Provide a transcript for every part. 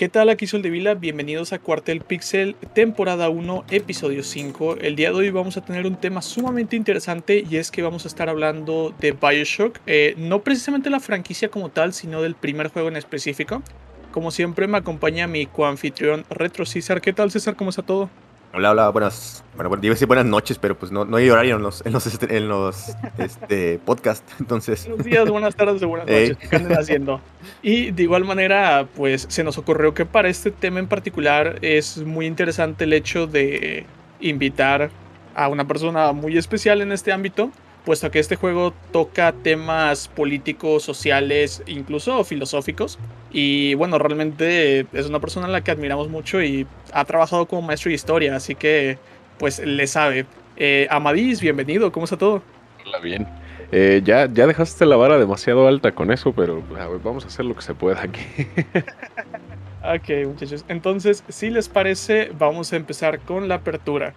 ¿Qué tal? Aquí soy de Vila, bienvenidos a Cuartel Pixel, temporada 1, episodio 5. El día de hoy vamos a tener un tema sumamente interesante y es que vamos a estar hablando de Bioshock, eh, no precisamente la franquicia como tal, sino del primer juego en específico. Como siempre me acompaña mi coanfitrión Retro César. ¿Qué tal César? ¿Cómo está todo? Hola, hola, buenas, bueno, iba a decir buenas noches, pero pues no, no hay horario en los, en los, este, en los este, podcast, entonces... Buenos días, buenas tardes buenas noches, ¿qué andan haciendo? Y de igual manera, pues se nos ocurrió que para este tema en particular es muy interesante el hecho de invitar a una persona muy especial en este ámbito, puesto que este juego toca temas políticos, sociales, incluso filosóficos. Y bueno, realmente es una persona a la que admiramos mucho y ha trabajado como maestro de historia, así que pues le sabe. Eh, Amadís, bienvenido, ¿cómo está todo? Hola, bien. Eh, ya, ya dejaste la vara demasiado alta con eso, pero vamos a hacer lo que se pueda aquí. ok, muchachos. Entonces, si les parece, vamos a empezar con la apertura.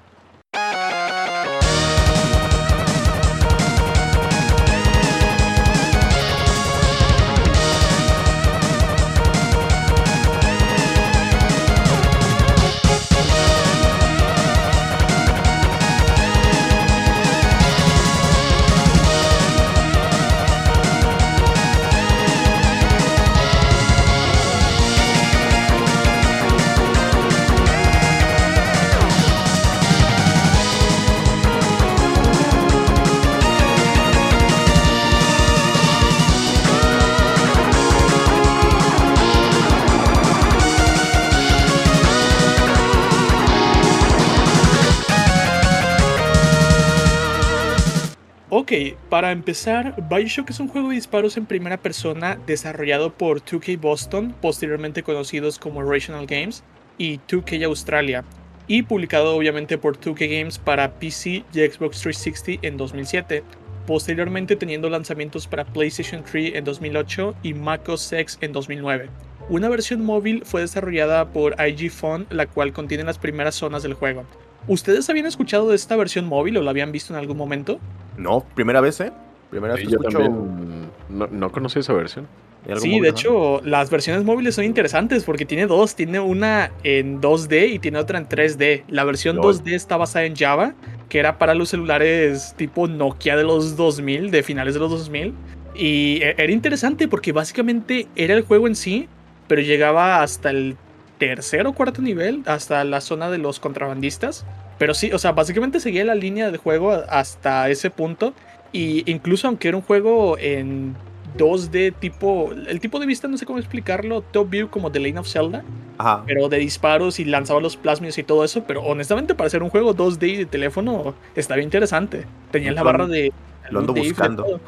Para empezar, Bioshock es un juego de disparos en primera persona desarrollado por 2K Boston, posteriormente conocidos como Rational Games, y 2K Australia, y publicado obviamente por 2K Games para PC y Xbox 360 en 2007, posteriormente teniendo lanzamientos para PlayStation 3 en 2008 y Mac OS X en 2009. Una versión móvil fue desarrollada por IG Phone, la cual contiene las primeras zonas del juego. ¿Ustedes habían escuchado de esta versión móvil o la habían visto en algún momento? No, primera vez, ¿eh? Primera vez que yo también no, no conocí esa versión. Sí, de hecho, las versiones móviles son interesantes porque tiene dos. Tiene una en 2D y tiene otra en 3D. La versión 2D está basada en Java, que era para los celulares tipo Nokia de los 2000, de finales de los 2000. Y e, era interesante porque básicamente era el juego en sí, pero llegaba hasta el tercer o cuarto nivel, hasta la zona de los contrabandistas. Pero sí, o sea, básicamente seguía la línea de juego hasta ese punto. Y incluso aunque era un juego en 2D tipo, el tipo de vista no sé cómo explicarlo, top view como The Lane of Zelda, Ajá. pero de disparos y lanzaba los plasmios y todo eso, pero honestamente para ser un juego 2D de teléfono estaba interesante. Tenía la barra de... Lo ando buscando.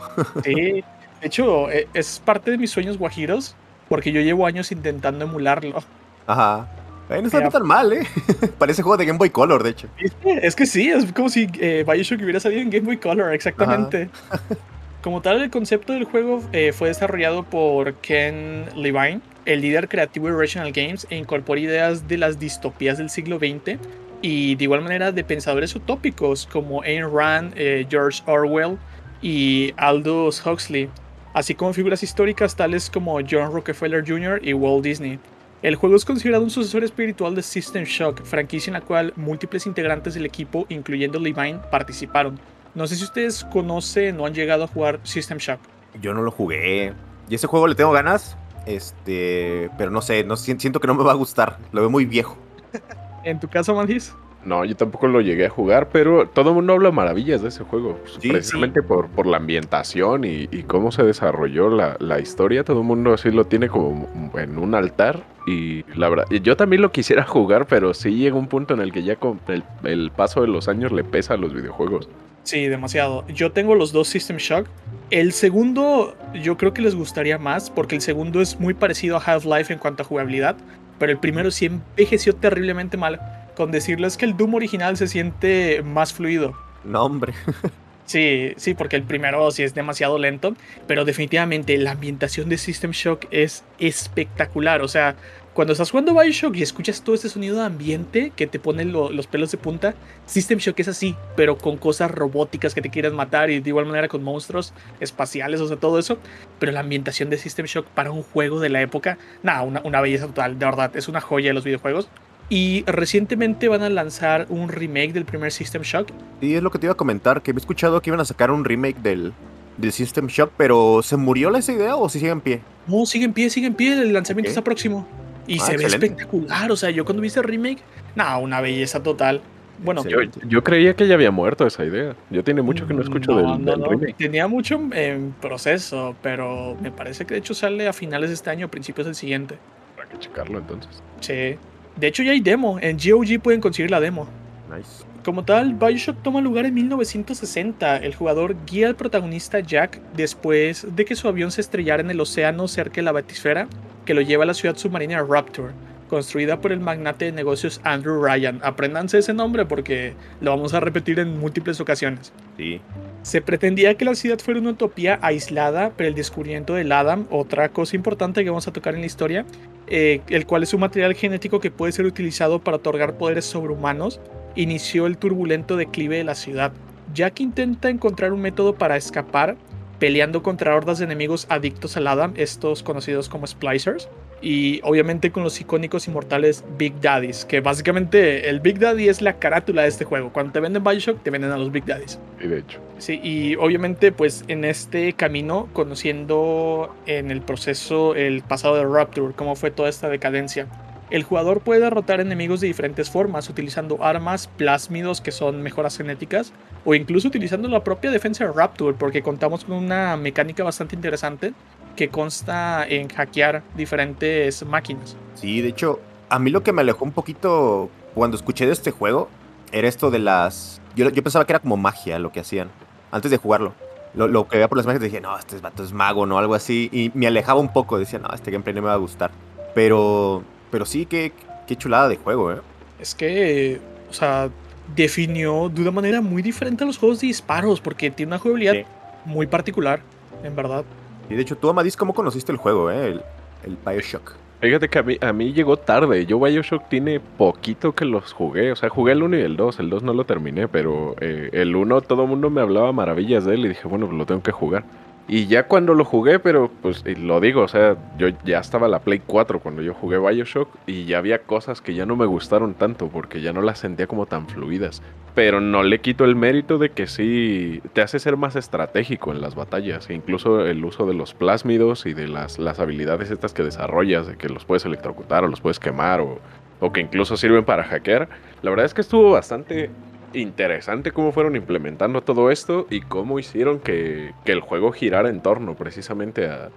Sí, de hecho e, es parte de mis sueños guajiros porque yo llevo años intentando emularlo. Ajá. no está tan mal, ¿eh? Parece juego de Game Boy Color, de hecho. Es que sí, es como si eh, Bioshock hubiera salido en Game Boy Color, exactamente. como tal, el concepto del juego eh, fue desarrollado por Ken Levine, el líder creativo de Rational Games, e incorporó ideas de las distopías del siglo XX y de igual manera de pensadores utópicos como Ayn Rand, eh, George Orwell y Aldous Huxley, así como figuras históricas tales como John Rockefeller Jr. y Walt Disney. El juego es considerado un sucesor espiritual de System Shock, franquicia en la cual múltiples integrantes del equipo, incluyendo Levine, participaron. No sé si ustedes conocen o han llegado a jugar System Shock. Yo no lo jugué. Y ese juego le tengo ganas, este, pero no sé, no siento que no me va a gustar. Lo veo muy viejo. ¿En tu caso, Mandis? No, yo tampoco lo llegué a jugar, pero todo el mundo habla maravillas de ese juego. precisamente Por, por la ambientación y, cómo se desarrolló la, la, historia. Todo el mundo así lo tiene como en un altar. Y la verdad, yo también lo quisiera jugar, pero sí llega un punto en el que ya con el, el paso de los años le pesa a los videojuegos. Sí, demasiado. Yo tengo los dos System Shock. El segundo yo creo que les gustaría más porque el segundo es muy parecido a Half-Life en cuanto a jugabilidad, pero el primero sí envejeció terriblemente mal con decirles que el Doom original se siente más fluido. No, hombre. Sí, sí, porque el primero sí es demasiado lento, pero definitivamente la ambientación de System Shock es espectacular. O sea, cuando estás jugando Bioshock y escuchas todo ese sonido de ambiente que te pone los pelos de punta, System Shock es así, pero con cosas robóticas que te quieras matar y de igual manera con monstruos espaciales, o sea, todo eso. Pero la ambientación de System Shock para un juego de la época, nada, una, una belleza total, de verdad, es una joya de los videojuegos. Y recientemente van a lanzar un remake del primer System Shock. Y es lo que te iba a comentar, que he escuchado que iban a sacar un remake del, del System Shock, pero ¿se murió esa idea o si sigue en pie? No, sigue en pie, sigue en pie, el lanzamiento está próximo. Y ah, se ve espectacular, o sea, yo cuando vi ese remake, nada, una belleza total. Bueno, yo, creía que ya había muerto esa idea. Yo tiene mucho que no escucho del, remake. Tenía mucho en proceso, pero me parece que de hecho sale a finales de este año, principios del siguiente. Habrá que checarlo entonces. Sí. De hecho ya hay demo. En GOG pueden conseguir la demo. Nice. Como tal, Bioshock toma lugar en 1960. El jugador guía al protagonista Jack después de que su avión se estrellara en el océano cerca de la batisfera que lo lleva a la ciudad submarina Rapture, construida por el magnate de negocios Andrew Ryan. Apréndanse ese nombre porque lo vamos a repetir en múltiples ocasiones. Sí. Se pretendía que la ciudad fuera una utopía aislada, pero el descubrimiento del Adam, otra cosa importante que vamos a tocar en la historia, eh, el cual es un material genético que puede ser utilizado para otorgar poderes sobrehumanos, inició el turbulento declive de la ciudad. Jack intenta encontrar un método para escapar, peleando contra hordas de enemigos adictos al Adam, estos conocidos como Splicers, y obviamente con los icónicos inmortales Big Daddies, que básicamente el Big Daddy es la carátula de este juego. Cuando te venden Bioshock, te venden a los Big Daddies. Y de hecho. Sí, y obviamente pues en este camino, conociendo en el proceso el pasado de Rapture, cómo fue toda esta decadencia, el jugador puede derrotar enemigos de diferentes formas, utilizando armas, plásmidos que son mejoras genéticas, o incluso utilizando la propia defensa de Rapture, porque contamos con una mecánica bastante interesante que consta en hackear diferentes máquinas. Sí, de hecho, a mí lo que me alejó un poquito cuando escuché de este juego era esto de las... Yo, pensaba que era como magia lo que hacían antes de jugarlo. Lo, que veía por las imágenes dije, no, este vato es mago, ¿no? Algo así. Y me alejaba un poco, decía, no, este gameplay no me va a gustar. Pero pero sí, qué, qué chulada de juego, ¿eh? Es que, o sea, definió de una manera muy diferente a los juegos de disparos, porque tiene una jugabilidad muy particular, en verdad. Y de hecho, tú, Amadis, ¿cómo conociste el juego, eh? El, el Bioshock. Fíjate que a mí, a mí llegó tarde. Yo Bioshock tiene poquito que los jugué. O sea, jugué el 1 y el 2. El 2 no lo terminé, pero eh, el 1 todo el mundo me hablaba maravillas de él y dije, bueno, pues lo tengo que jugar. Y ya cuando lo jugué, pero pues lo digo, o sea, yo ya estaba la Play 4 cuando yo jugué Bioshock y ya había cosas que ya no me gustaron tanto porque ya no las sentía como tan fluidas. Pero no le quito el mérito de que sí te hace ser más estratégico en las batallas. E incluso el uso de los plásmidos y de las, las habilidades estas que desarrollas, de que los puedes electrocutar o los puedes quemar o, o que incluso sirven para hackear. La verdad es que estuvo bastante interesante cómo fueron implementando todo esto y cómo hicieron que, el juego girara en torno precisamente a,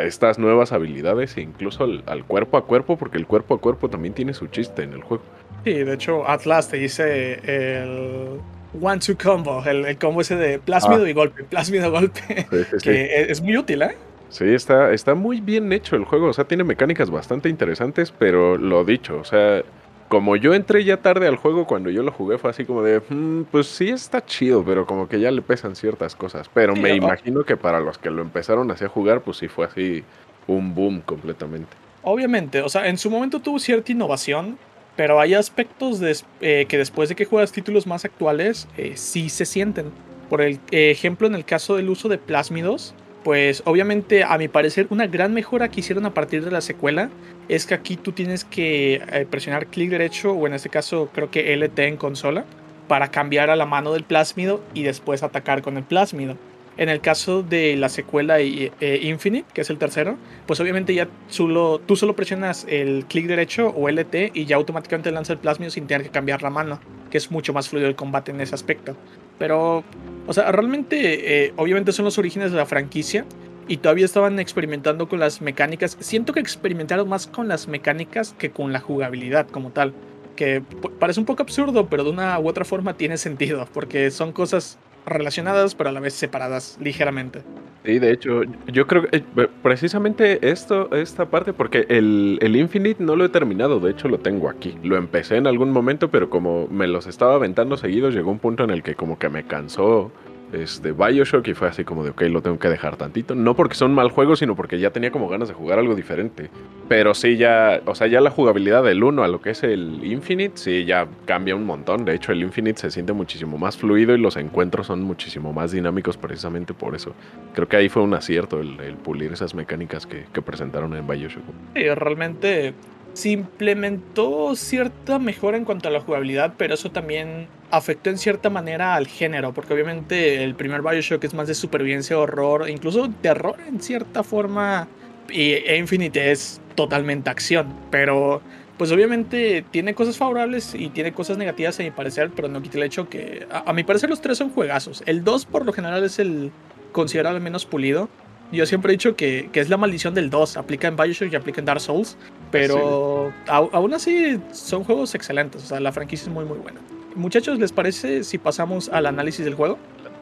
estas nuevas habilidades e incluso al, cuerpo a cuerpo, porque el cuerpo a cuerpo también tiene su chiste en el juego. Sí, de hecho, Atlas te dice el one-two combo, el, combo ese de plásmido ah. y golpe, plásmido golpe, que es muy útil, ¿eh? Sí, está, está muy bien hecho el juego, o sea, tiene mecánicas bastante interesantes, pero lo dicho, o sea, como yo entré ya tarde al juego, cuando yo lo jugué fue así como de, mm, pues sí está chido, pero como que ya le pesan ciertas cosas. Pero me imagino que para los que lo empezaron así a jugar, pues sí fue así un boom completamente. Obviamente, o sea, en su momento tuvo cierta innovación, pero hay aspectos eh, que después de que juegas títulos más actuales, eh, sí se sienten. Por el ejemplo, en el caso del uso de plásmidos, pues obviamente a mi parecer una gran mejora que hicieron a partir de la secuela es que aquí tú tienes que eh, presionar clic derecho o en este caso creo que LT en consola para cambiar a la mano del plásmido y después atacar con el plásmido. En el caso de la secuela eh, Infinite, que es el tercero, pues obviamente ya tú solo presionas el clic derecho o LT y ya automáticamente lanza el plásmido sin tener que cambiar la mano, que es mucho más fluido el combate en ese aspecto. Pero, o sea, realmente, eh, obviamente son los orígenes de la franquicia y todavía estaban experimentando con las mecánicas. Siento que experimentaron más con las mecánicas que con la jugabilidad como tal. Que parece un poco absurdo, pero de una u otra forma tiene sentido, porque son cosas relacionadas, pero a la vez separadas ligeramente. Sí, de hecho, yo creo que eh, precisamente esto, esta parte, porque el, el, Infinite no lo he terminado, de hecho lo tengo aquí. Lo empecé en algún momento, pero como me los estaba aventando seguidos, llegó un punto en el que como que me cansó este, Bioshock y fue así como de, ok, lo tengo que dejar tantito. No porque son mal juegos, sino porque ya tenía como ganas de jugar algo diferente. Pero sí, ya, o sea, ya la jugabilidad del 1 a lo que es el Infinite, sí, ya cambia un montón. De hecho, el Infinite se siente muchísimo más fluido y los encuentros son muchísimo más dinámicos precisamente por eso. Creo que ahí fue un acierto el, pulir esas mecánicas que, que presentaron en Bioshock. Sí, realmente se implementó cierta mejora en cuanto a la jugabilidad, pero eso también afectó en cierta manera al género, porque obviamente el primer Bioshock es más de supervivencia, horror, incluso terror en cierta forma, y Infinite es totalmente acción, pero pues obviamente tiene cosas favorables y tiene cosas negativas a mi parecer, pero no quita el hecho que a, mi parecer los tres son juegazos. El 2 por lo general es el considerado menos pulido, yo siempre he dicho que, es la maldición del 2. Aplica en Bioshock y aplica en Dark Souls. Pero aún así son juegos excelentes. O sea, la franquicia es muy, muy buena. Muchachos, ¿les parece si pasamos al análisis del juego?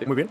Muy bien.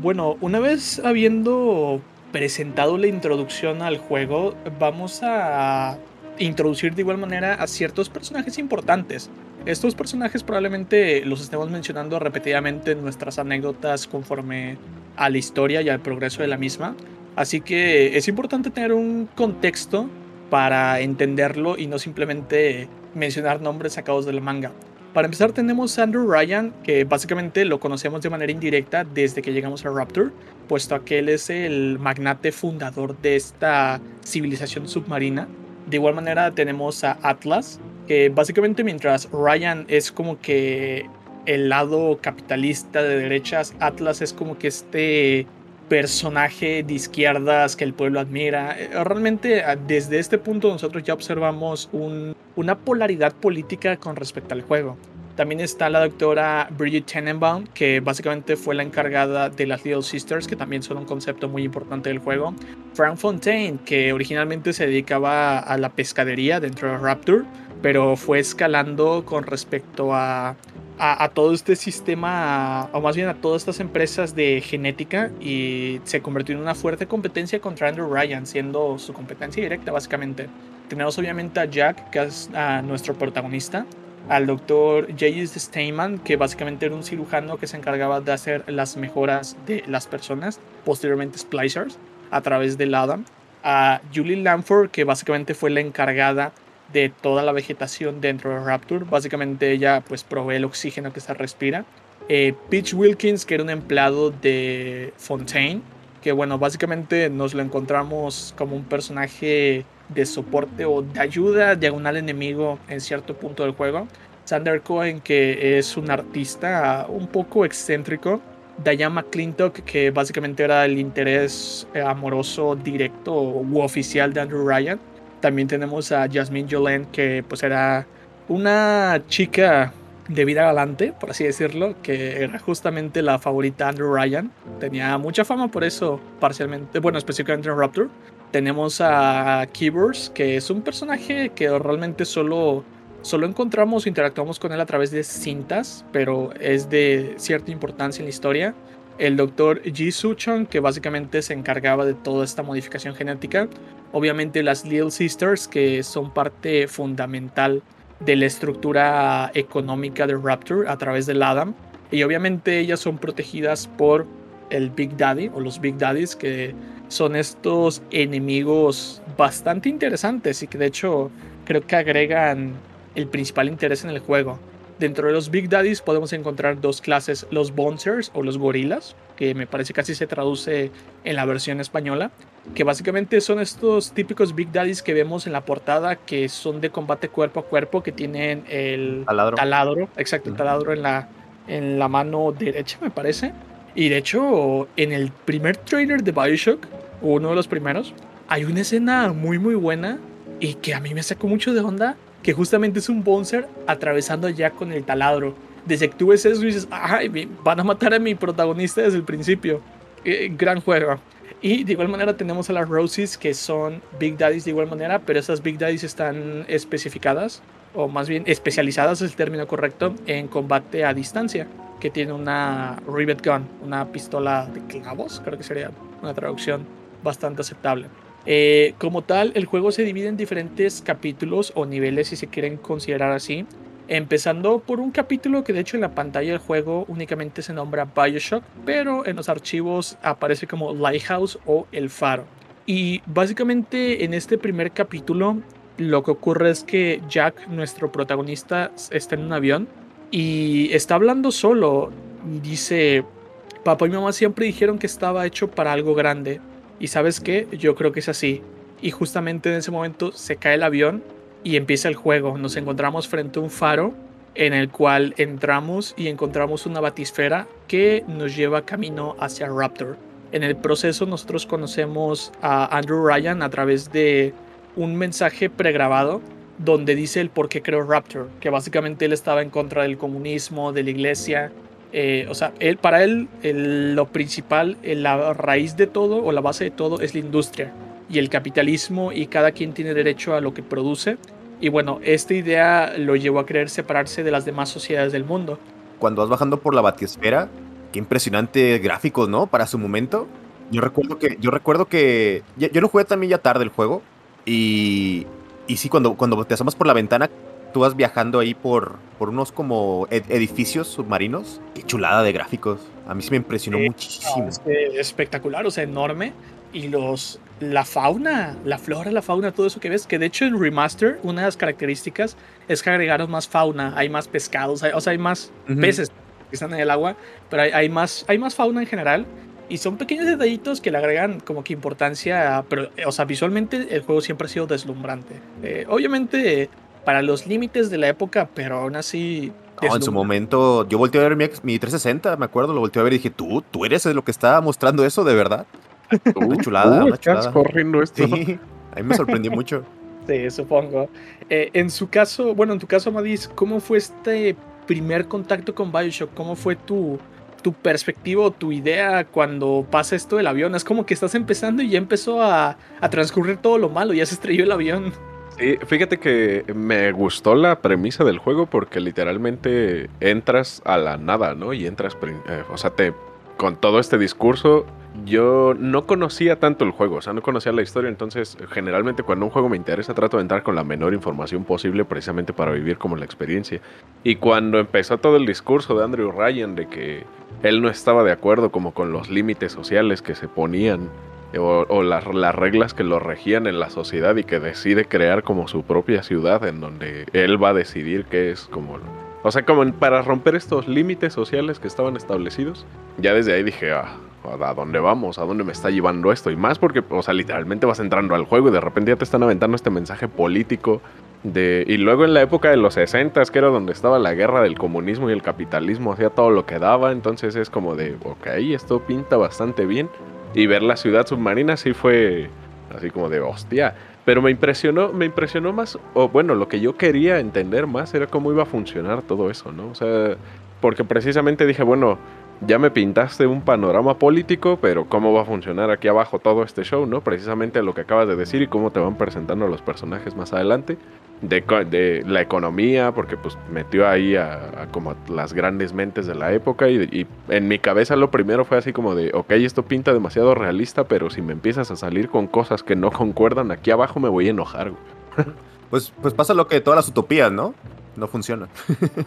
Bueno, una vez habiendo presentado la introducción al juego, vamos a introducir de igual manera a ciertos personajes importantes. Estos personajes probablemente los estemos mencionando repetidamente en nuestras anécdotas conforme a la historia y al progreso de la misma. Así que es importante tener un contexto para entenderlo y no simplemente mencionar nombres sacados del manga. Para empezar tenemos a Andrew Ryan, que básicamente lo conocemos de manera indirecta desde que llegamos a Raptor, puesto que él es el magnate fundador de esta civilización submarina. De igual manera tenemos a Atlas, que básicamente mientras Ryan es como que el lado capitalista de derechas, Atlas es como que este personaje de izquierdas que el pueblo admira. Eh, realmente ah, desde este punto nosotros ya observamos una polaridad política con respecto al juego. También está la doctora Bridget Tenenbaum, que básicamente fue la encargada de las Little Sisters, que también son un concepto muy importante del juego. Frank Fontaine, que originalmente se dedicaba a la pescadería dentro de Rapture, pero fue escalando con respecto a a, todo este sistema, o más bien a todas estas empresas de genética y se convirtió en una fuerte competencia contra Andrew Ryan, siendo su competencia directa básicamente. Tenemos obviamente a Jack, que es nuestro protagonista, al doctor J.S. Steinman, que básicamente era un cirujano que se encargaba de hacer las mejoras de las personas, posteriormente splicers, a través del Adam, a Julie Lamford, que básicamente fue la encargada de toda la vegetación dentro de Rapture. Básicamente ella pues provee el oxígeno que se respira. Eh, Peach Wilkins, que era un empleado de Fontaine, que bueno, básicamente nos lo encontramos como un personaje de soporte o de ayuda diagonal enemigo en cierto punto del juego. Sander Cohen, que es un artista un poco excéntrico. Diane McClintock, que básicamente era el interés amoroso directo u oficial de Andrew Ryan. También tenemos a Jasmine Jolene, que pues era una chica de vida galante, por así decirlo, que era justamente la favorita de Andrew Ryan. Tenía mucha fama por eso, parcialmente, bueno, específicamente en Raptor. Tenemos a Keyboards, que es un personaje que realmente solo, solo encontramos interactuamos con él a través de cintas, pero es de cierta importancia en la historia. El doctor Ji Suchon, que básicamente se encargaba de toda esta modificación genética. Obviamente las Little Sisters, que son parte fundamental de la estructura económica de Rapture a través del Adam. Y obviamente ellas son protegidas por el Big Daddy o los Big Daddies, que son estos enemigos bastante interesantes y que de hecho creo que agregan el principal interés en el juego. Dentro de los Big Daddies podemos encontrar dos clases, los Bouncers o los gorilas, que me parece casi se traduce en la versión española, que básicamente son estos típicos Big Daddies que vemos en la portada, que son de combate cuerpo a cuerpo, que tienen el taladro, exacto, el taladro en la, en la mano derecha, me parece. Y de hecho, en el primer trailer de Bioshock, uno de los primeros, hay una escena muy muy buena y que a mí me sacó mucho de onda, que justamente es un Bouncer atravesando ya con el taladro desde que tú ves eso y dices, ay, van a matar a mi protagonista desde el principio. Eh, gran juego. Y de igual manera tenemos a las Roses que son Big Daddies de igual manera, pero esas Big Daddies están especificadas, o más bien especializadas es el término correcto, en combate a distancia, que tiene una Rivet Gun, una pistola de clavos, creo que sería una traducción bastante aceptable. Eh, como tal, el juego se divide en diferentes capítulos o niveles, si se quieren considerar así, Empezando por un capítulo que de hecho en la pantalla del juego únicamente se nombra Bioshock, pero en los archivos aparece como Lighthouse o El Faro. Y básicamente en este primer capítulo lo que ocurre es que Jack, nuestro protagonista, está en un avión y está hablando solo. Dice, papá y mamá siempre dijeron que estaba hecho para algo grande. Y sabes qué, yo creo que es así. Y justamente en ese momento se cae el avión y empieza el juego. Nos encontramos frente a un faro en el cual entramos y encontramos una batisfera que nos lleva camino hacia Raptor. En el proceso nosotros conocemos a Andrew Ryan a través de un mensaje pregrabado donde dice el por qué creó Raptor, que básicamente él estaba en contra del comunismo, de la iglesia. Eh, o sea, él, para él lo principal, la raíz de todo o la base de todo es la industria y el capitalismo y cada quien tiene derecho a lo que produce. Y bueno, esta idea lo llevó a querer separarse de las demás sociedades del mundo. Cuando vas bajando por la batisfera, qué impresionante gráficos, ¿no? Para su momento. Yo recuerdo que, yo recuerdo que, yo, yo lo jugué también ya tarde el juego, y, y sí, cuando, cuando te asomas por la ventana, tú vas viajando ahí por, por unos como edificios submarinos. Qué chulada de gráficos. A mí sí me impresionó muchísimo. Es espectacular, o sea, enorme. Y los, la fauna, la flora, la fauna, todo eso que ves, que de hecho en Remaster, una de las características es que agregaron más fauna, hay más pescados, o sea, hay más peces que están en el agua, pero hay, hay, más, hay más fauna en general. Y son pequeños detallitos que le agregan como que importancia, pero, o sea, visualmente el juego siempre ha sido deslumbrante. Eh, obviamente para los límites de la época, pero aún así... en su momento, yo volteé a ver mi, mi, 360, me acuerdo, lo volteé a ver y dije, ¿tú, tú eres lo que está mostrando eso de verdad? una chulada, una chulada. corriendo esto. Sí, a mí me sorprendió mucho. Sí, supongo. Eh, en su caso, bueno, en tu caso, Madis, ¿cómo fue este primer contacto con Bioshock? ¿Cómo fue tu, tu perspectiva o tu idea cuando pasa esto del avión. Es como que estás empezando y ya empezó a, transcurrir todo lo malo, ya se estrelló el avión. Fíjate que me gustó la premisa del juego porque literalmente entras a la nada, ¿no? Y entras, eh, o sea, te, con todo este discurso yo no conocía tanto el juego, o sea, no conocía la historia, entonces generalmente cuando un juego me interesa trato de entrar con la menor información posible precisamente para vivir como la experiencia. Y cuando empezó todo el discurso de Andrew Ryan de que él no estaba de acuerdo como con los límites sociales que se ponían o, las, las, reglas que lo regían en la sociedad y que decide crear como su propia ciudad en donde él va a decidir qué es como... O sea, como para romper estos límites sociales que estaban establecidos, ya desde ahí dije, ah, ¿a dónde vamos? ¿A dónde me está llevando esto? Y más porque, o sea, literalmente vas entrando al juego y de repente ya te están aventando este mensaje político de... Y luego en la época de los 60, que era donde estaba la guerra del comunismo y el capitalismo, hacía todo lo que daba, entonces es como de, ok, esto pinta bastante bien. Y ver la ciudad submarina sí fue así como de, hostia. Pero me impresionó, me impresionó más, o bueno, lo que yo quería entender más era cómo iba a funcionar todo eso, ¿no? O sea, porque precisamente dije, bueno, ya me pintaste un panorama político, pero cómo va a funcionar aquí abajo todo este show, ¿no? Precisamente lo que acabas de decir y cómo te van presentando los personajes más adelante. De, de la economía, porque pues metió ahí a, como las grandes mentes de la época y, y, en mi cabeza lo primero fue así como de, ok, esto pinta demasiado realista, pero si me empiezas a salir con cosas que no concuerdan aquí abajo me voy a enojar. Pues, pues pasa lo que todas las utopías, ¿no? No funcionan.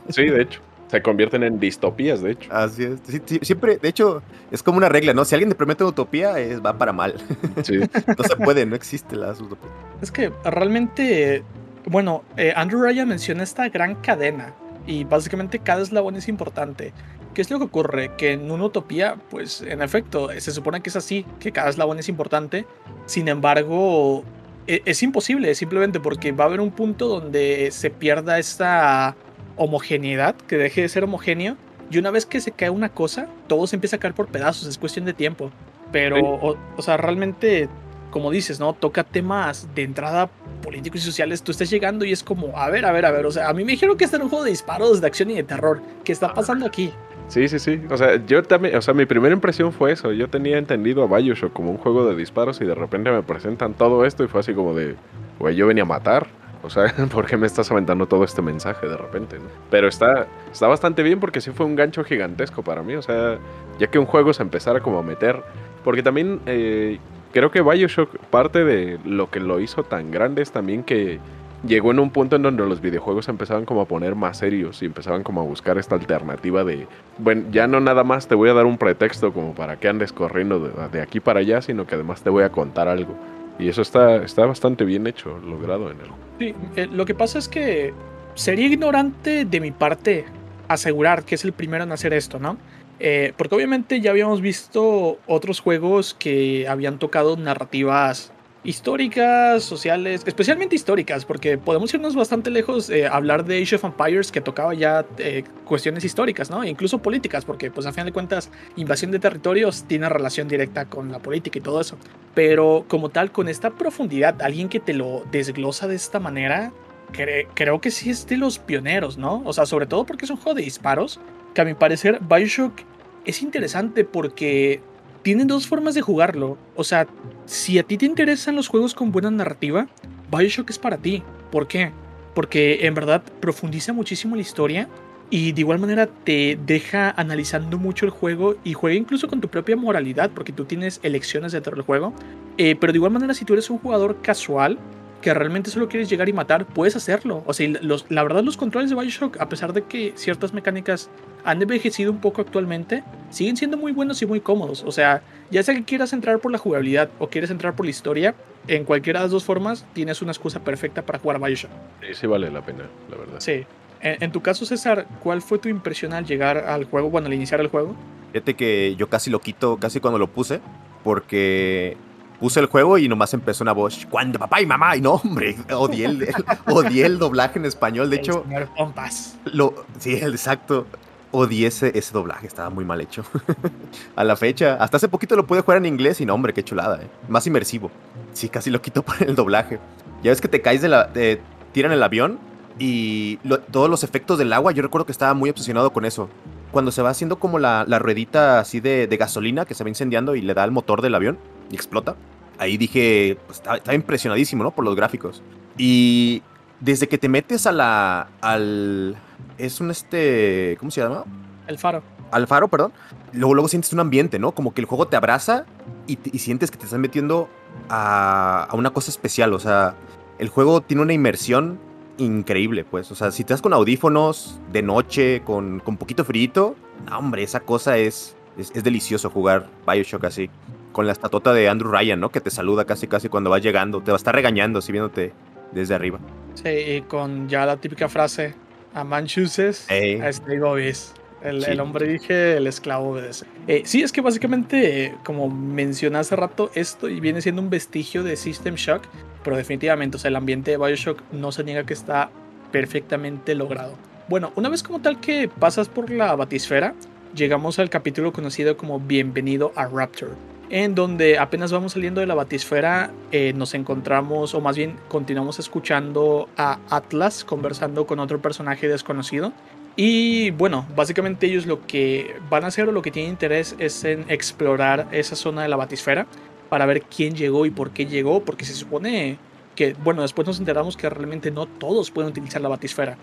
Sí, de hecho. Se convierten en distopías, de hecho. Así es. siempre, de hecho, es como una regla, ¿no? Si alguien te promete una utopía, va para mal. Sí. no se puede, no existe la utopía. Es que realmente, bueno, eh, Andrew Ryan menciona esta gran cadena y básicamente cada eslabón es importante. ¿Qué es lo que ocurre? Que en una utopía, pues en efecto, se supone que es así, que cada eslabón es importante. Sin embargo, e, es imposible, simplemente porque va a haber un punto donde se pierda esta homogeneidad, que deje de ser homogéneo. Y una vez que se cae una cosa, todo se empieza a caer por pedazos, es cuestión de tiempo. Pero, o, sea, realmente, como dices, ¿no? Toca temas de entrada políticos y sociales. Tú estás llegando y es como, a ver, a ver, a ver. O sea, a mí me dijeron que este era un juego de disparos, de acción y de terror. ¿Qué está pasando aquí? Sí, sí, sí. O sea, yo también, o sea, mi primera impresión fue eso. Yo tenía entendido a Bioshock como un juego de disparos y de repente me presentan todo esto y fue así como de, güey, yo venía a matar. O sea, ¿por qué me estás aventando todo este mensaje de repente? Pero está, está bastante bien porque sí fue un gancho gigantesco para mí. O sea, ya que un juego se empezara como a meter. Porque también eh, creo que Bioshock, parte de lo que lo hizo tan grande es también que llegó en un punto en donde los videojuegos empezaban como a poner más serios y empezaban como a buscar esta alternativa de, bueno, ya no nada más te voy a dar un pretexto como para que andes corriendo de, aquí para allá, sino que además te voy a contar algo. Y eso está, está bastante bien hecho, logrado en el. Sí, eh, lo que pasa es que sería ignorante de mi parte asegurar que es el primero en hacer esto, ¿no? Eh, porque obviamente ya habíamos visto otros juegos que habían tocado narrativas históricas, sociales, especialmente históricas, porque podemos irnos bastante lejos, eh, hablar de Age of Empires que tocaba ya eh, cuestiones históricas, ¿no? Incluso políticas, porque pues a fin de cuentas invasión de territorios tiene relación directa con la política y todo eso. Pero como tal, con esta profundidad, alguien que te lo desglosa de esta manera, creo que sí es de los pioneros, ¿no? O sea, sobre todo porque es un juego de disparos, que a mi parecer Bioshock es interesante porque tienen dos formas de jugarlo. O sea, si a ti te interesan los juegos con buena narrativa, Bioshock es para ti. ¿Por qué? Porque en verdad profundiza muchísimo la historia y de igual manera te deja analizando mucho el juego y juega incluso con tu propia moralidad porque tú tienes elecciones dentro del juego. Eh, pero de igual manera si tú eres un jugador casual que realmente solo quieres llegar y matar, puedes hacerlo. O sea, la verdad los controles de Bioshock, a pesar de que ciertas mecánicas han envejecido un poco actualmente, siguen siendo muy buenos y muy cómodos. O sea, ya sea que quieras entrar por la jugabilidad o quieres entrar por la historia, en cualquiera de las dos formas tienes una excusa perfecta para jugar Bioshock. Sí, sí vale la pena, la verdad. Sí. En, tu caso, César, ¿cuál fue tu impresión al llegar al juego, bueno, al iniciar el juego? Fíjate que yo casi lo quito, casi cuando lo puse, porque puse el juego y nomás empezó una voz, cuando papá y mamá, y no, hombre, odié el, odié el doblaje en español, de hecho... Pompas. Lo, sí, exacto. Odié ese, doblaje, estaba muy mal hecho. a la fecha, hasta hace poquito lo pude jugar en inglés y no, hombre, qué chulada, eh. Más inmersivo. Sí, casi lo quito por el doblaje. Ya ves que te caes de la... Te tiran el avión y todos los efectos del agua, yo recuerdo que estaba muy obsesionado con eso. Cuando se va haciendo como la, ruedita así de, de gasolina que se va incendiando y le da al motor del avión y explota. Ahí dije, pues, estaba, impresionadísimo, ¿no? Por los gráficos. Y desde que te metes a la. al. Es un este. ¿Cómo se llama? El faro. Al faro, perdón. Luego, luego sientes un ambiente, ¿no? Como que el juego te abraza y, sientes que te estás metiendo a, a, una cosa especial. O sea, el juego tiene una inmersión increíble, pues. O sea, si te das con audífonos de noche, con, con poquito frío, no, hombre, esa cosa es, es, es delicioso jugar Bioshock así con la estatuota de Andrew Ryan, ¿no? Que te saluda casi casi cuando vas llegando, te va a estar regañando así viéndote desde arriba. Sí, y con ya la típica frase, a man chooses, a stay obvious. El, hombre dije, el esclavo obedece. Eh, sí, es que básicamente, como mencioné hace rato, esto viene siendo un vestigio de System Shock, pero definitivamente, o sea, el ambiente de Bioshock no se niega que está perfectamente logrado. Bueno, una vez como tal que pasas por la batisfera, llegamos al capítulo conocido como Bienvenido a Rapture en donde apenas vamos saliendo de la batisfera, eh, nos encontramos, o más bien continuamos escuchando a Atlas conversando con otro personaje desconocido. Y bueno, básicamente ellos lo que van a hacer o lo que tienen interés es en explorar esa zona de la batisfera para ver quién llegó y por qué llegó, porque se supone que, bueno, después nos enteramos que realmente no todos pueden utilizar la batisfera.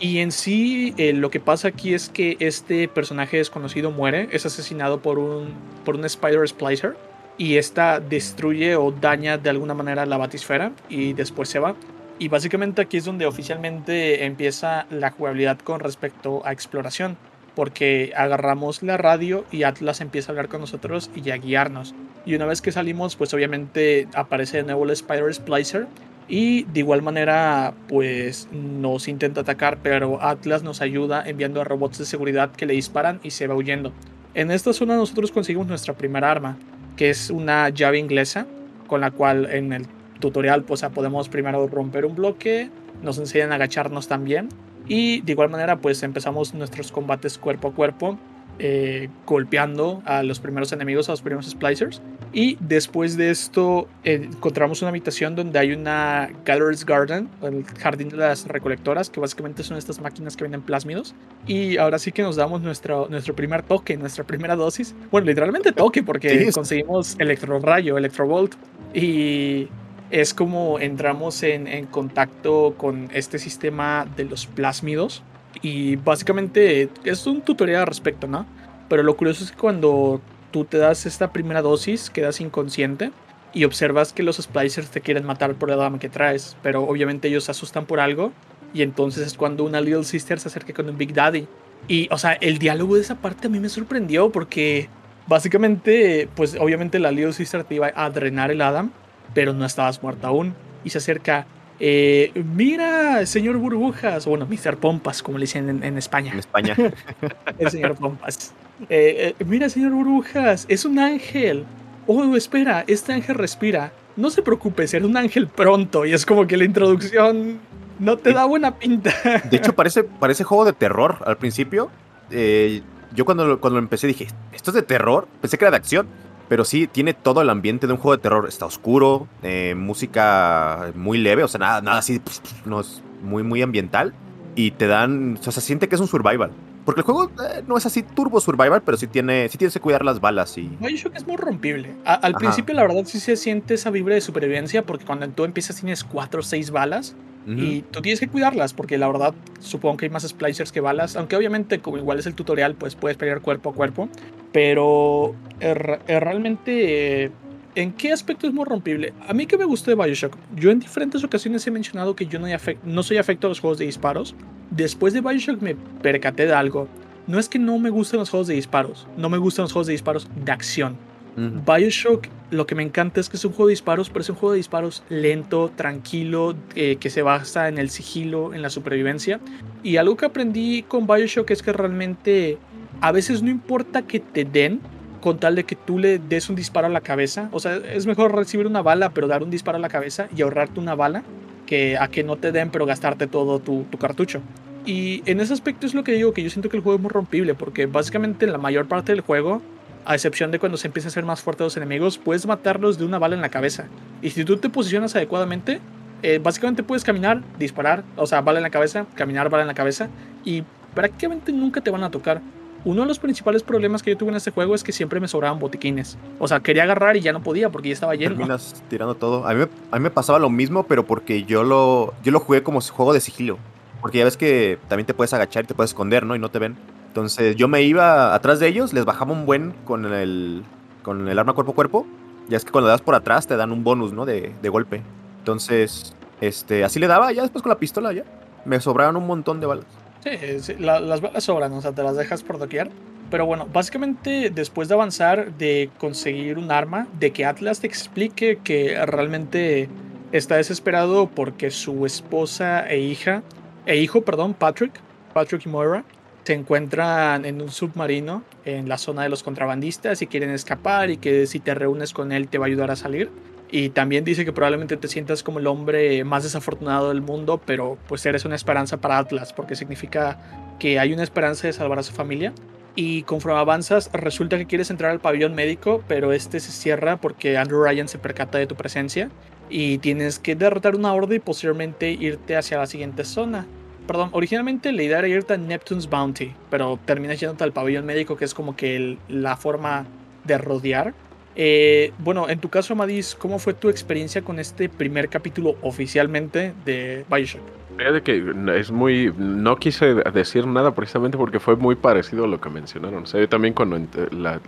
Y en sí, eh, lo que pasa aquí es que este personaje desconocido muere, es asesinado por un, por un Spider Splicer. Y esta destruye o daña de alguna manera la batisfera y después se va. Y básicamente aquí es donde oficialmente empieza la jugabilidad con respecto a exploración. Porque agarramos la radio y Atlas empieza a hablar con nosotros y a guiarnos. Y una vez que salimos, pues obviamente aparece de nuevo el Spider Splicer y de igual manera, pues nos intenta atacar, pero Atlas nos ayuda enviando a robots de seguridad que le disparan y se va huyendo. En esta zona nosotros conseguimos nuestra primera arma, que es una llave inglesa, con la cual en el tutorial pues podemos primero romper un bloque, nos enseñan a agacharnos también y de igual manera pues empezamos nuestros combates cuerpo a cuerpo eh, golpeando a los primeros enemigos, a los primeros splicers. Y después de esto eh, encontramos una habitación donde hay una Gallery's Garden, el jardín de las recolectoras, que básicamente son estas máquinas que venden plásmidos. Y ahora sí que nos damos nuestro, nuestro primer toque, nuestra primera dosis. Bueno, literalmente toque, porque conseguimos electro rayo, electrovolt. Y es como entramos en, contacto con este sistema de los plásmidos y básicamente es un tutorial al respecto, ¿no? Pero lo curioso es que cuando tú te das esta primera dosis, quedas inconsciente y observas que los splicers te quieren matar por el dama que traes, pero obviamente ellos se asustan por algo y entonces es cuando una Little Sister se acerca con un Big Daddy. Y, o sea, el diálogo de esa parte a mí me sorprendió porque básicamente, pues obviamente la Little Sister te iba a drenar el Adam, pero no estabas muerta aún. Y se acerca, eh, mira, señor Burbujas, o bueno, Mr. Pompas, como le dicen en, España. En España. el señor Pompas. Eh, eh, mira, señor Burbujas, es un ángel. Oh, espera, este ángel respira. No se preocupe, será un ángel pronto. Y es como que la introducción no te da buena pinta. De hecho, parece, parece juego de terror al principio. Eh, yo cuando, cuando empecé dije, ¿esto es de terror? Pensé que era de acción. Pero sí, tiene todo el ambiente de un juego de terror. Está oscuro, eh, música muy leve, o sea, nada, nada así, no es muy, muy ambiental. Y te dan, o sea, se siente que es un survival. Porque el juego eh, no es así turbo survival, pero sí tiene, sí tienes que cuidar las balas y. Bioshock es muy rompible. al principio, la verdad, sí se siente esa vibra de supervivencia, porque cuando tú empiezas tienes cuatro o seis balas. Y tú tienes que cuidarlas, porque la verdad supongo que hay más splicers que balas. Aunque obviamente, como igual es el tutorial, pues puedes pelear cuerpo a cuerpo. Pero er, er, realmente, ¿en qué aspecto es muy rompible? A mí que me gusta de Bioshock, yo en diferentes ocasiones he mencionado que yo no, no soy afecto a los juegos de disparos. Después de Bioshock me percaté de algo. No es que no me gusten los juegos de disparos, no me gustan los juegos de disparos de acción Bioshock, lo que me encanta es que es un juego de disparos, pero es un juego de disparos lento, tranquilo, eh, que se basa en el sigilo, en la supervivencia. Y algo que aprendí con Bioshock es que realmente a veces no importa que te den, con tal de que tú le des un disparo a la cabeza. O sea, es mejor recibir una bala, pero dar un disparo a la cabeza y ahorrarte una bala, que a que no te den, pero gastarte todo tu, tu cartucho. Y en ese aspecto es lo que digo, que yo siento que el juego es muy rompible, porque básicamente en la mayor parte del juego a excepción de cuando se empieza a ser más fuerte los enemigos, puedes matarlos de una bala en la cabeza. Y si tú te posicionas adecuadamente, eh, básicamente puedes caminar, disparar, o sea, bala en la cabeza, caminar, bala en la cabeza, y prácticamente nunca te van a tocar. Uno de los principales problemas que yo tuve en este juego es que siempre me sobraban botiquines. O sea, quería agarrar y ya no podía porque ya estaba lleno. Terminas tirando todo. A mí, a mí me pasaba lo mismo, pero porque yo lo, yo lo jugué como juego de sigilo. Porque ya ves que también te puedes agachar y te puedes esconder, ¿no? Y no te ven. Entonces yo me iba atrás de ellos, les bajaba un buen con el, con el arma cuerpo a cuerpo. Ya es que cuando das por atrás te dan un bonus, ¿no? De, de golpe. Entonces, este, así le daba, ya después con la pistola ya. Me sobraron un montón de balas. Sí, las balas sobran, o sea, te las dejas por doquier. Pero bueno, básicamente después de avanzar, de conseguir un arma, de que Atlas te explique que realmente está desesperado porque su esposa e hija, e hijo, perdón, Patrick, Patrick y Moira, se encuentran en un submarino en la zona de los contrabandistas y quieren escapar y que si te reúnes con él te va a ayudar a salir. Y también dice que probablemente te sientas como el hombre más desafortunado del mundo, pero pues eres una esperanza para Atlas, porque significa que hay una esperanza de salvar a su familia. Y conforme avanzas, resulta que quieres entrar al pabellón médico, pero este se cierra porque Andrew Ryan se percata de tu presencia. Y tienes que derrotar una horda y posteriormente irte hacia la siguiente zona perdón, originalmente la idea era irte a Neptune's Bounty, pero terminas yéndote al pabellón médico, que es como que la forma de rodear. Eh, bueno, en tu caso, Amadis, ¿cómo fue tu experiencia con este primer capítulo oficialmente de Bioshock? de que es muy. No quise decir nada precisamente porque fue muy parecido a lo que mencionaron. O también cuando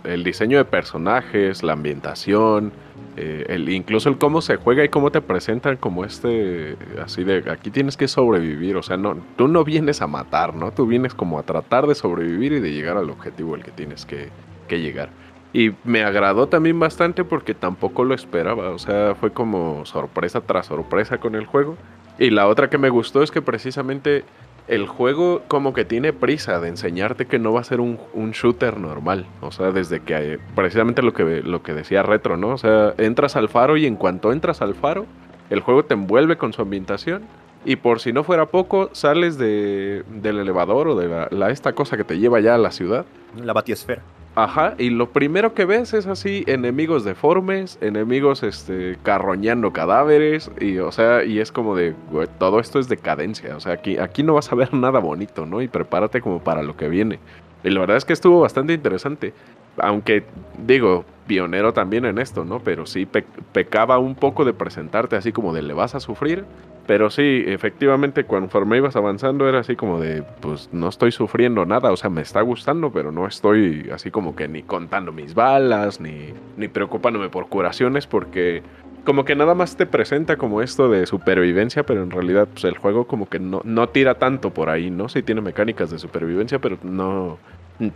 el diseño de personajes, la ambientación, eh, el, incluso el cómo se juega y cómo te presentan como este, así de, aquí tienes que sobrevivir, o sea, no, tú no vienes a matar, ¿no? Tú vienes como a tratar de sobrevivir y de llegar al objetivo al que tienes que, que llegar. Y me agradó también bastante porque tampoco lo esperaba, o sea, fue como sorpresa tras sorpresa con el juego. Y la otra que me gustó es que precisamente el juego como que tiene prisa de enseñarte que no va a ser un, shooter normal. O sea, desde que precisamente lo que, lo que decía Retro, ¿no? O sea, entras al faro y en cuanto entras al faro, el juego te envuelve con su ambientación. Y por si no fuera poco, sales de, del elevador o de la, esta cosa que te lleva ya a la ciudad. La batiesfera. Ajá, y lo primero que ves es así, enemigos deformes, enemigos este carroñando cadáveres, y o sea, y es como de, todo esto es decadencia, o sea, aquí, aquí no vas a ver nada bonito, ¿no? Y prepárate como para lo que viene. Y la verdad es que estuvo bastante interesante, aunque digo, pionero también en esto, ¿no? Pero sí pecaba un poco de presentarte así como de le vas a sufrir, Pero sí, efectivamente, conforme ibas avanzando era así como de, pues no estoy sufriendo nada, o sea, me está gustando, pero no estoy así como que ni contando mis balas, ni, ni preocupándome por curaciones, porque como que nada más te presenta como esto de supervivencia, pero en realidad pues, el juego como que no, no tira tanto por ahí, ¿no? Sí tiene mecánicas de supervivencia, pero no...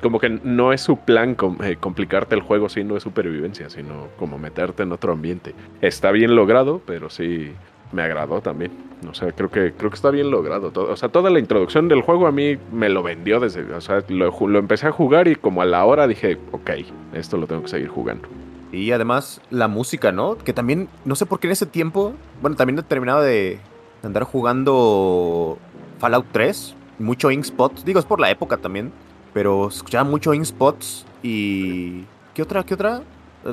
Como que no es su plan eh, complicarte el juego, sí, no es supervivencia, sino como meterte en otro ambiente. Está bien logrado, pero sí me agradó también. O sea, creo que, creo que está bien logrado. Todo. O sea, toda la introducción del juego a mí me lo vendió desde. O sea, lo, lo, empecé a jugar y como a la hora dije, ok, esto lo tengo que seguir jugando. Y además la música, ¿no? Que también, no sé por qué en ese tiempo, bueno, también he terminado de andar jugando Fallout 3, mucho Inkspot. Digo, es por la época también, pero escuchaba mucho Inkspots y. ¿Qué otra? ¿Qué otra?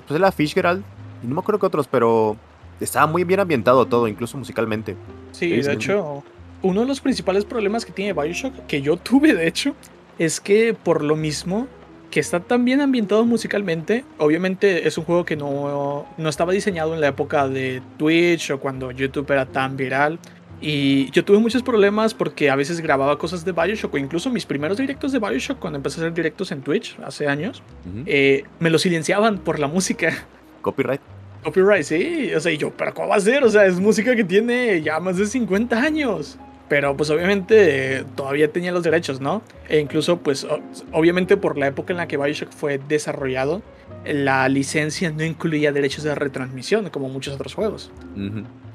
Pues la Fishgerald. Y no me acuerdo qué otros, pero estaba muy bien ambientado todo, incluso musicalmente. Sí, de hecho, uno de los principales problemas que tiene Bioshock, que yo tuve de hecho, es que por lo mismo que está tan bien ambientado musicalmente, obviamente es un juego que no, no estaba diseñado en la época de Twitch o cuando YouTube era tan viral. Y yo tuve muchos problemas porque a veces grababa cosas de Bioshock o incluso mis primeros directos de Bioshock cuando empecé a hacer directos en Twitch hace años, eh, me lo silenciaban por la música. Copyright. Copyright, sí. O sea, y yo, ¿pero cómo va a ser? O sea, es música que tiene ya más de 50 años. Pero pues obviamente todavía tenía los derechos, ¿no? E incluso pues obviamente por la época en la que Bioshock fue desarrollado, la licencia no incluía derechos de retransmisión como muchos otros juegos.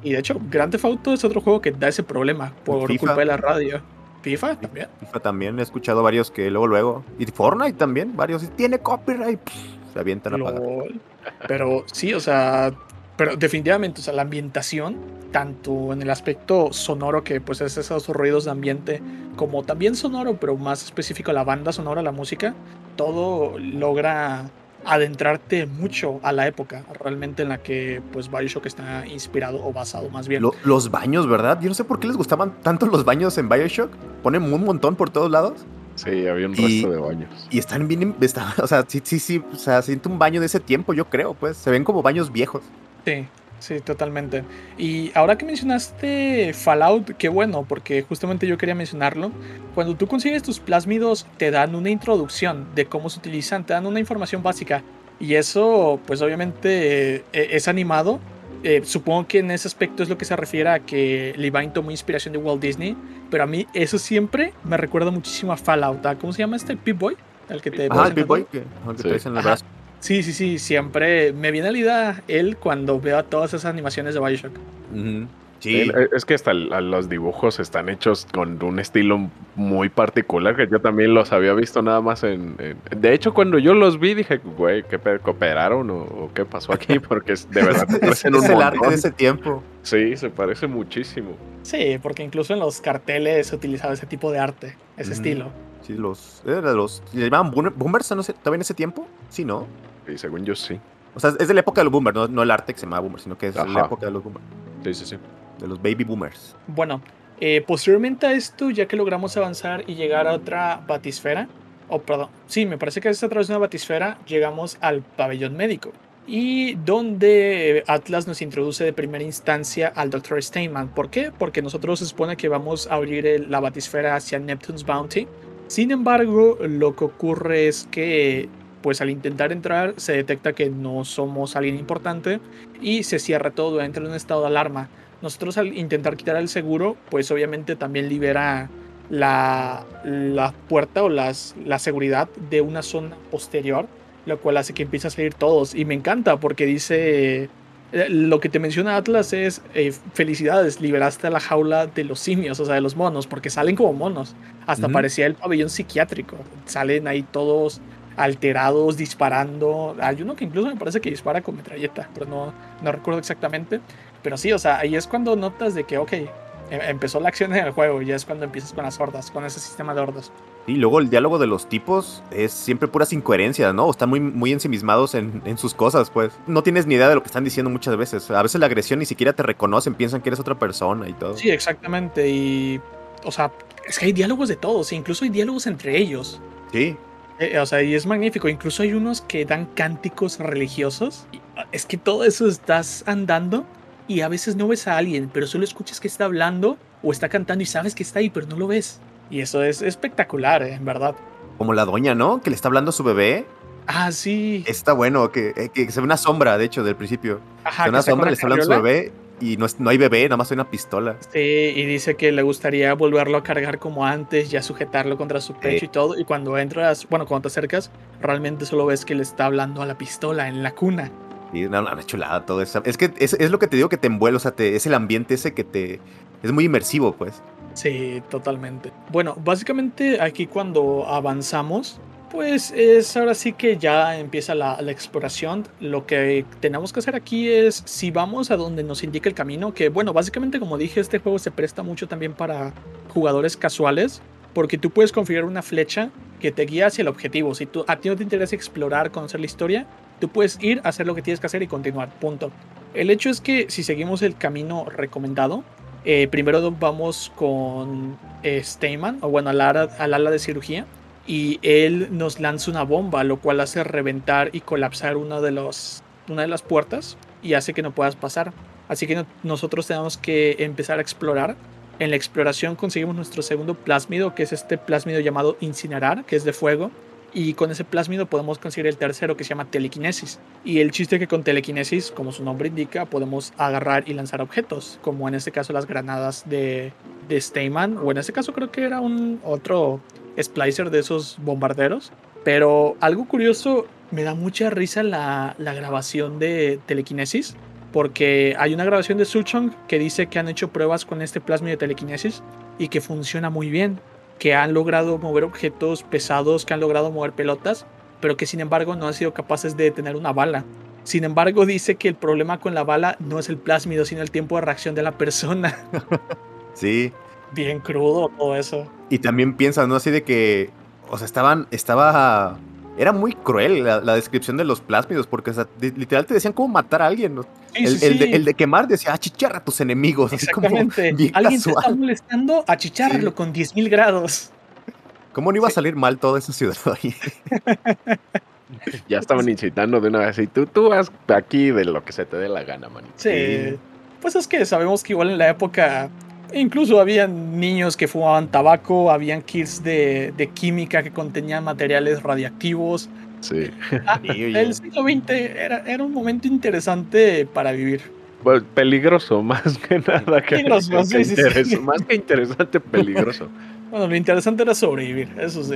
Y de hecho, Grand Theft Auto es otro juego que da ese problema por culpa de la radio. FIFA también. FIFA también, he escuchado varios que luego, luego. Y Fortnite también, varios. Tiene copyright. Se avientan a pagar. Pero sí, o sea, pero definitivamente, o sea, la ambientación, tanto en el aspecto sonoro, que pues es esos ruidos de ambiente, como también sonoro, pero más específico la banda sonora, la música, todo logra adentrarte mucho a la época realmente en la que pues Bioshock está inspirado o basado más bien. los baños, ¿verdad? Yo no sé por qué les gustaban tanto los baños en Bioshock. Ponen un montón por todos lados. Sí, había un resto de baños. Y están bien, o sea, sí, sí, sí, o sea, siento un baño de ese tiempo, yo creo, pues, se ven como baños viejos. Sí, sí, totalmente. Y ahora que mencionaste Fallout, qué bueno, porque justamente yo quería mencionarlo. Cuando tú consigues tus plásmidos, te dan una introducción de cómo se utilizan, te dan una información básica. Y eso, pues obviamente, eh, es animado. Eh, supongo que en ese aspecto es lo que se refiere a que Levine tomó inspiración de Walt Disney pero a mí eso siempre me recuerda muchísimo a Fallout. ¿Cómo se llama este? Pip-Boy. El que te ah, el Pip-Boy, que, sí. en el brazo. Sí, sí, sí, siempre me viene a la idea él cuando veo todas esas animaciones de Bioshock. Sí. Es que hasta los dibujos están hechos con un estilo muy particular que yo también los había visto nada más en... De hecho, cuando yo los vi dije, güey, ¿qué cooperaron o, qué pasó aquí? Porque de verdad es el arte de ese tiempo. Sí, se parece muchísimo. Sí, porque incluso en los carteles se utilizaba ese tipo de arte, ese estilo. Sí, los... los ¿Le llamaban boomers no sé, todavía en ese tiempo? Sí, ¿no? Sí, según yo sí. O sea, es de la época de los boomers, no, el arte que se llama boomer, sino que es de la época de los boomers. Sí, sí, sí de los baby boomers. Bueno, eh, posteriormente a esto, ya que logramos avanzar y llegar a otra batisfera, o perdón, sí, me parece que es a través de una batisfera, llegamos al pabellón médico. Y donde Atlas nos introduce de primera instancia al Dr. Steinman. ¿Por qué? Porque nosotros se supone que vamos a abrir la batisfera hacia Neptune's Bounty. Sin embargo, lo que ocurre es que pues al intentar entrar se detecta que no somos alguien importante y se cierra todo, entra en un estado de alarma. Nosotros al intentar quitar el seguro, pues obviamente también libera la, la puerta o las, la seguridad de una zona posterior, lo cual hace que empiece a salir todos. Y me encanta porque dice, eh, lo que te menciona Atlas es, eh, felicidades, liberaste a la jaula de los simios, o sea, de los monos, porque salen como monos. Hasta parecía el pabellón psiquiátrico. Salen ahí todos alterados, disparando. Hay uno que incluso me parece que dispara con metralleta, pero no, no recuerdo exactamente. Pero sí, o sea, ahí es cuando notas de que, ok, em, empezó la acción en el juego y ya es cuando empiezas con las hordas, con ese sistema de hordas. Y luego el diálogo de los tipos es siempre puras incoherencias, ¿no? Están muy, muy ensimismados en, en, sus cosas, pues. No tienes ni idea de lo que están diciendo muchas veces. A veces la agresión ni siquiera te reconocen, piensan que eres otra persona y todo. Sí, exactamente. Y, o sea, es que hay diálogos de todos, incluso hay diálogos entre ellos. Sí. Eh, o sea, y es magnífico. Incluso hay unos que dan cánticos religiosos. Es que todo eso estás andando y a veces no ves a alguien, pero solo escuchas que está hablando o está cantando y sabes que está ahí, pero no lo ves. Y eso es espectacular, eh, en verdad. Como la doña, ¿no? Que le está hablando a su bebé. Ah, sí. Está bueno, que, eh, que se ve una sombra, de hecho, del principio. Ajá, una sombra, le está hablando a su bebé y no, no, hay bebé, nada más hay una pistola. Sí, y dice que le gustaría volverlo a cargar como antes, ya sujetarlo contra su pecho y todo. Y cuando entras, bueno, cuando te acercas, realmente solo ves que le está hablando a la pistola en la cuna. Sí, una, una chulada todo eso. Es que es, es, lo que te digo que te envuelve, o sea, es el ambiente ese que te... Es muy inmersivo, pues. Sí, totalmente. Bueno, básicamente aquí cuando avanzamos, pues es ahora sí que ya empieza la, la, exploración. Lo que tenemos que hacer aquí es si vamos a donde nos indica el camino, que bueno, básicamente como dije, este juego se presta mucho también para jugadores casuales, porque tú puedes configurar una flecha que te guía hacia el objetivo. Si tú, a ti no te interesa explorar, conocer la historia, tú puedes ir, hacer lo que tienes que hacer y continuar. Punto. El hecho es que si seguimos el camino recomendado, eh, primero vamos con eh, Steyman, o bueno, al ala, al ala de cirugía, y él nos lanza una bomba, lo cual hace reventar y colapsar una de, los, una de las puertas y hace que no puedas pasar. Así que no, nosotros tenemos que empezar a explorar. En la exploración conseguimos nuestro segundo plásmido, que es este plásmido llamado incinerar, que es de fuego. Y con ese plásmido podemos conseguir el tercero, que se llama telequinesis. Y el chiste es que con telequinesis, como su nombre indica, podemos agarrar y lanzar objetos, como en este caso las granadas de, de Steyman, o en este caso creo que era un otro splicer de esos bombarderos. Pero algo curioso, me da mucha risa la, grabación de telequinesis. Porque hay una grabación de Suchong que dice que han hecho pruebas con este plasma de telequinesis y que funciona muy bien. Que han logrado mover objetos pesados, que han logrado mover pelotas, pero que sin embargo no han sido capaces de detener una bala. Sin embargo, dice que el problema con la bala no es el plásmido, sino el tiempo de reacción de la persona. sí. Bien crudo todo eso. Y también piensas, ¿no? Así de que, o sea, estaban, estaba, era muy cruel la, la descripción de los plásmidos, porque, o sea, de, literal te decían cómo matar a alguien, ¿no? Sí, el, sí, el, sí. de, el, de, quemar decía, achicharra a tus enemigos. Exactamente. Así como Alguien te está molestando, achicharlo sí. con 10.000 grados. ¿Cómo no iba a salir mal toda esa ciudad ahí? ya estaban incitando de una vez. Y tú, tú vas aquí de lo que se te dé la gana, manito. Sí. Pues es que sabemos que igual en la época Incluso habían niños que fumaban tabaco, habían kits de, de química que contenían materiales radiactivos. Sí. Ah, el siglo XX era, era, un momento interesante para vivir. Pues peligroso, más que nada. Que, peligroso, que, sí, que sí, sí. Más que interesante, peligroso. bueno, lo interesante era sobrevivir, eso sí.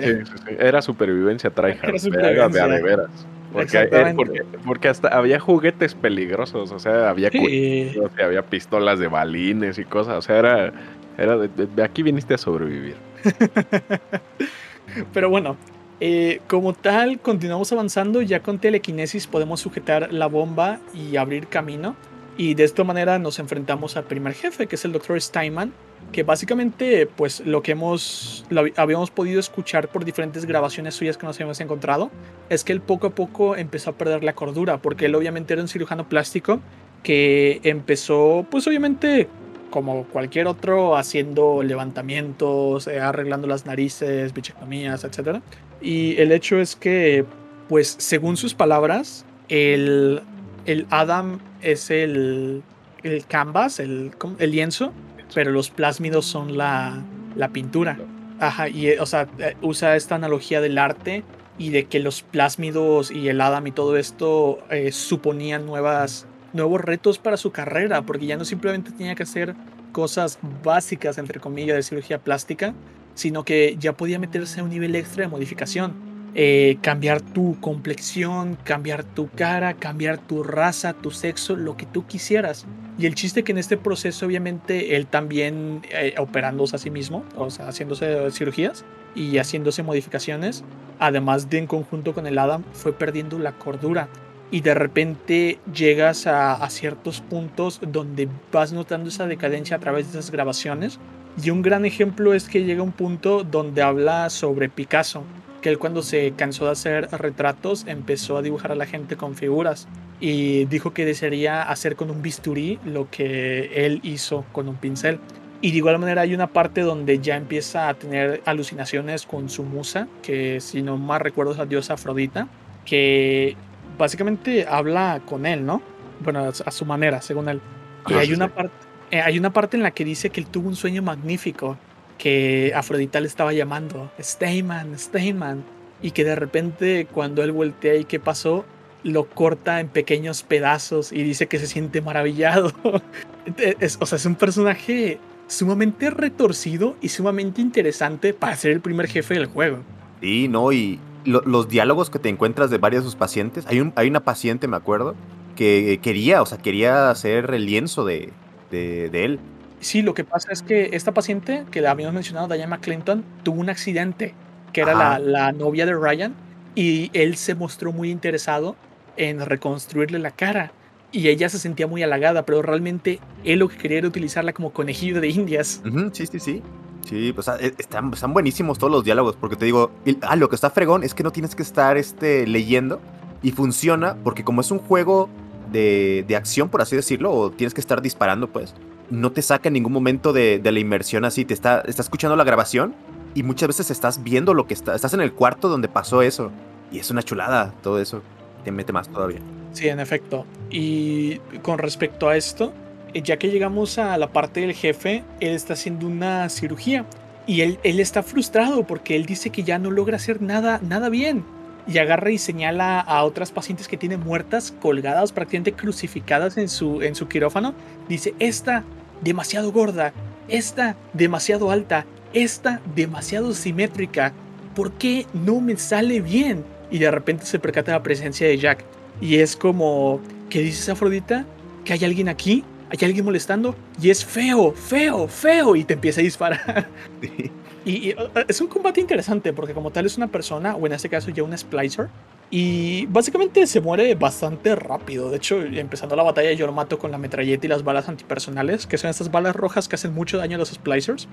Era supervivencia tryhard. Era supervivencia. Era de, de veras. Porque, porque, porque, hasta había juguetes peligrosos, o sea, había sí. cuchillos, había pistolas de balines y cosas, o sea, era, era de, de, de aquí viniste a sobrevivir. Pero bueno, eh, como tal, continuamos avanzando, ya con telequinesis podemos sujetar la bomba y abrir camino. Y de esta manera nos enfrentamos al primer jefe, que es el Dr. Steinman, que básicamente, pues lo que hemos, habíamos podido escuchar por diferentes grabaciones suyas que nos habíamos encontrado, es que él poco a poco empezó a perder la cordura, porque él obviamente era un cirujano plástico que empezó, pues obviamente, como cualquier otro, haciendo levantamientos, eh, arreglando las narices, bichectomías, etc. Y el hecho es que, pues según sus palabras, el, el Adam es el, el canvas, el, el lienzo, pero los plásmidos son la, la pintura. Ajá, y o sea, usa esta analogía del arte y de que los plásmidos y el Adam y todo esto eh, suponían nuevas, nuevos retos para su carrera, porque ya no simplemente tenía que hacer cosas básicas, entre comillas, de cirugía plástica, sino que ya podía meterse a un nivel extra de modificación. Eh, cambiar tu complexión, cambiar tu cara, cambiar tu raza, tu sexo, lo que tú quisieras. Y el chiste que en este proceso, obviamente, él también eh, operándose a sí mismo, o sea, haciéndose cirugías y haciéndose modificaciones, además de en conjunto con el Adam, fue perdiendo la cordura. Y de repente llegas a, a ciertos puntos donde vas notando esa decadencia a través de esas grabaciones. Y un gran ejemplo es que llega un punto donde habla sobre Picasso, que él cuando se cansó de hacer retratos empezó a dibujar a la gente con figuras y dijo que desearía hacer con un bisturí lo que él hizo con un pincel. Y de igual manera hay una parte donde ya empieza a tener alucinaciones con su musa, que si no más recuerdo es la diosa Afrodita, que básicamente habla con él, ¿no? Bueno, a su manera, según él. Y hay, una parte, eh, hay una parte en la que dice que él tuvo un sueño magnífico, que Afrodita le estaba llamando, Stayman, Stayman, y que de repente cuando él voltea y qué pasó, lo corta en pequeños pedazos y dice que se siente maravillado. o sea, es un personaje sumamente retorcido y sumamente interesante para ser el primer jefe del juego. Sí, no, y los diálogos que te encuentras de varios de sus pacientes, hay, un, hay una paciente, me acuerdo, que quería, o sea, quería hacer el lienzo de, de, él. Sí, lo que pasa es que esta paciente, que la habíamos mencionado, Diana Clinton, tuvo un accidente, que era la, la novia de Ryan, y él se mostró muy interesado en reconstruirle la cara y ella se sentía muy halagada, pero realmente él lo que quería era utilizarla como conejillo de indias. sí, sí, sí. Sí, pues están, están, buenísimos todos los diálogos, porque te digo, ah, lo que está fregón es que no tienes que estar este, leyendo y funciona porque como es un juego de, de, acción, por así decirlo, o tienes que estar disparando, pues, no te saca en ningún momento de, de la inmersión así, te está, está escuchando la grabación y muchas veces estás viendo lo que está, estás en el cuarto donde pasó eso y es una chulada todo eso, te mete más todavía. Sí, en efecto. Y con respecto a esto, eh, ya que llegamos a la parte del jefe, él está haciendo una cirugía y él, él está frustrado porque él dice que ya no logra hacer nada, nada bien. Y agarra y señala a otras pacientes que tiene muertas, colgadas, prácticamente crucificadas en su, en su quirófano. Dice, esta demasiado gorda, esta demasiado alta, esta demasiado simétrica. ¿Por qué no me sale bien? Y de repente se percata la presencia de Jack. Y es como, ¿qué dices Afrodita? ¿Que hay alguien aquí? ¿Hay alguien molestando? Y es feo, feo, feo. Y te empieza a disparar. Y, uh, es un combate interesante porque como tal es una persona, o en este caso ya un splicer. Y básicamente se muere bastante rápido. De hecho, empezando la batalla yo lo mato con la metralleta y las balas antipersonales, que son estas balas rojas que hacen mucho daño a los splicers.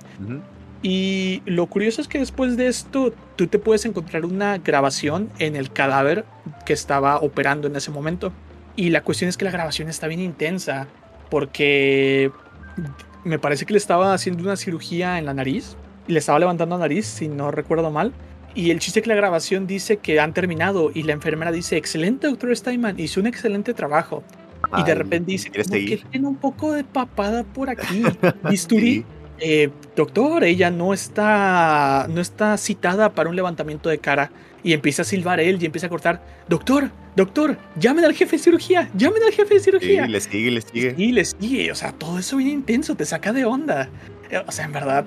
Y lo curioso es que después de esto tú te puedes encontrar una grabación en el cadáver que estaba operando en ese momento. Y la cuestión es que la grabación está bien intensa porque me parece que le estaba haciendo una cirugía en la nariz y le estaba levantando la nariz, si no recuerdo mal. Y el chiste que la grabación dice que han terminado y la enfermera dice, excelente doctor Steinman, hizo un excelente trabajo. y de repente dice, que tiene un poco de papada por aquí. Bisturí. Eh, doctor, ella no está, no está citada para un levantamiento de cara. Y empieza a silbar él y empieza a cortar. Doctor, doctor, llamen al jefe de cirugía, llamen al jefe de cirugía. Y le sigue, le sigue. Y le sigue. O sea, todo eso bien intenso, te saca de onda. Eh, o sea, en verdad,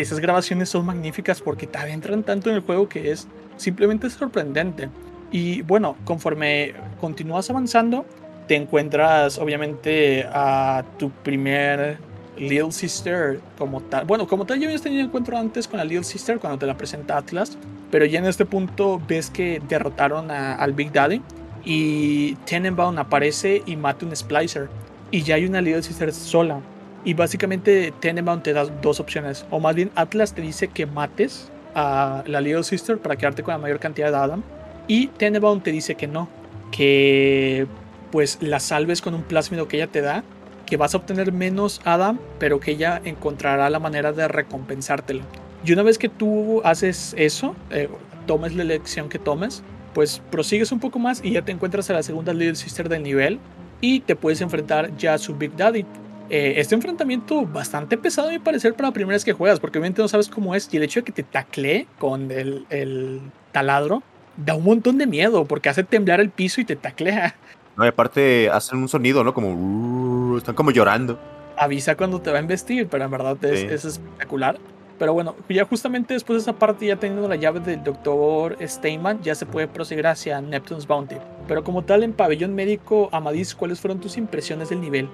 esas grabaciones son magníficas porque te adentran tanto en el juego que es simplemente sorprendente. Y bueno, conforme continúas avanzando, te encuentras obviamente a tu primer Little Sister como tal. Bueno, como tal, ya habías tenido encuentro antes con la Little Sister cuando te la presenta Atlas, pero ya en este punto ves que derrotaron al Big Daddy y Tenenbaum aparece y mata un Splicer. Y ya hay una Little Sister sola. Y básicamente Tenenbaum te da dos opciones. O más bien Atlas te dice que mates a la Little Sister para quedarte con la mayor cantidad de Adam. Y Tenenbaum te dice que no. Que pues la salves con un plásmido que ella te da que vas a obtener menos Adam, pero que ella encontrará la manera de recompensártelo. Y una vez que tú haces eso, eh, tomes la elección que tomes, pues prosigues un poco más y ya te encuentras a la segunda Little Sister del nivel y te puedes enfrentar ya a su Big Daddy. Eh, este enfrentamiento bastante pesado a mi parecer para la primera vez que juegas, porque obviamente no sabes cómo es y el hecho de que te taclee con el, el taladro da un montón de miedo porque hace temblar el piso y te taclea. No, y aparte hacen un sonido, ¿no? Como. Uh, están como llorando. Avisa cuando te va a investir, pero en verdad es, espectacular. Pero bueno, ya justamente después de esa parte, ya teniendo la llave del doctor Steinman, ya se puede proseguir hacia Neptune's Bounty. Pero como tal, en pabellón médico, Amadis, ¿cuáles fueron tus impresiones del nivel?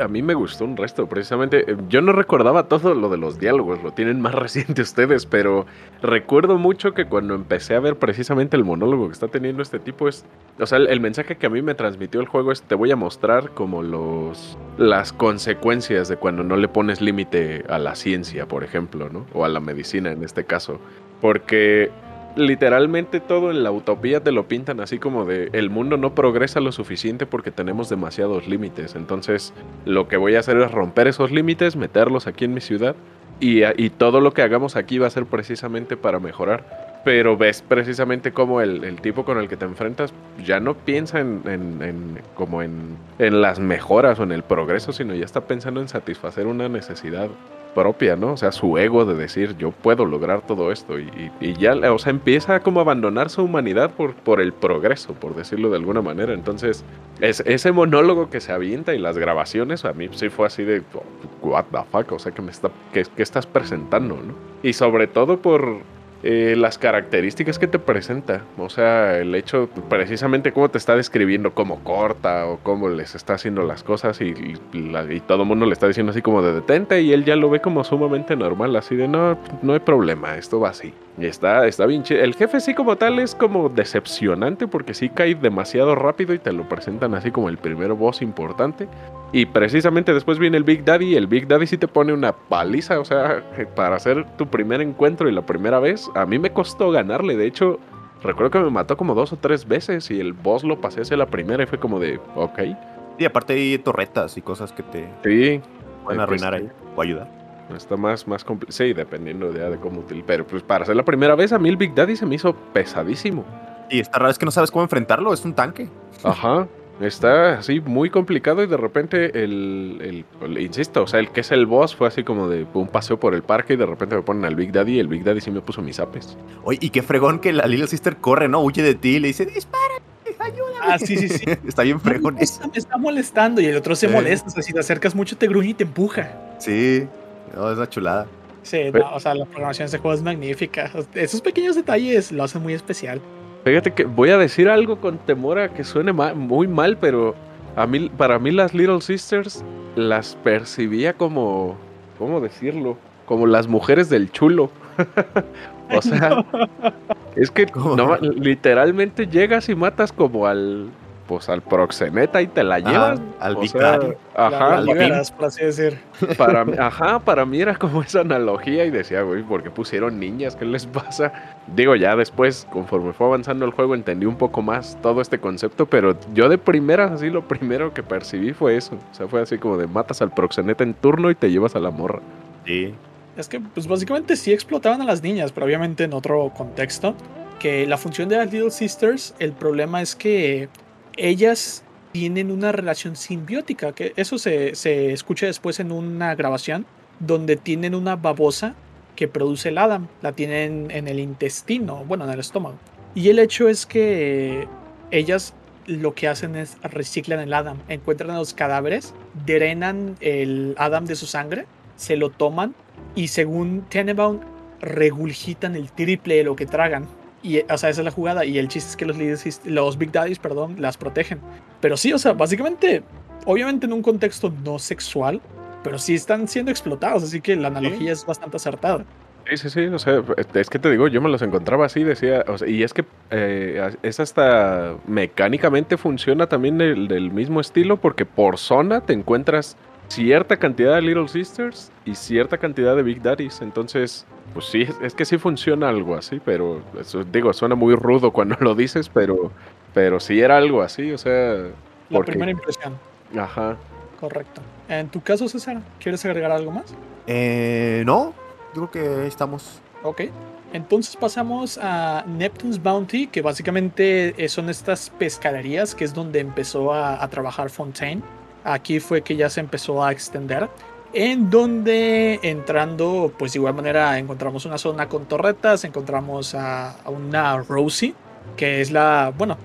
A mí me gustó un resto, precisamente. Eh, yo no recordaba todo lo de los diálogos, lo tienen más reciente ustedes, pero recuerdo mucho que cuando empecé a ver precisamente el monólogo que está teniendo este tipo es, o sea, el, mensaje que a mí me transmitió el juego es te voy a mostrar como los las consecuencias de cuando no le pones límite a la ciencia, por ejemplo, ¿no? O a la medicina en este caso, porque literalmente todo en la utopía te lo pintan así como de el mundo no progresa lo suficiente porque tenemos demasiados límites. Entonces lo que voy a hacer es romper esos límites, meterlos aquí en mi ciudad y, y, todo lo que hagamos aquí va a ser precisamente para mejorar. pero ves precisamente como el, tipo con el que te enfrentas ya no piensa en, como en, en, las mejoras o en el progreso, sino ya está pensando en satisfacer una necesidad propia, ¿no? O sea, su ego de decir yo puedo lograr todo esto y, ya, o sea, empieza como a abandonar su humanidad por, por el progreso, por decirlo de alguna manera. Entonces, es, ese monólogo que se avienta y las grabaciones, a mí sí fue así de, what the fuck, o sea, que me está, estás presentando, ¿no? Y sobre todo por, eh, las características que te presenta. O sea, el hecho, precisamente cómo te está describiendo, cómo corta o cómo les está haciendo las cosas y, todo el mundo le está diciendo así como de detente y él ya lo ve como sumamente normal, así de no, no hay problema, esto va así. Y está, está bien. El jefe sí como tal es como decepcionante porque sí cae demasiado rápido y te lo presentan así como el primer boss importante. Y precisamente después viene el Big Daddy y el Big Daddy sí te pone una paliza, o sea, para hacer tu primer encuentro y la primera vez, a mí me costó ganarle, de hecho, recuerdo que me mató como dos o tres veces y el boss lo pasé hacia la primera y fue como de, ok. Y aparte hay torretas y cosas que te sí, pueden arruinar ahí o ayudar. Está más, más complicado. Sí, dependiendo de, de cómo utilizar. Pero pues para hacer la primera vez a mí el Big Daddy se me hizo pesadísimo. Y está raro es que no sabes cómo enfrentarlo, es un tanque. Ajá. Está así muy complicado y de repente el, insisto, o sea, el que es el boss fue así como de un paseo por el parque y de repente me ponen al Big Daddy y el Big Daddy sí me puso mis apes. Oye, y qué fregón que la Little Sister corre, ¿no? Huye de ti y le dice, dispara, ayúdame. Ah, sí, sí, sí. está bien fregón. Me está, me está molestando y el otro se molesta, o sea, si te acercas mucho te gruñe y te empuja. Sí, no, es una chulada. Sí, no, o sea, la programación de este juego es magnífica. Esos pequeños detalles lo hacen muy especial. Fíjate que voy a decir algo con temor a que suene muy mal, pero a mí, para mí las Little Sisters las percibía como, ¿cómo decirlo? Como las mujeres del chulo. o sea, es que no, literalmente llegas y matas como al pues al proxeneta y te la llevas. al vicario. Ajá, por así decir. Para, ajá, para mí era como esa analogía y decía, güey, ¿por qué pusieron niñas? ¿Qué les pasa? Digo, ya después, conforme fue avanzando el juego, entendí un poco más todo este concepto, pero yo de primeras, así lo primero que percibí fue eso. O sea, fue así como de matas al proxeneta en turno y te llevas a la morra. Sí. Es que, pues básicamente sí explotaban a las niñas, pero obviamente en otro contexto. Que la función de las Little Sisters, el problema es que ellas tienen una relación simbiótica, que eso se, se, escucha después en una grabación, donde tienen una babosa que produce el Adam, la tienen en el intestino, bueno, en el estómago. Y el hecho es que ellas lo que hacen es reciclan el Adam, encuentran los cadáveres, drenan el Adam de su sangre, se lo toman y según Tenenbaum regurgitan el triple de lo que tragan. Y, o sea, esa es la jugada. Y el chiste es que los, los Big Daddies, perdón, las protegen. Pero sí, o sea, básicamente, obviamente en un contexto no sexual, pero sí están siendo explotados. Así que la analogía es bastante acertada. Sí, sí, sí, o sea, es que te digo, yo me los encontraba así, decía, o sea, y es que eh, es hasta mecánicamente funciona también del, mismo estilo, porque por zona te encuentras cierta cantidad de Little Sisters y cierta cantidad de Big Daddies, entonces pues sí, es que sí funciona algo así, pero eso, digo, suena muy rudo cuando lo dices, pero, pero sí era algo así, o sea... La primera impresión. Ajá. Correcto. En tu caso, César, ¿quieres agregar algo más? Eh, no, digo que estamos. Ok. Entonces pasamos a Neptune's Bounty, que básicamente eh, son estas pescaderías, que es donde empezó a, a trabajar Fontaine. Aquí fue que ya se empezó a extender en donde entrando, pues de igual manera encontramos una zona con torretas, encontramos a, una Rosie, que es la, bueno,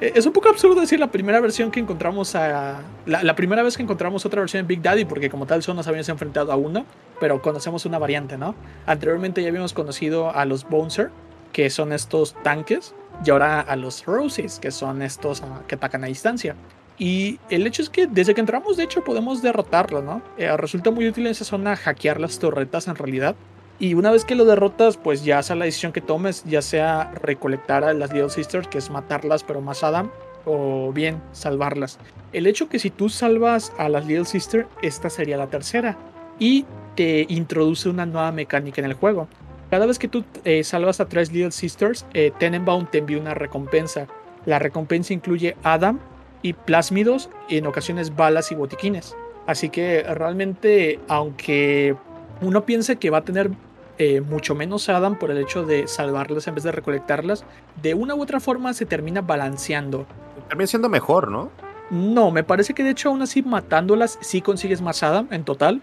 e, es un poco absurdo decir la primera versión que encontramos a, la, primera vez que encontramos otra versión de Big Daddy, porque como tal solo nos habíamos enfrentado a una, pero conocemos una variante, ¿no? Anteriormente ya habíamos conocido a los Boneser, que son estos tanques, y ahora a los Rosies, que son estos ah, que atacan a distancia. Y el hecho es que desde que entramos, de hecho, podemos derrotarlo, ¿no? Eh, resulta muy útil en esa zona hackear las torretas en realidad. Y una vez que lo derrotas, pues ya sea la decisión que tomes, ya sea recolectar a las Little Sisters, que es matarlas pero más Adam, o bien salvarlas. El hecho que si tú salvas a las Little Sisters, esta sería la tercera. Y te introduce una nueva mecánica en el juego. Cada vez que tú eh, salvas a tres Little Sisters, eh, Tenenbaum te envía una recompensa. La recompensa incluye Adam, y plásmidos y en ocasiones balas y botiquines. Así que realmente, aunque uno piense que va a tener eh, mucho menos Adam por el hecho de salvarlas en vez de recolectarlas, de una u otra forma se termina balanceando. Termina siendo mejor, ¿no? No, me parece que de hecho aún así matándolas sí consigues más Adam en total,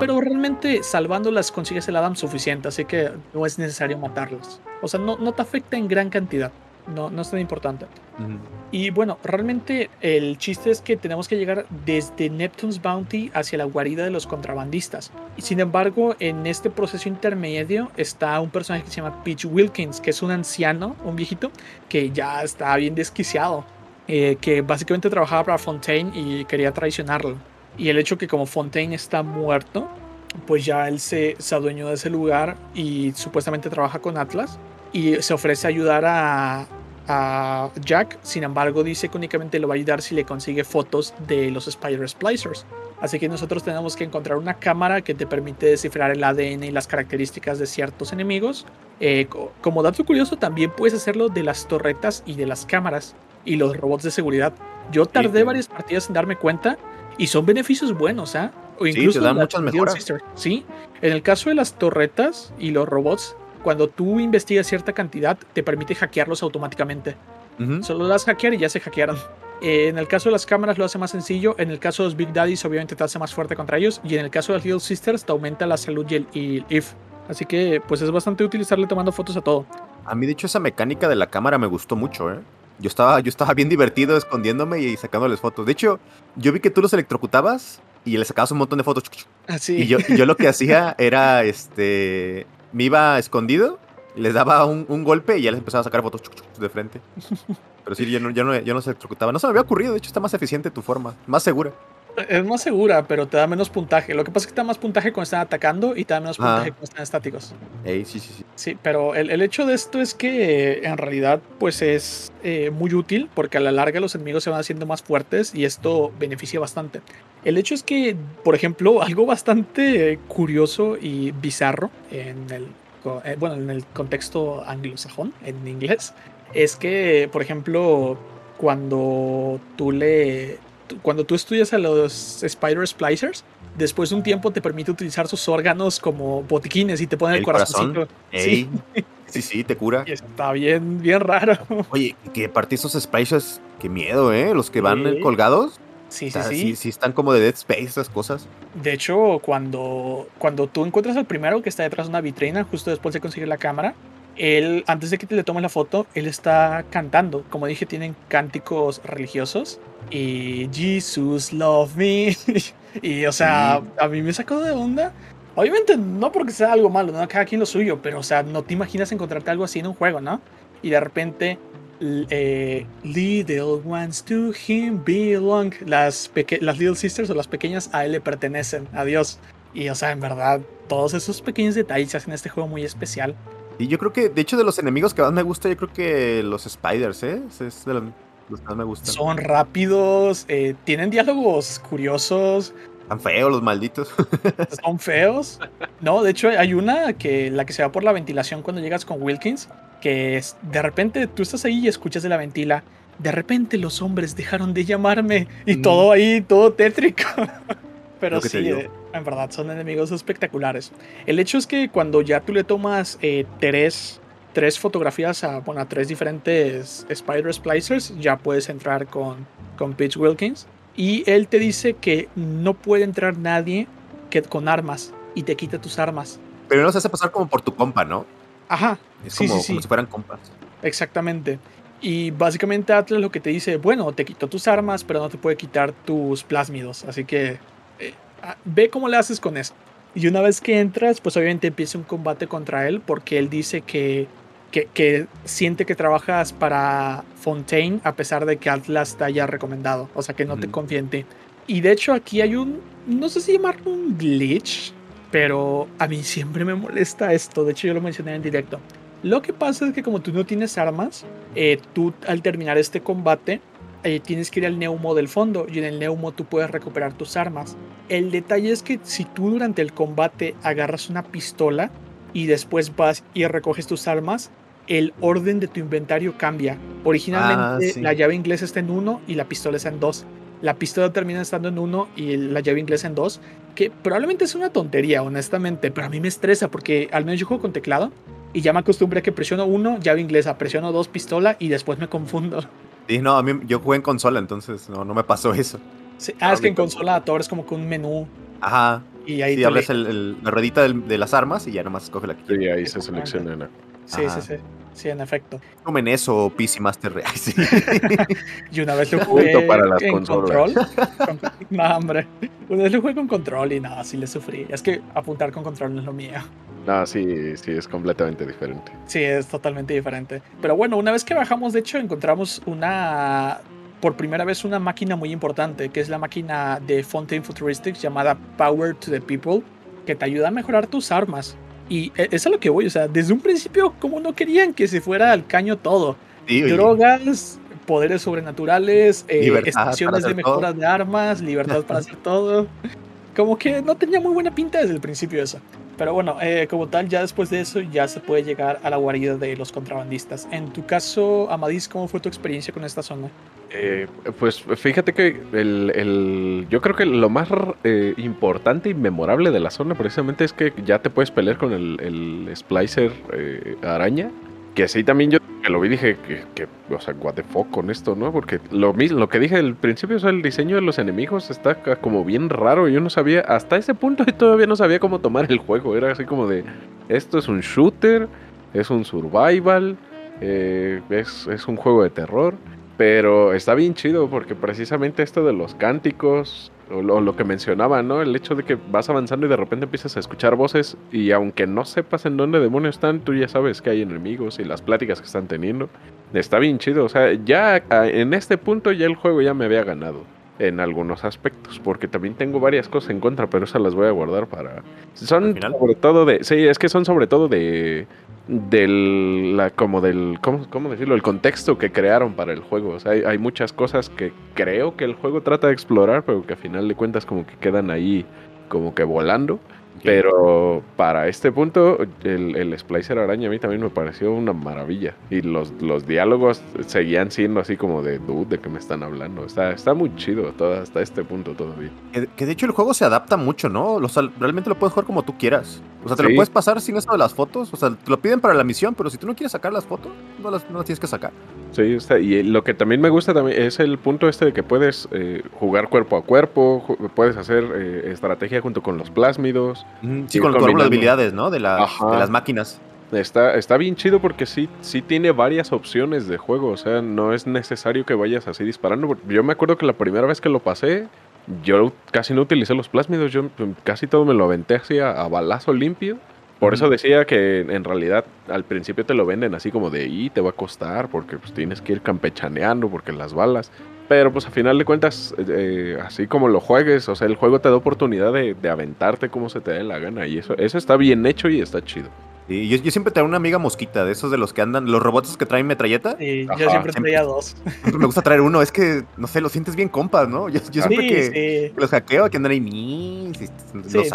pero realmente salvándolas consigues el Adam suficiente, así que no es necesario matarlas. O sea, no, no te afecta en gran cantidad. No, no es tan importante. Y bueno, realmente el chiste es que tenemos que llegar desde Neptune's Bounty hacia la guarida de los contrabandistas. Y sin embargo, en este proceso intermedio está un personaje que se llama Peach Wilkins, que es un anciano, un viejito, que ya está bien desquiciado. Eh, que básicamente trabajaba para Fontaine y quería traicionarlo. Y el hecho que como Fontaine está muerto, pues ya él se, se adueñó de ese lugar y supuestamente trabaja con Atlas y se ofrece a ayudar a, a Jack, sin embargo dice que únicamente lo va a ayudar si le consigue fotos de los Spider Splicers. Así que nosotros tenemos que encontrar una cámara que te permite descifrar el ADN y las características de ciertos enemigos. Eh, como dato curioso, también puedes hacerlo de las torretas y de las cámaras y los robots de seguridad. Yo tardé varias partidas en darme cuenta y son beneficios buenos, ¿ah? O incluso sí, te dan muchas mejoras. Sí, en el caso de las torretas y los robots, cuando tú investigas cierta cantidad, te permite hackearlos automáticamente. Solo las hackear y ya se hackearon. Eh, en el caso de las cámaras lo hace más sencillo. En el caso de los Big Daddies, obviamente te hace más fuerte contra ellos. Y en el caso de las Little Sisters, te aumenta la salud y el, IF. Así que, pues es bastante utilizarle tomando fotos a todo. A mí, de hecho, esa mecánica de la cámara me gustó mucho, ¿eh? Yo estaba, yo estaba bien divertido escondiéndome y sacándoles fotos. De hecho, yo vi que tú los electrocutabas y les sacabas un montón de fotos. Así. Ah, y yo, y yo lo que hacía era, este, me iba escondido, les daba un, golpe y ya les empezaba a sacar fotos de frente. Pero sí, yo no, yo, no, yo no se electrocutaba. No se me había ocurrido, de hecho está más eficiente tu forma, más segura. Es más segura, pero te da menos puntaje. Lo que pasa es que te da más puntaje cuando están atacando y te da menos puntaje cuando están estáticos. sí, sí, sí. Sí, pero el, hecho de esto es que en realidad pues es eh, muy útil porque a la larga los enemigos se van haciendo más fuertes y esto beneficia bastante. El hecho es que, por ejemplo, algo bastante curioso y bizarro en el, eh, bueno, en el contexto anglosajón, en inglés, es que, por ejemplo, cuando tú le cuando tú estudias a los Spider Splicers, después de un tiempo te permite utilizar sus órganos como botiquines y te pone el, corazón. Sí. sí. sí, te cura. Y está bien, bien raro. Oye, que parte esos Splicers, qué miedo, ¿eh? Los que van colgados. Sí, sí, sí. sí. están como de Dead Space, esas cosas. De hecho, cuando, cuando tú encuentras al primero que está detrás de una vitrina, justo después de conseguir la cámara, él, antes de que te le tomes la foto, él está cantando. Como dije, tienen cánticos religiosos. Y Jesus love me. y o sea, a mí me sacó de onda. Obviamente no porque sea algo malo, ¿no? Cada quien lo suyo, pero o sea, no te imaginas encontrarte algo así en un juego, ¿no? Y de repente, eh, Little ones to him belong. Las, las Little Sisters o las pequeñas a él le pertenecen. Adiós. Y o sea, en verdad, todos esos pequeños detalles hacen este juego muy especial. Y yo creo que, de hecho, de los enemigos que más me gusta, yo creo que los Spiders, ¿eh? Es de los, que más me gustan. Son rápidos, eh, tienen diálogos curiosos. Están feos los malditos. Son feos. No, de hecho, hay una que la que se va por la ventilación cuando llegas con Wilkins, que es, de repente tú estás ahí y escuchas de la ventila. De repente los hombres dejaron de llamarme y mm. todo ahí, todo tétrico. Pero sí, en verdad son enemigos espectaculares. El hecho es que cuando ya tú le tomas eh, tres, tres, fotografías a, bueno, a tres diferentes Spider Splicers, ya puedes entrar con, con Pitch Wilkins. Y él te dice que no puede entrar nadie que, con armas y te quita tus armas. Pero no se hace pasar como por tu compa, ¿no? Ajá. Es como, como si fueran compas. Exactamente. Y básicamente Atlas lo que te dice, bueno, te quitó tus armas, pero no te puede quitar tus plásmidos. Así que ve cómo le haces con eso. Y una vez que entras, pues obviamente empieza un combate contra él porque él dice que, que, siente que trabajas para Fontaine a pesar de que Atlas te haya recomendado. O sea, que no te confía en ti. Y de hecho aquí hay un, no sé si llamarlo un glitch, pero a mí siempre me molesta esto. De hecho yo lo mencioné en directo. Lo que pasa es que como tú no tienes armas, eh, tú al terminar este combate eh, tienes que ir al neumo del fondo y en el neumo tú puedes recuperar tus armas. El detalle es que si tú durante el combate agarras una pistola y después vas y recoges tus armas, el orden de tu inventario cambia. Originalmente ah, la llave inglesa está en uno y la pistola está en dos. la pistola termina estando en uno y la llave inglesa en dos, que probablemente es una tontería, honestamente, pero a mí me estresa porque al menos yo juego con teclado y ya me acostumbré a que presiono uno, llave inglesa, presiono dos, pistola y después me confundo. Sí, no, a mí yo jugué en consola, entonces no, no me pasó eso. ah, es que en consola todo es como que un menú. Ajá. Y ahí sí, abres la ruedita de las armas y ya nomás escoge la que quieres. Sí, ahí se selecciona. Sí, sí, sí. Sí, en efecto. Comen eso, PC Master Real. Sí. y una vez lo jugué para las en control. no, hombre. Una vez lo jugué con control y nada, sí le sufrí. Es que apuntar con control no es lo mío. No, sí, sí, es completamente diferente. Sí, es totalmente diferente. Pero bueno, una vez que bajamos, de hecho, encontramos una. Por primera vez, una máquina muy importante, que es la máquina de Fontaine Futuristics llamada Power to the People, que te ayuda a mejorar tus armas. Y e, es a lo que voy, o sea, desde un principio, como no querían que se fuera al caño todo. Drogas, poderes sobrenaturales, eh, estaciones de mejoras de armas, libertad para hacer todo. Como que no tenía muy buena pinta desde el principio eso. Pero bueno, eh, como tal, ya después de eso ya se puede llegar a la guarida de los contrabandistas. En tu caso, Amadís, ¿cómo fue tu experiencia con esta zona? Eh, pues fíjate que el, yo creo que lo más eh, importante y memorable de la zona precisamente es que ya te puedes pelear con el, el Splicer araña. Que así también yo que lo vi dije que, o sea, what the fuck con esto, ¿no? Porque lo mismo, lo que dije al principio, o sea, el diseño de los enemigos está como bien raro. Yo no sabía, hasta ese punto todavía no sabía cómo tomar el juego. Era así como de, esto es un shooter, es un survival, eh, es, es un juego de terror. Pero está bien chido porque precisamente esto de los cánticos, o lo, que mencionaba, ¿no? El hecho de que vas avanzando y de repente empiezas a escuchar voces y aunque no sepas en dónde demonios están, tú ya sabes que hay enemigos y las pláticas que están teniendo. Está bien chido, o sea, ya en este punto ya el juego ya me había ganado en algunos aspectos, porque también tengo varias cosas en contra, pero esas las voy a guardar para... Son sobre todo de... Sí, es que son sobre todo de del la, como del ¿cómo, ¿cómo, decirlo el contexto que crearon para el juego. O sea hay, hay, muchas cosas que creo que el juego trata de explorar pero que a final de cuentas como que quedan ahí como que volando pero para este punto, el, el, Splicer Araña a mí también me pareció una maravilla. Y los, los diálogos seguían siendo así como de dude, de que me están hablando. Está, está muy chido todo, hasta este punto todavía. Que, que, de hecho el juego se adapta mucho, ¿no? O sea, realmente lo puedes jugar como tú quieras. O sea, te lo puedes pasar sin eso de las fotos. O sea, te lo piden para la misión, pero si tú no quieres sacar las fotos, no las, no las tienes que sacar. Sí, está. y lo que también me gusta también es el punto este de que puedes eh, jugar cuerpo a cuerpo, puedes hacer eh, estrategia junto con los plásmidos. sí, con, con las habilidades, ¿no? De, las máquinas. Está, está bien chido porque sí, sí tiene varias opciones de juego, o sea, no es necesario que vayas así disparando. Yo me acuerdo que la primera vez que lo pasé, yo casi no utilicé los plásmidos, yo casi todo me lo aventé así a balazo limpio. Por eso decía que en realidad al principio te lo venden así como de, y te va a costar porque pues tienes que ir campechaneando porque las balas. Pero pues a final de cuentas, eh, así como lo juegues, o sea, el juego te da oportunidad de, de, aventarte como se te dé la gana y eso, eso está bien hecho y está chido. Sí, yo, siempre tengo una amiga mosquita, de esos de los que andan, los robots que traen metralleta. Sí, yo siempre traía dos. Me gusta traer uno, es que, no sé, lo sientes bien compas, ¿no? Yo, siempre que, los hackeo, que andan ahí, mis, los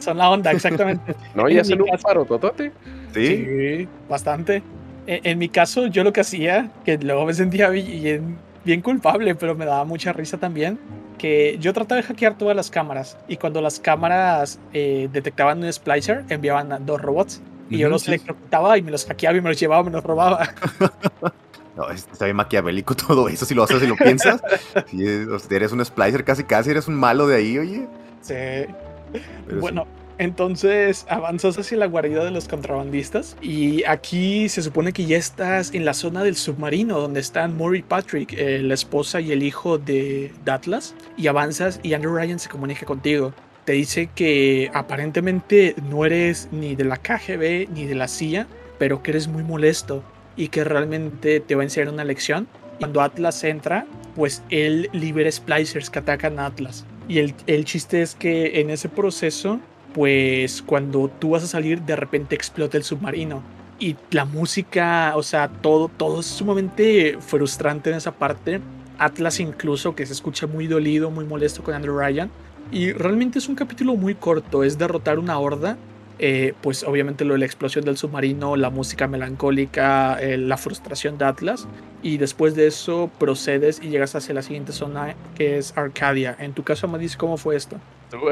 son, la onda, exactamente. no, y hacen un paro, totote. ¿Sí? bastante. En, en, mi caso, yo lo que hacía, que luego me sentía bien, bien culpable, pero me daba mucha risa también, que yo trataba de hackear todas las cámaras y cuando las cámaras eh, detectaban un splicer, enviaban a dos robots y yo los electrocutaba y me los hackeaba y me los llevaba, me los robaba. No, está bien maquiavélico todo eso, si lo haces y lo piensas. si eres un splicer casi casi, eres un malo de ahí, oye. Sí. bueno, entonces avanzas hacia la guarida de los contrabandistas y aquí se supone que ya estás en la zona del submarino donde están Murray Patrick, eh, la esposa y el hijo de Atlas, y avanzas y Andrew Ryan se comunica contigo te dice que aparentemente no eres ni de la KGB ni de la CIA, pero que eres muy molesto y que realmente te va a enseñar una lección. Cuando Atlas entra, pues él libera splicers que atacan a Atlas. Y el, el chiste es que en ese proceso, pues cuando tú vas a salir, de repente explota el submarino. Y la música, o sea, todo, todo es sumamente frustrante en esa parte. Atlas incluso, que se escucha muy dolido, muy molesto con Andrew Ryan, y realmente es un capítulo muy corto, es derrotar una horda. eh, pues obviamente lo de la explosión del submarino, la música melancólica, eh, la frustración de Atlas. Y después de eso procedes y llegas hacia la siguiente zona que es Arcadia. En tu caso, Amadis, ¿cómo fue esto?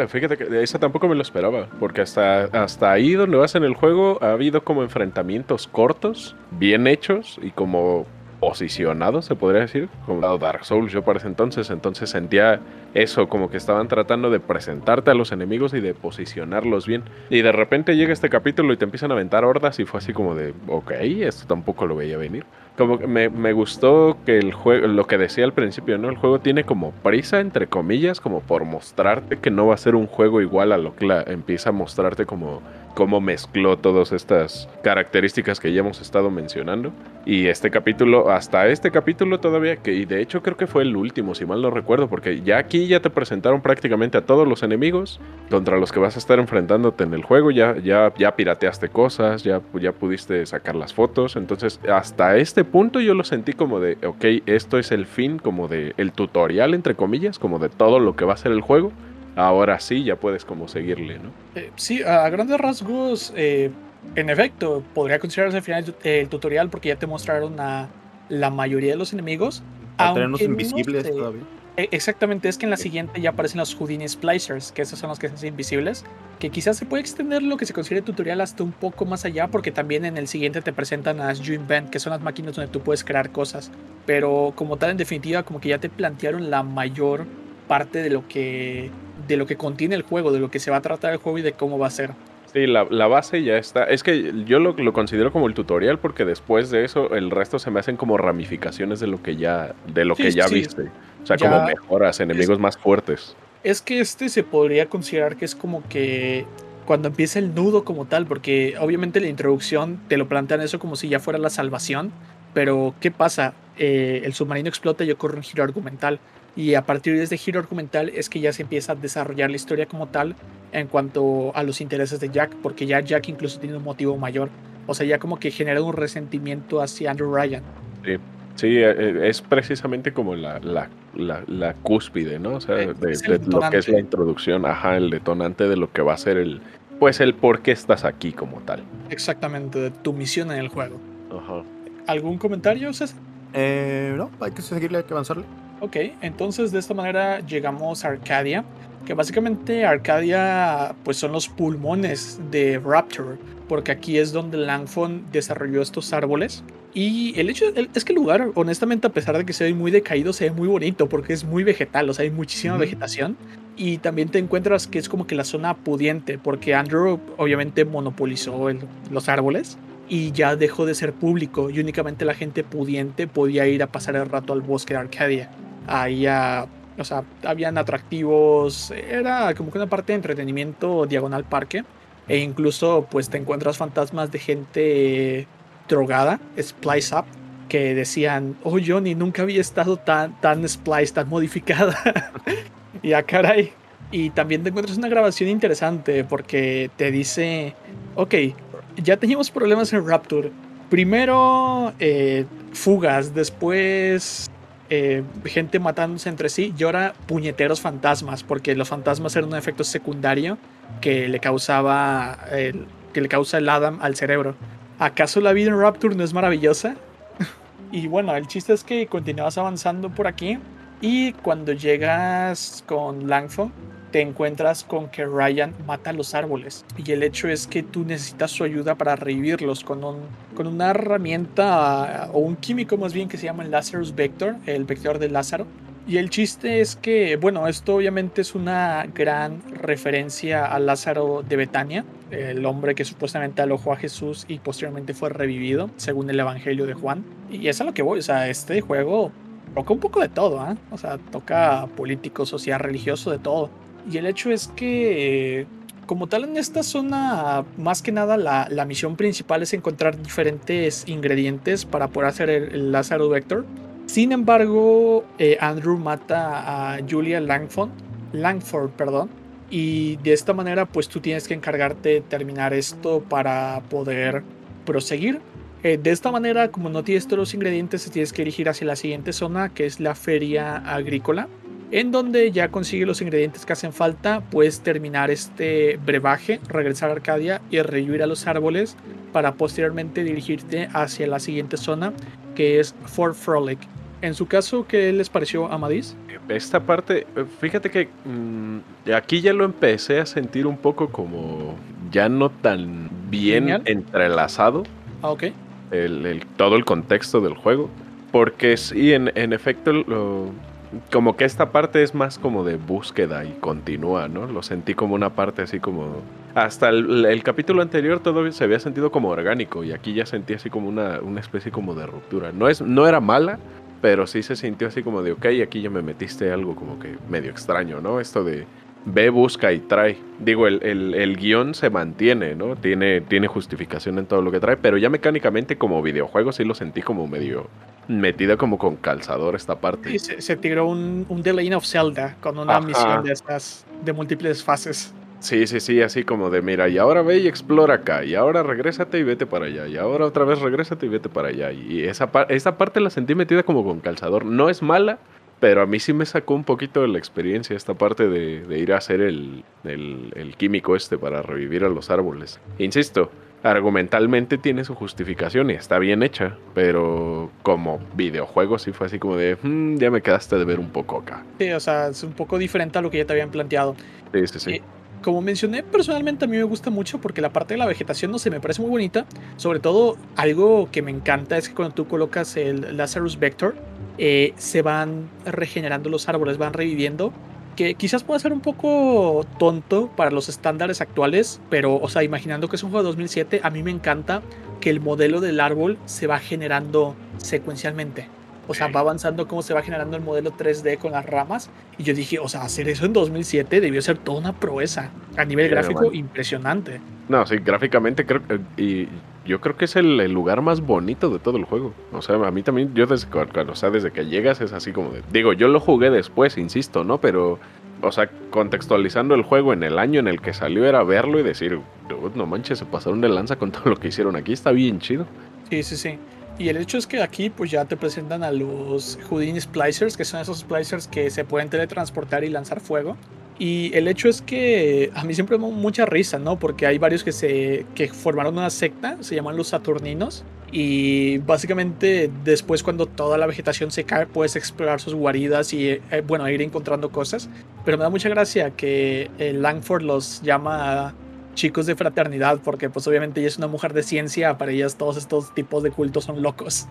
Fíjate que esa tampoco me lo esperaba, porque hasta, hasta ahí donde vas en el juego ha habido como enfrentamientos cortos, bien hechos y como posicionados, se podría decir, como Dark Souls yo para ese entonces, entonces sentía eso, como que estaban tratando de presentarte a los enemigos y de posicionarlos bien. Y de repente llega este capítulo y te empiezan a aventar hordas y fue así como de, ok, esto tampoco lo veía venir. Como que me, me gustó que el juego, lo que decía al principio, ¿no? El juego tiene como prisa, entre comillas, como por mostrarte que no va a ser un juego igual a lo que la, empieza a mostrarte como cómo mezcló todas estas características que ya hemos estado mencionando. Y este capítulo, hasta este capítulo todavía, que y de hecho creo que fue el último, si mal no recuerdo, porque ya aquí ya te presentaron prácticamente a todos los enemigos contra los que vas a estar enfrentándote en el juego, ya, ya, ya pirateaste cosas, ya, ya pudiste sacar las fotos, entonces hasta este punto yo lo sentí como de, ok, esto es el fin, como de el tutorial, entre comillas, como de todo lo que va a ser el juego ahora sí ya puedes como seguirle, ¿no? Eh, sí, a grandes rasgos, eh, en efecto, podría considerarse al final el tutorial porque ya te mostraron a la mayoría de los enemigos. A tenernos invisibles todavía. E, exactamente, es que en la siguiente ya aparecen los Houdini Splicers, que esos son los que se hacen invisibles, que quizás se puede extender lo que se considera tutorial hasta un poco más allá, porque también en el siguiente te presentan las You Invent, que son las máquinas donde tú puedes crear cosas, pero como tal, en definitiva, como que ya te plantearon la mayor parte de lo que de lo que contiene el juego, de lo que se va a tratar el juego y de cómo va a ser. Sí, la, base ya está. Es que yo lo, considero como el tutorial porque después de eso el resto se me hacen como ramificaciones de lo que ya, de lo que ya viste. O sea, como mejoras, enemigos más fuertes. Es que este se podría considerar que es como que cuando empieza el nudo como tal, porque obviamente la introducción te lo plantean eso como si ya fuera la salvación, pero ¿qué pasa? Eh, el submarino explota y ocurre un giro argumental. Y a partir de este giro argumental es que ya se empieza a desarrollar la historia como tal en cuanto a los intereses de Jack, porque ya Jack incluso tiene un motivo mayor. O sea, ya como que genera un resentimiento hacia Andrew Ryan. Sí, sí eh, eh, es precisamente como la, la, la, cúspide, ¿no? O sea, eh, de, lo que es la introducción, ajá, el detonante de lo que va a ser el, pues el por qué estás aquí como tal. Exactamente, de tu misión en el juego. Ajá. ¿Algún comentario, César? Eh, no, hay que seguirle, hay que avanzarle. Ok, entonces de esta manera llegamos a Arcadia, que básicamente Arcadia pues son los pulmones de Raptor, porque aquí es donde Langfon desarrolló estos árboles. Y el hecho es que el lugar, honestamente, a pesar de que se ve muy decaído, se ve muy bonito porque es muy vegetal, o sea, hay muchísima vegetación. Y también te encuentras que es como que la zona pudiente, porque Andrew obviamente monopolizó los árboles y ya dejó de ser público y únicamente la gente pudiente podía ir a pasar el rato al bosque de Arcadia ahí o sea, habían atractivos, era como que una parte de entretenimiento diagonal parque. E incluso pues te encuentras fantasmas de gente drogada, Splice Up, que decían, oh Johnny, nunca había estado tan, tan splice, tan modificada. y a caray. Y también te encuentras una grabación interesante porque te dice, ok, ya teníamos problemas en Rapture. Primero eh, fugas, después eh, gente matándose entre sí y ahora puñeteros fantasmas, porque los fantasmas eran un efecto secundario que le causaba el, que le causa el Adam al cerebro. ¿Acaso la vida en Rapture no es maravillosa? y bueno, el chiste es que continúas avanzando por aquí y cuando llegas con Langford te encuentras con que Ryan mata los árboles y el hecho es que tú necesitas su ayuda para revivirlos con, un, con una herramienta o un químico más bien que se llama el Lazarus Vector, el vector de Lázaro. Y el chiste es que, bueno, esto obviamente es una gran referencia a Lázaro de Betania, el hombre que supuestamente alojó a Jesús y posteriormente fue revivido, según el Evangelio de Juan. Y es a lo que voy, o sea, este juego toca un poco de todo, ¿eh? O sea, toca político, social, religioso, de todo. Y el hecho es que, como tal, en esta zona, más que nada, la, misión principal es encontrar diferentes ingredientes para poder hacer el, Lázaro Vector. Sin embargo, eh, Andrew mata a Julia Langford, Langford, perdón, y de esta manera, pues tú tienes que encargarte de terminar esto para poder proseguir. Eh, de esta manera, como no tienes todos los ingredientes, te tienes que dirigir hacia la siguiente zona, que es la feria agrícola en donde ya consigue los ingredientes que hacen falta, puedes terminar este brebaje, regresar a Arcadia y revivir a los árboles para posteriormente dirigirte hacia la siguiente zona, que es Fort Frolic. En su caso, ¿qué les pareció a Amadis? Esta parte, eh, fíjate que mm, aquí ya lo empecé a sentir un poco como ya no tan bien entrelazado. Ah, ok. El, todo el contexto del juego. Porque sí, en, en efecto, como que esta parte es más como de búsqueda y continúa, ¿no? Lo sentí como una parte así como... Hasta el, capítulo anterior todo se había sentido como orgánico y aquí ya sentí así como una, una especie como de ruptura. No, es, no era mala, pero sí se sintió así como de, ok, aquí ya me metiste algo como que medio extraño, ¿no? Esto de ve, busca y trae. Digo, el, el, guion se mantiene, ¿no? Tiene, tiene justificación en todo lo que trae, pero ya mecánicamente como videojuego sí lo sentí como medio metida como con calzador esta parte. Y se, tiró un, un The Lane of Zelda con una misión de estas de múltiples fases. Sí, sí, sí, así como de mira, y ahora ve y explora acá, y ahora regrésate y vete para allá, y ahora otra vez regrésate y vete para allá. Y esa, esa parte la sentí metida como con calzador. No es mala, pero a mí sí me sacó un poquito de la experiencia esta parte de, de ir a hacer el, el, el, químico este para revivir a los árboles. Insisto, argumentalmente tiene su justificación y está bien hecha, pero como videojuego sí fue así como de, hmm, ya me quedaste de ver un poco acá. Sí, o sea, es un poco diferente a lo que ya te habían planteado. Sí, sí, sí. Eh, como mencioné, personalmente a mí me gusta mucho porque la parte de la vegetación no se me parece muy bonita. Sobre todo, algo que me encanta es que cuando tú colocas el Lazarus Vector, eh, se van regenerando los árboles, van reviviendo que quizás pueda ser un poco tonto para los estándares actuales, pero, o sea, imaginando que es un juego de 2007, a mí me encanta que el modelo del árbol se va generando secuencialmente. O sea, va avanzando cómo se va generando el modelo 3D con las ramas. Y yo dije, o sea, hacer eso en 2007 debió ser toda una proeza. A nivel gráfico, impresionante. No, sí, gráficamente creo y yo creo que es el, lugar más bonito de todo el juego. O sea, a mí también, yo desde, o sea, desde que llegas es así como de... Digo, yo lo jugué después, insisto, ¿no? Pero, o sea, contextualizando el juego en el año en el que salió era verlo y decir, no manches, se pasaron de lanza con todo lo que hicieron aquí, está bien chido. Sí, sí, sí. Y el hecho es que aquí pues ya te presentan a los Houdini Splicers, que son esos splicers que se pueden teletransportar y lanzar fuego. Y el hecho es que a mí siempre me da mucha risa, ¿no? Porque hay varios que se que formaron una secta, se llaman los Saturninos. Y básicamente después cuando toda la vegetación se cae puedes explorar sus guaridas y eh, bueno, ir encontrando cosas. Pero me da mucha gracia que Langford los llama chicos de fraternidad, porque pues obviamente ella es una mujer de ciencia, para ellas todos estos tipos de cultos son locos.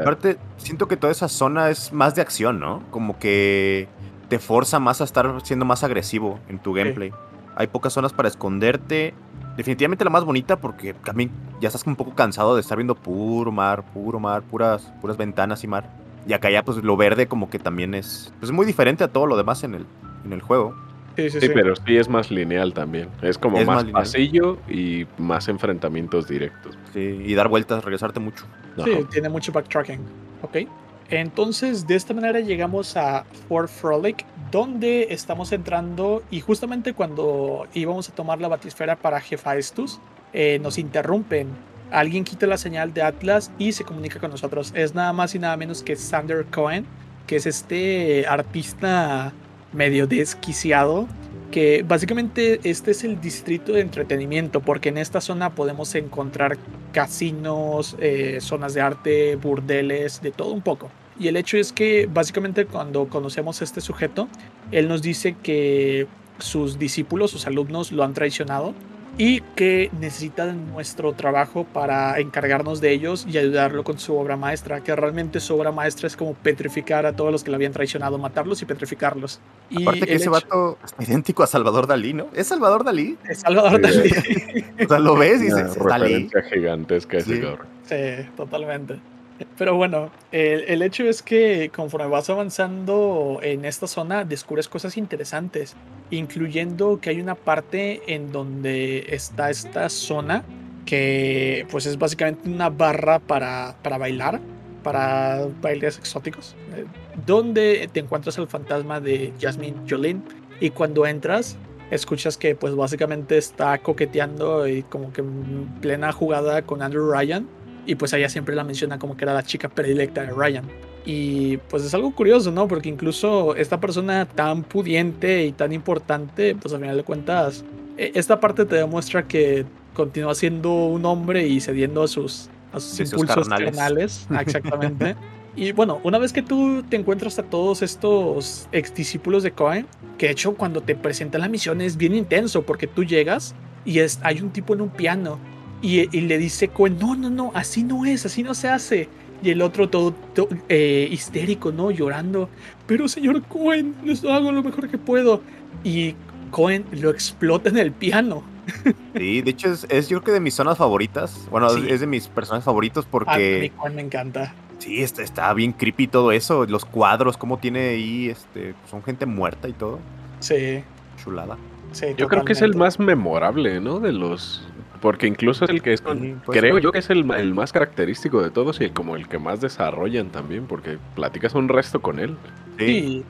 aparte, siento que toda esa zona es más de acción, ¿no? Como que te forza más a estar siendo más agresivo en tu gameplay. Hay pocas zonas para esconderte. Definitivamente la más bonita porque también ya estás un poco cansado de estar viendo puro mar, puro mar, puras, puras ventanas y mar. Y acá ya pues lo verde como que también es, pues, muy diferente a todo lo demás en el, en el juego. Sí, pero sí es más lineal también. Es como más, pasillo y más enfrentamientos directos. Sí, y dar vueltas, regresarte mucho. Sí, tiene mucho backtracking. Ok. Entonces, de esta manera llegamos a Fort Frolic, donde estamos entrando y justamente cuando íbamos a tomar la batisfera para Hephaestus, eh, nos interrumpen. Alguien quita la señal de Atlas y se comunica con nosotros. Es nada más y nada menos que Sander Cohen, que es este artista medio desquiciado, que básicamente este es el distrito de entretenimiento, porque en esta zona podemos encontrar casinos, eh, zonas de arte, burdeles, de todo un poco. Y el hecho es que básicamente cuando conocemos a este sujeto, él nos dice que sus discípulos, sus alumnos lo han traicionado y que necesitan nuestro trabajo para encargarnos de ellos y ayudarlo con su obra maestra, que realmente su obra maestra es como petrificar a todos los que lo habían traicionado, matarlos y petrificarlos. Y Aparte que ese vato es idéntico a Salvador Dalí, ¿no? ¿Es Salvador Dalí? Es Salvador Dalí. o sea, lo ves y dices, Dalí. gigantesca sí. Sí, totalmente. Pero bueno, el, hecho es que conforme vas avanzando en esta zona, descubres cosas interesantes, incluyendo que hay una parte en donde está esta zona que pues es básicamente una barra para, para bailar, para bailes exóticos, eh, donde te encuentras el fantasma de Jasmine Jolene y cuando entras escuchas que pues básicamente está coqueteando y como que en plena jugada con Andrew Ryan y pues ella siempre la menciona como que era la chica predilecta de Ryan. Y pues es algo curioso, ¿no? Porque incluso esta persona tan pudiente y tan importante, pues al final de cuentas, e, esta parte te demuestra que continúa siendo un hombre y cediendo a sus, a sus impulsos carnales. Exactamente. y bueno, una vez que tú te encuentras a todos estos ex discípulos de Cohen, que de hecho cuando te presentan la misión es bien intenso porque tú llegas y es, hay un tipo en un piano y, le dice Cohen, no, no, no, así no es, así no se hace. Y el otro todo, eh, histérico, ¿no? Llorando. Pero señor Cohen, yo hago lo mejor que puedo. Y Cohen lo explota en el piano. Sí, de hecho es, yo creo que de mis zonas favoritas. Bueno, es de mis personajes favoritos porque... A mí me encanta. Sí, está, está bien creepy todo eso. Los cuadros, cómo tiene ahí, este, son gente muerta y todo. Sí. Chulada. Sí, yo creo que es el más memorable, ¿no? De los, porque incluso es el que es, creo yo que es el, más característico de todos y el, como el que más desarrollan también, porque platicas un resto con él. Sí,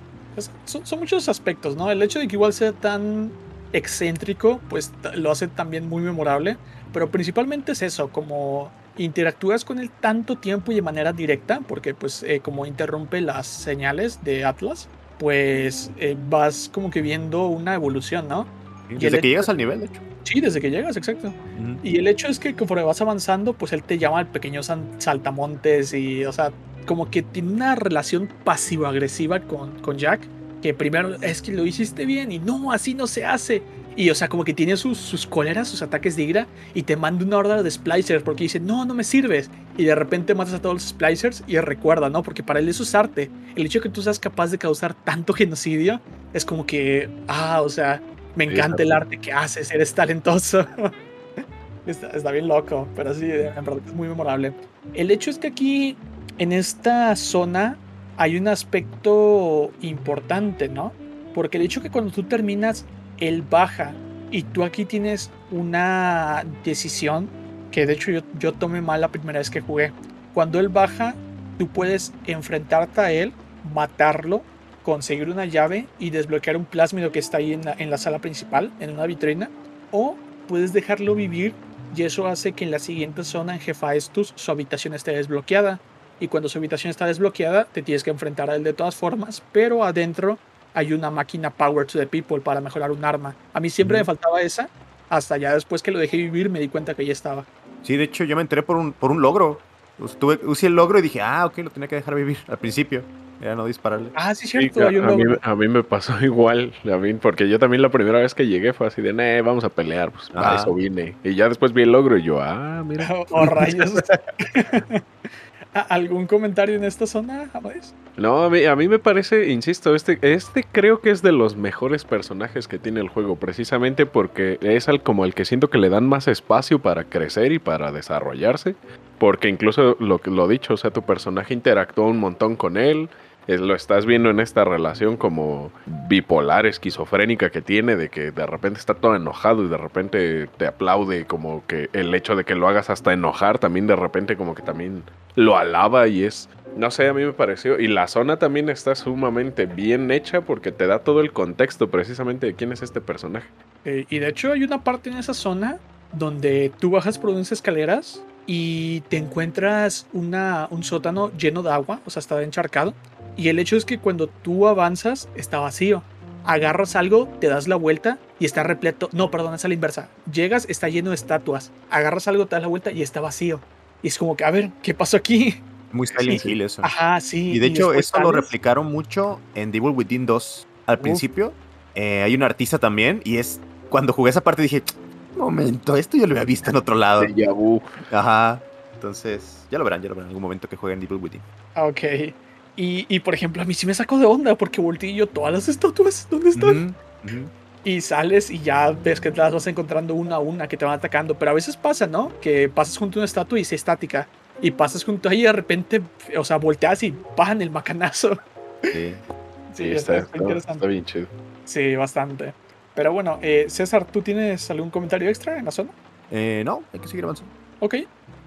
son, muchos aspectos, ¿no? El hecho de que igual sea tan excéntrico, pues lo hace también muy memorable, pero principalmente es eso, como interactúas con él tanto tiempo y de manera directa, porque pues eh, como interrumpe las señales de Atlas, pues eh, vas como que viendo una evolución, ¿no? Desde que llegas al nivel, de hecho. Sí, desde que llegas, exacto. Y el hecho es que conforme vas avanzando, pues él te llama el pequeño saltamontes y, o sea, como que tiene una relación pasivo-agresiva con, con Jack, que primero es que lo hiciste bien y no, así no se hace. Y, o sea, como que tiene sus, sus cóleras, sus ataques de ira y te manda una horda de splicers porque dice, no, no me sirves. Y de repente matas a todos los splicers y recuerda, ¿no? Porque para él eso es arte. El hecho de que tú seas capaz de causar tanto genocidio es como que, ah, o sea, me encanta el arte que haces, eres talentoso. está, bien loco, pero sí, en verdad es muy memorable. El hecho es que aquí, en esta zona, hay un aspecto importante, ¿no? Porque el hecho que cuando tú terminas, él baja y tú aquí tienes una decisión que de hecho yo, yo tomé mal la primera vez que jugué. Cuando él baja, tú puedes enfrentarte a él, matarlo conseguir una llave y desbloquear un plásmido que está ahí en la, sala principal, en una vitrina, o puedes dejarlo vivir y eso hace que en la siguiente zona en Estus su habitación esté desbloqueada. Y cuando su habitación está desbloqueada, te tienes que enfrentar a él de todas formas, pero adentro hay una máquina Power to the People para mejorar un arma. A mí siempre me faltaba esa, hasta ya después que lo dejé vivir me di cuenta que ya estaba. Sí, de hecho yo me enteré por un, por un logro. Tuve, usé el logro y dije, ah, ok, lo tenía que dejar vivir al principio. Era no dispararle. Ah, sí, cierto. a, mí, me pasó igual, mí, porque yo también la primera vez que llegué fue así de, nee, vamos a pelear, pues para eso vine. Y ya después vi el logro y yo, ah, mira. Oh, rayos. ¿Algún comentario en esta zona, No, a mí, a mí me parece, insisto, este, este creo que es de los mejores personajes que tiene el juego, precisamente porque es al, como el que siento que le dan más espacio para crecer y para desarrollarse. Porque incluso lo, lo dicho, o sea, tu personaje interactúa un montón con él lo estás viendo en esta relación como bipolar, esquizofrénica que tiene, de que de repente está todo enojado y de repente te aplaude, como que el hecho de que lo hagas hasta enojar, también de repente como que también lo alaba y es, no sé, a mí me pareció, y la zona también está sumamente bien hecha porque te da todo el contexto precisamente de quién es este personaje. Eh, y de hecho hay una parte en esa zona donde tú bajas por unas escaleras y te encuentras una, un sótano lleno de agua, o sea, está encharcado. Y el hecho es que cuando tú avanzas, está vacío. Agarras algo, te das la vuelta y está repleto. No, perdón, es a la inversa. Llegas, está lleno de estatuas. Agarras algo, te das la vuelta y está vacío. Y es como que, a ver, ¿qué pasó aquí? Muy Silent Hill eso. Ajá, sí. Y de hecho, eso lo replicaron mucho en Devil Within 2 al principio. Eh, hay un artista también y es cuando jugué esa parte dije, momento, esto yo lo había visto en otro lado. Ajá. Entonces, ya lo verán, ya lo verán en algún momento que jueguen Devil Within. Ok. Y, por ejemplo, a mí sí me sacó de onda porque volteé yo todas las estatuas, ¿dónde están? Y sales y ya ves que te las vas encontrando una a una que te van atacando. Pero a veces pasa, ¿no? Que pasas junto a una estatua y se estática. Y pasas junto a ella y de repente, o sea, volteas y bajan el macanazo. Sí, sí, está, interesante. bien chido. Sí, bastante. Pero bueno, eh, César, ¿tú tienes algún comentario extra en la zona? Eh, no, hay que seguir avanzando. Ok,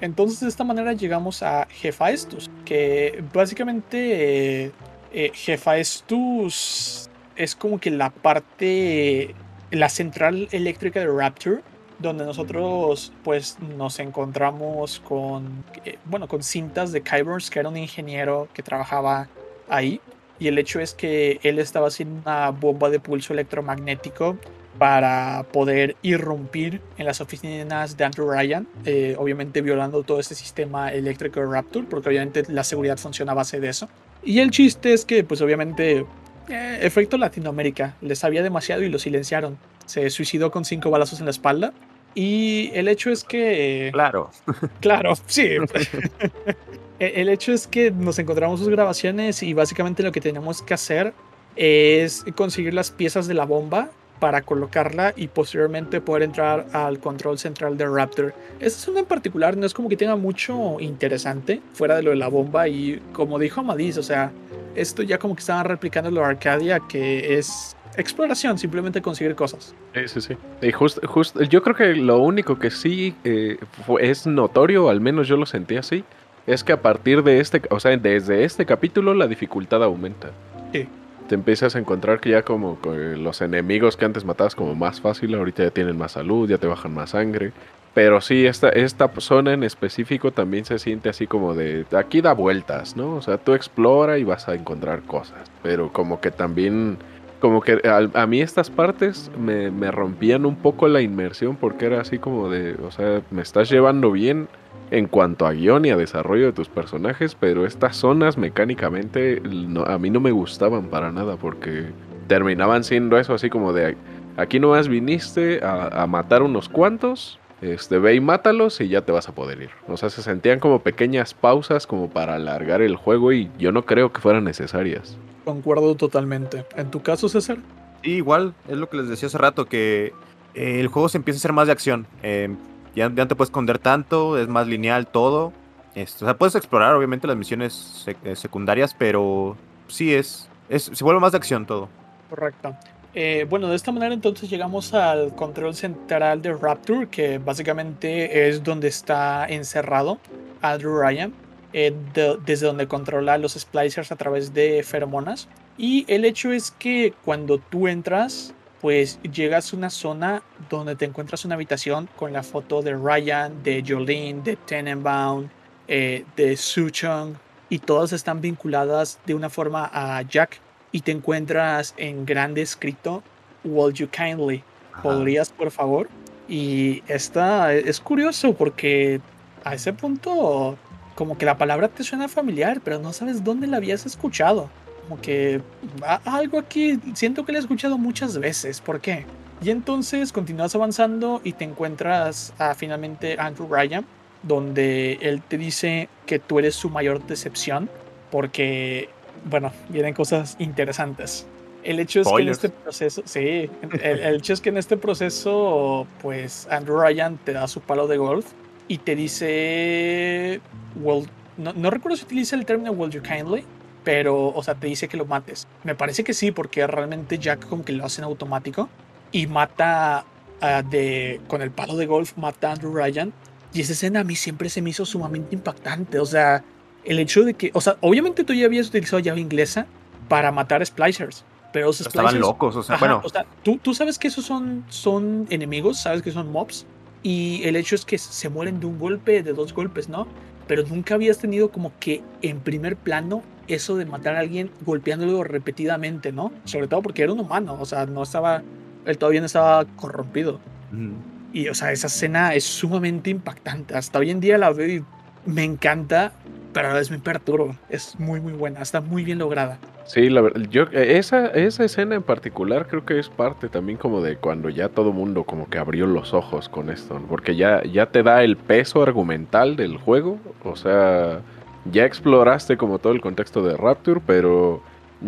entonces de esta manera llegamos a Jefaestus, que básicamente eh, Jefaestus es como que la parte, la central eléctrica de Rapture, donde nosotros pues nos encontramos con, eh, bueno, con cintas de Kybers, que era un ingeniero que trabajaba ahí. Y el hecho es que él estaba haciendo una bomba de pulso electromagnético para poder irrumpir en las oficinas de Andrew Ryan, eh, obviamente violando todo ese sistema eléctrico de Raptor, porque obviamente la seguridad funciona a base de eso. Y el chiste es que, pues obviamente, eh, efecto Latinoamérica, les sabía demasiado y lo silenciaron. Se suicidó con cinco balazos en la espalda. Y el hecho es que... Claro. Claro, sí. el hecho es que nos encontramos sus grabaciones y básicamente lo que tenemos que hacer es conseguir las piezas de la bomba para colocarla y posteriormente poder entrar al control central de Raptor. Esta zona en particular no es como que tenga mucho interesante fuera de lo de la bomba y como dijo Amadis, o sea, esto ya como que estaban replicando lo de Arcadia que es exploración, simplemente conseguir cosas. Sí, sí, sí. Y justo, yo creo que lo único que sí eh, es notorio, al menos yo lo sentí así, es que a partir de este, o sea, desde este capítulo la dificultad aumenta. Sí te empiezas a encontrar que ya como los enemigos que antes matabas como más fácil, ahorita ya tienen más salud, ya te bajan más sangre. Pero sí, esta, esta zona en específico también se siente así como de, aquí da vueltas, ¿no? O sea, tú explora y vas a encontrar cosas. Pero como que también, como que a, mí estas partes me, me rompían un poco la inmersión porque era así como de, o sea, me estás llevando bien, en cuanto a guion y a desarrollo de tus personajes, pero estas zonas mecánicamente a mí no me gustaban para nada porque terminaban siendo eso así como de aquí nomás viniste a, matar unos cuantos, este, ve y mátalos y ya te vas a poder ir. O sea, se sentían como pequeñas pausas como para alargar el juego y yo no creo que fueran necesarias. Concuerdo totalmente. ¿En tu caso, César? igual, es lo que les decía hace rato, que eh, el juego se empieza a hacer más de acción. Eh, ya, no te puedes esconder tanto, es más lineal todo. Esto, o sea, puedes explorar obviamente las misiones eh, secundarias, pero sí es, es, se vuelve más de acción todo. Correcto. Eh, bueno, de esta manera entonces llegamos al control central de Rapture, que básicamente es donde está encerrado Andrew Ryan, eh, desde donde controla los splicers a través de feromonas. Y el hecho es que cuando tú entras, pues llegas a una zona donde te encuentras una habitación con la foto de Ryan, de Jolene, de Tenenbaum, eh, de Suchong, y todas están vinculadas de una forma a Jack. Y te encuentras en grande escrito, Will You Kindly. ¿Podrías, por favor? Y esta es curioso porque a ese punto, como que la palabra te suena familiar, pero no sabes dónde la habías escuchado como que algo aquí siento que le he escuchado muchas veces. ¿Por qué? Y entonces continúas avanzando y te encuentras a finalmente Andrew Ryan, donde él te dice que tú eres su mayor decepción, porque, bueno, vienen cosas interesantes. El hecho es que en este proceso, sí, el, hecho es que en este proceso, pues Andrew Ryan te da su palo de golf y te dice, well, no, no recuerdo si utiliza el término Will You Kindly, pero, o sea, te dice que lo mates. Me parece que sí, porque realmente Jack como que lo hace en automático y mata de, con el palo de golf, mata a Andrew Ryan. Y esa escena a mí siempre se me hizo sumamente impactante. O sea, el hecho de que, o sea, obviamente tú ya habías utilizado llave inglesa para matar splicers. Pero esos Estaban locos, o sea, bueno. O sea, tú, tú sabes que esos son, son enemigos, sabes que son mobs. Y el hecho es que se mueren de un golpe, de dos golpes, ¿no? Pero nunca habías tenido como que en primer plano eso de matar a alguien golpeándolo repetidamente, ¿no? Sobre todo porque era un humano, o sea, no estaba, él todavía no estaba corrompido. Y, o sea, esa escena es sumamente impactante. Hasta hoy en día la veo y me encanta, pero a la vez me perturba. Es muy, muy buena, está muy bien lograda. Sí, la verdad, yo, esa, esa escena en particular creo que es parte también como de cuando ya todo mundo como que abrió los ojos con esto, porque ya, ya te da el peso argumental del juego, o sea, ya exploraste como todo el contexto de Rapture, pero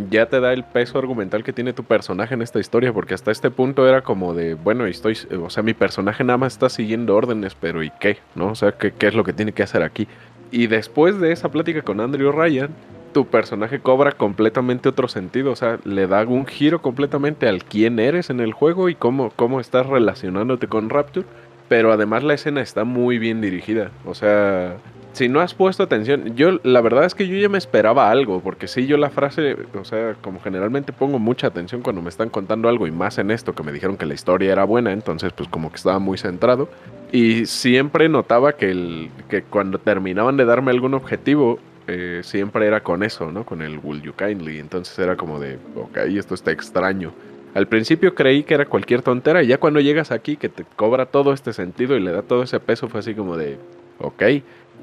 ya te da el peso argumental que tiene tu personaje en esta historia, porque hasta este punto era como de, bueno, estoy, o sea, mi personaje nada más está siguiendo órdenes, pero ¿y qué? ¿No? O sea, ¿qué, es lo que tiene que hacer aquí? Y después de esa plática con Andrew Ryan, tu personaje cobra completamente otro sentido, o sea, le da un giro completamente al quién eres en el juego y cómo, cómo estás relacionándote con Rapture, pero además la escena está muy bien dirigida, o sea, si no has puesto atención, yo la verdad es que yo ya me esperaba algo, porque sí, yo la frase, o sea, como generalmente pongo mucha atención cuando me están contando algo y más en esto, que me dijeron que la historia era buena, entonces pues como que estaba muy centrado. Y siempre notaba que, el, que cuando terminaban de darme algún objetivo, eh, siempre era con eso, ¿no? Con el Will You Kindly. Entonces era como de, ok, esto está extraño. Al principio creí que era cualquier tontera y ya cuando llegas aquí que te cobra todo este sentido y le da todo ese peso fue así como de, ok.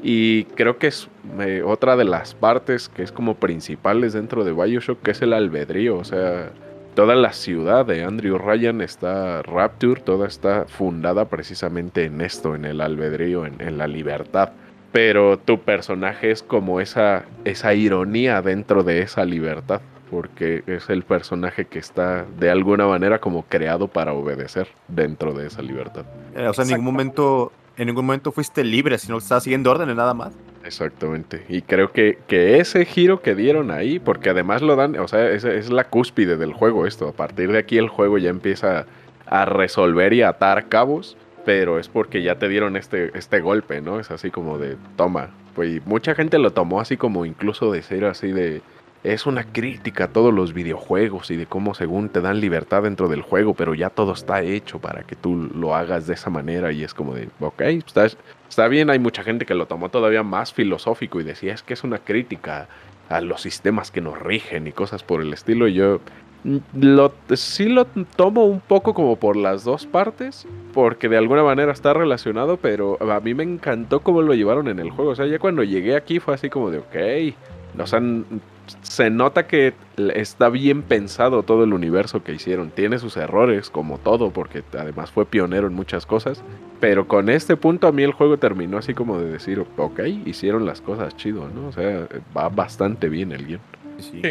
Y creo que es eh, otra de las partes que es como principales dentro de Bioshock, que es el albedrío. O sea, toda la ciudad de Andrew Ryan está Rapture, toda está fundada precisamente en esto, en el albedrío, en, la libertad. Pero tu personaje es como esa, esa ironía dentro de esa libertad, porque es el personaje que está de alguna manera como creado para obedecer dentro de esa libertad. Eh, o sea, en ningún momento en ningún momento fuiste libre, sino que estabas siguiendo órdenes nada más. Exactamente. Y creo que, que ese giro que dieron ahí, porque además lo dan, o sea, es, es la cúspide del juego esto. A partir de aquí el juego ya empieza a resolver y atar cabos, pero es porque ya te dieron este, este golpe, ¿no? Es así como de, toma. Pues mucha gente lo tomó así como incluso de ser así de, es una crítica a todos los videojuegos y de cómo según te dan libertad dentro del juego, pero ya todo está hecho para que tú lo hagas de esa manera y es como de, ok, está, está bien, hay mucha gente que lo tomó todavía más filosófico y decía, es que es una crítica a los sistemas que nos rigen y cosas por el estilo y yo mm, lo, sí lo tomo un poco como por las dos partes, porque de alguna manera está relacionado, pero a mí me encantó cómo lo llevaron en el juego. O sea, ya cuando llegué aquí fue así como de, ok, nos han se nota que está bien pensado todo el universo que hicieron. Tiene sus errores, como todo, porque además fue pionero en muchas cosas. Pero con este punto a mí el juego terminó así como de decir, ok, hicieron las cosas chido, ¿no? O sea, va bastante bien el guion. Sí.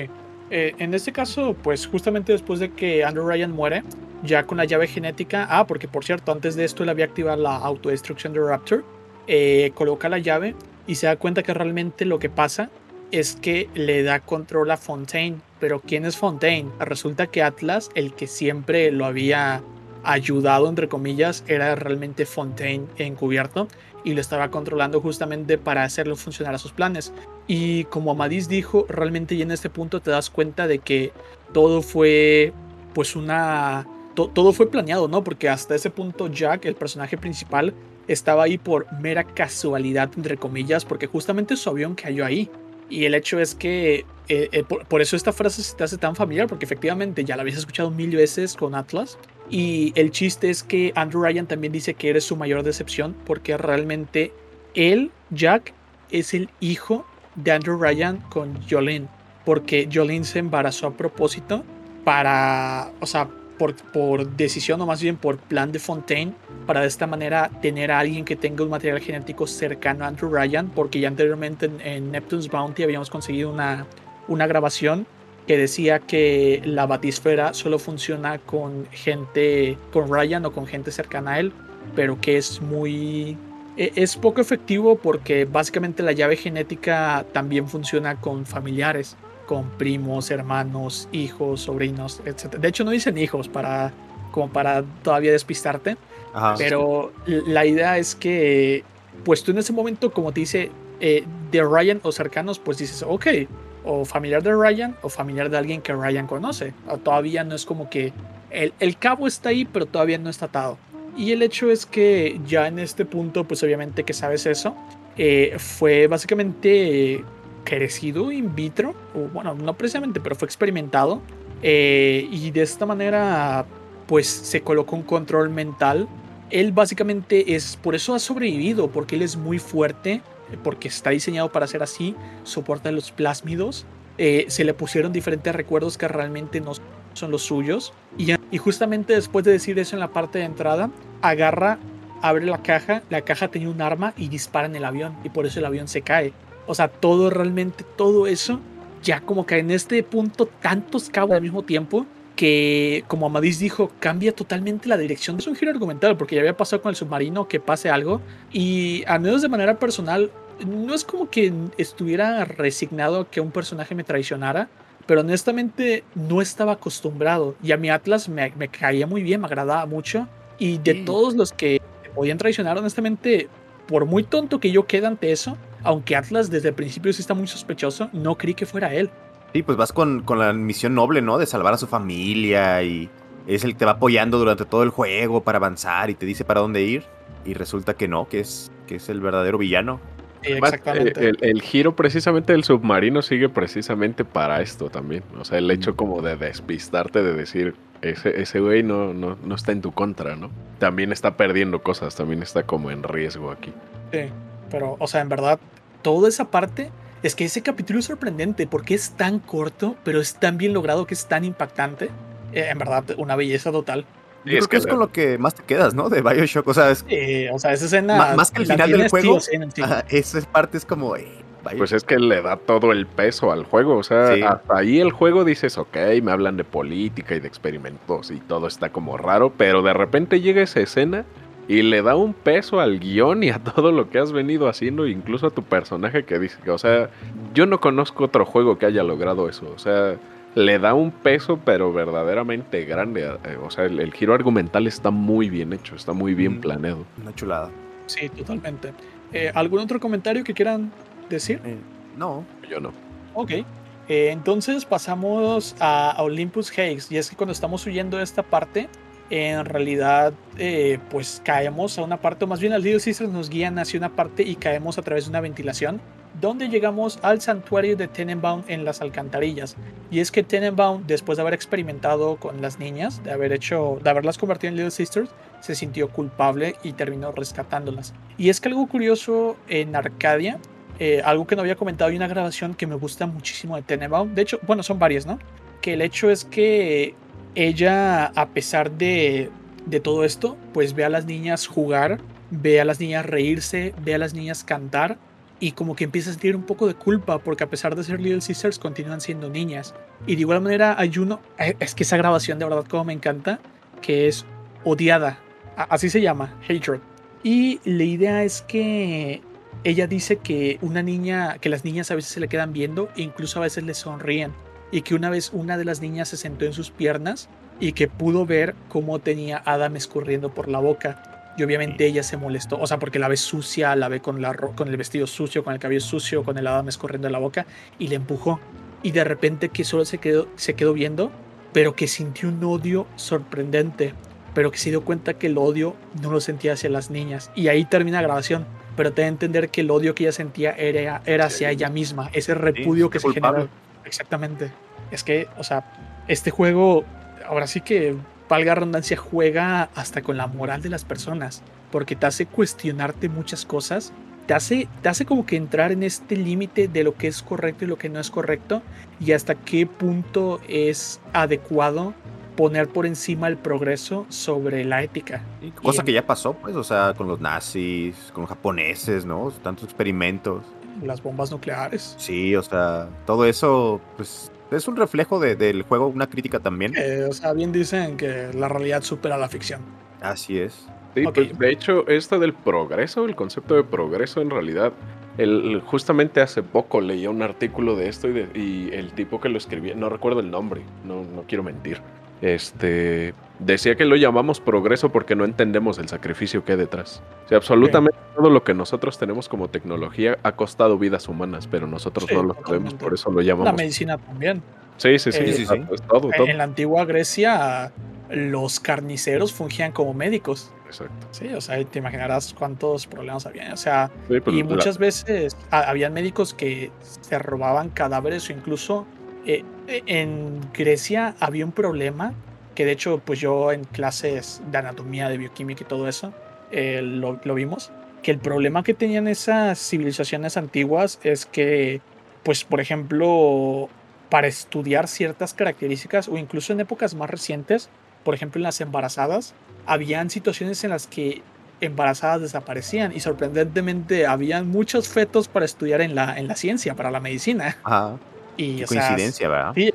Eh, en este caso, pues justamente después de que Andrew Ryan muere, ya con la llave genética, ah, porque por cierto, antes de esto él había activado la autodestrucción de Raptor, eh, coloca la llave y se da cuenta que realmente lo que pasa es que le da control a Fontaine. Pero ¿quién es Fontaine? Resulta que Atlas, el que siempre lo había ayudado, entre comillas, era realmente Fontaine encubierto y lo estaba controlando justamente para hacerlo funcionar a sus planes. Y como Amadis dijo, realmente ya en este punto te das cuenta de que todo fue pues una... todo fue planeado, ¿no? Porque hasta ese punto Jack, el personaje principal, estaba ahí por mera casualidad, entre comillas, porque justamente su avión cayó ahí. Y el hecho es que eh, eh, por, eso esta frase se te hace tan familiar, porque efectivamente ya la habías escuchado mil veces con Atlas. Y el chiste es que Andrew Ryan también dice que eres su mayor decepción, porque realmente él, Jack, es el hijo de Andrew Ryan con Jolene. Porque Jolene se embarazó a propósito para, o sea, por, decisión o más bien por plan de Fontaine para de esta manera tener a alguien que tenga un material genético cercano a Andrew Ryan, porque ya anteriormente en, Neptune's Bounty habíamos conseguido una, una grabación que decía que la batisfera solo funciona con gente, con Ryan o con gente cercana a él, pero que es muy... E, es poco efectivo porque básicamente la llave genética también funciona con familiares con primos, hermanos, hijos, sobrinos, etc. De hecho, no dicen hijos para, como para todavía despistarte. pero la idea es que, pues tú en ese momento, como te dice, eh, de Ryan o cercanos, pues dices, ok, o familiar de Ryan o familiar de alguien que Ryan conoce. O todavía no es como que el, el cabo está ahí, pero todavía no está atado. Y el hecho es que ya en este punto, pues obviamente que sabes eso, eh, fue básicamente crecido in vitro, o bueno, no precisamente, pero fue experimentado. Eh, y de esta manera, pues se colocó un control mental. Él básicamente es, por eso ha sobrevivido, porque él es muy fuerte, porque está diseñado para ser así, soporta los plásmidos. Eh, se le pusieron diferentes recuerdos que realmente no son los suyos. Y, y justamente después de decir eso en la parte de entrada, agarra, abre la caja, la caja tenía un arma y dispara en el avión, y por eso el avión se cae. O sea, todo realmente, todo eso, ya como que en este punto tantos cabos al mismo tiempo que, como Amadis dijo, cambia totalmente la dirección. Es un giro argumental porque ya había pasado con el submarino que pase algo y al menos de manera personal, no es como que estuviera resignado a que un personaje me traicionara, pero honestamente no estaba acostumbrado y a mi Atlas me, me caía muy bien, me agradaba mucho y de todos los que podían traicionar, honestamente, por muy tonto que yo quede ante eso, aunque Atlas desde el principio sí está muy sospechoso, no creí que fuera él. Sí, pues vas con, con la misión noble, ¿no? De salvar a su familia y es el que te va apoyando durante todo el juego para avanzar y te dice para dónde ir. Y resulta que no, que es, que es el verdadero villano. exactamente. El, el, giro precisamente del submarino sigue precisamente para esto también. O sea, el hecho como de despistarte, de decir, ese, ese güey no, no, no está en tu contra, ¿no? También está perdiendo cosas, también está como en riesgo aquí. Sí, pero, o sea, en verdad, toda esa parte es que ese capítulo es sorprendente porque es tan corto, pero es tan bien logrado que es tan impactante. Eh, en verdad, una belleza total. Yo creo que, es con lo que más te quedas, ¿no? De Bioshock. O sea, es, o sea esa escena. Más, que el final del juego. esa parte es como. Eh, pues es que le da todo el peso al juego. O sea, hasta ahí el juego dices, ok, me hablan de política y de experimentos y todo está como raro. Pero de repente llega esa escena y le da un peso al guion y a todo lo que has venido haciendo, incluso a tu personaje que dice que, o sea, yo no conozco otro juego que haya logrado eso. O sea, le da un peso, pero verdaderamente grande. Eh, o sea, el, giro argumental está muy bien hecho, está muy bien mm, planeado. Una chulada. Sí, totalmente. Eh, ¿Algún otro comentario que quieran decir? Eh, no. Yo no. Ok. entonces pasamos a, Olympus Haze. Y es que cuando estamos huyendo de esta parte, en realidad eh, pues caemos a una parte, o más bien Little Sisters nos guían hacia una parte y caemos a través de una ventilación, donde llegamos al santuario de Tenenbaum en las alcantarillas. Y es que Tenenbaum, después de haber experimentado con las niñas, de haber hecho, de haberlas convertido en Little Sisters, se sintió culpable y terminó rescatándolas. Y es que algo curioso en Arcadia, eh, algo que no había comentado, hay una grabación que me gusta muchísimo de Tenenbaum. De hecho, bueno, son varias, ¿no? Que el hecho es que ella, a pesar de, de todo esto, pues ve a las niñas jugar, ve a las niñas reírse, ve a las niñas cantar y como que empieza a sentir un poco de culpa porque a pesar de ser Little Sisters continúan siendo niñas. Y de igual manera hay uno, eh, es que esa grabación de verdad como me encanta, que es odiada, así se llama, hatred. Y la idea es que ella dice que una niña, que las niñas a veces se le quedan viendo e incluso a veces le sonríen y que una vez una de las niñas se sentó en sus piernas y que pudo ver cómo tenía Adam escurriendo por la boca. Y obviamente ella se molestó, o sea, porque la ve sucia, la ve con, la con el vestido sucio, con el cabello sucio, con el Adam escurriendo en la boca y le empujó. Y de repente que solo se quedó, se quedó viendo, pero que sintió un odio sorprendente, pero que se dio cuenta que el odio no lo sentía hacia las niñas. Y ahí termina la grabación, pero te da a entender que el odio que ella sentía era, era hacia ella misma, ese repudio que se generó exactamente. Es que, o sea, este juego, ahora sí que, valga redundancia, juega hasta con la moral de las personas, porque te hace cuestionarte muchas cosas, te hace, te hace como que entrar en este límite de lo que es correcto y lo que no es correcto, y hasta qué punto es adecuado poner por encima el progreso sobre la ética. cosa que ya pasó, pues, o sea, con los nazis, con los japoneses, ¿no? Tantos experimentos las bombas nucleares. Sí, o sea, todo eso, pues, es un reflejo del juego, una crítica también. Eh, o sea, bien dicen que la realidad supera la ficción. Así es. Sí, pues, de hecho, esto del progreso, el concepto de progreso en realidad, el, justamente hace poco leía un artículo de esto y, y, el tipo que lo escribía, no recuerdo el nombre, no, no quiero mentir, este, decía que lo llamamos progreso porque no entendemos el sacrificio que hay detrás. O sea, absolutamente todo lo que nosotros tenemos como tecnología ha costado vidas humanas, pero nosotros no lo sabemos, por eso lo llamamos. La medicina también. Sí, sí, sí. sí, En la antigua Grecia, los carniceros fungían como médicos. Exacto. Sí, o sea, te imaginarás cuántos problemas había. O sea, pues, y muchas veces habían médicos que se robaban cadáveres o incluso eh, en Grecia había un problema que de hecho pues yo en clases de anatomía, de bioquímica y todo eso eh, lo, vimos, que el problema que tenían esas civilizaciones antiguas es que pues por ejemplo para estudiar ciertas características o incluso en épocas más recientes, por ejemplo en las embarazadas, habían situaciones en las que embarazadas desaparecían y sorprendentemente habían muchos fetos para estudiar en la, en la ciencia, para la medicina. Ajá. Y, coincidencia, ¿verdad? Sí,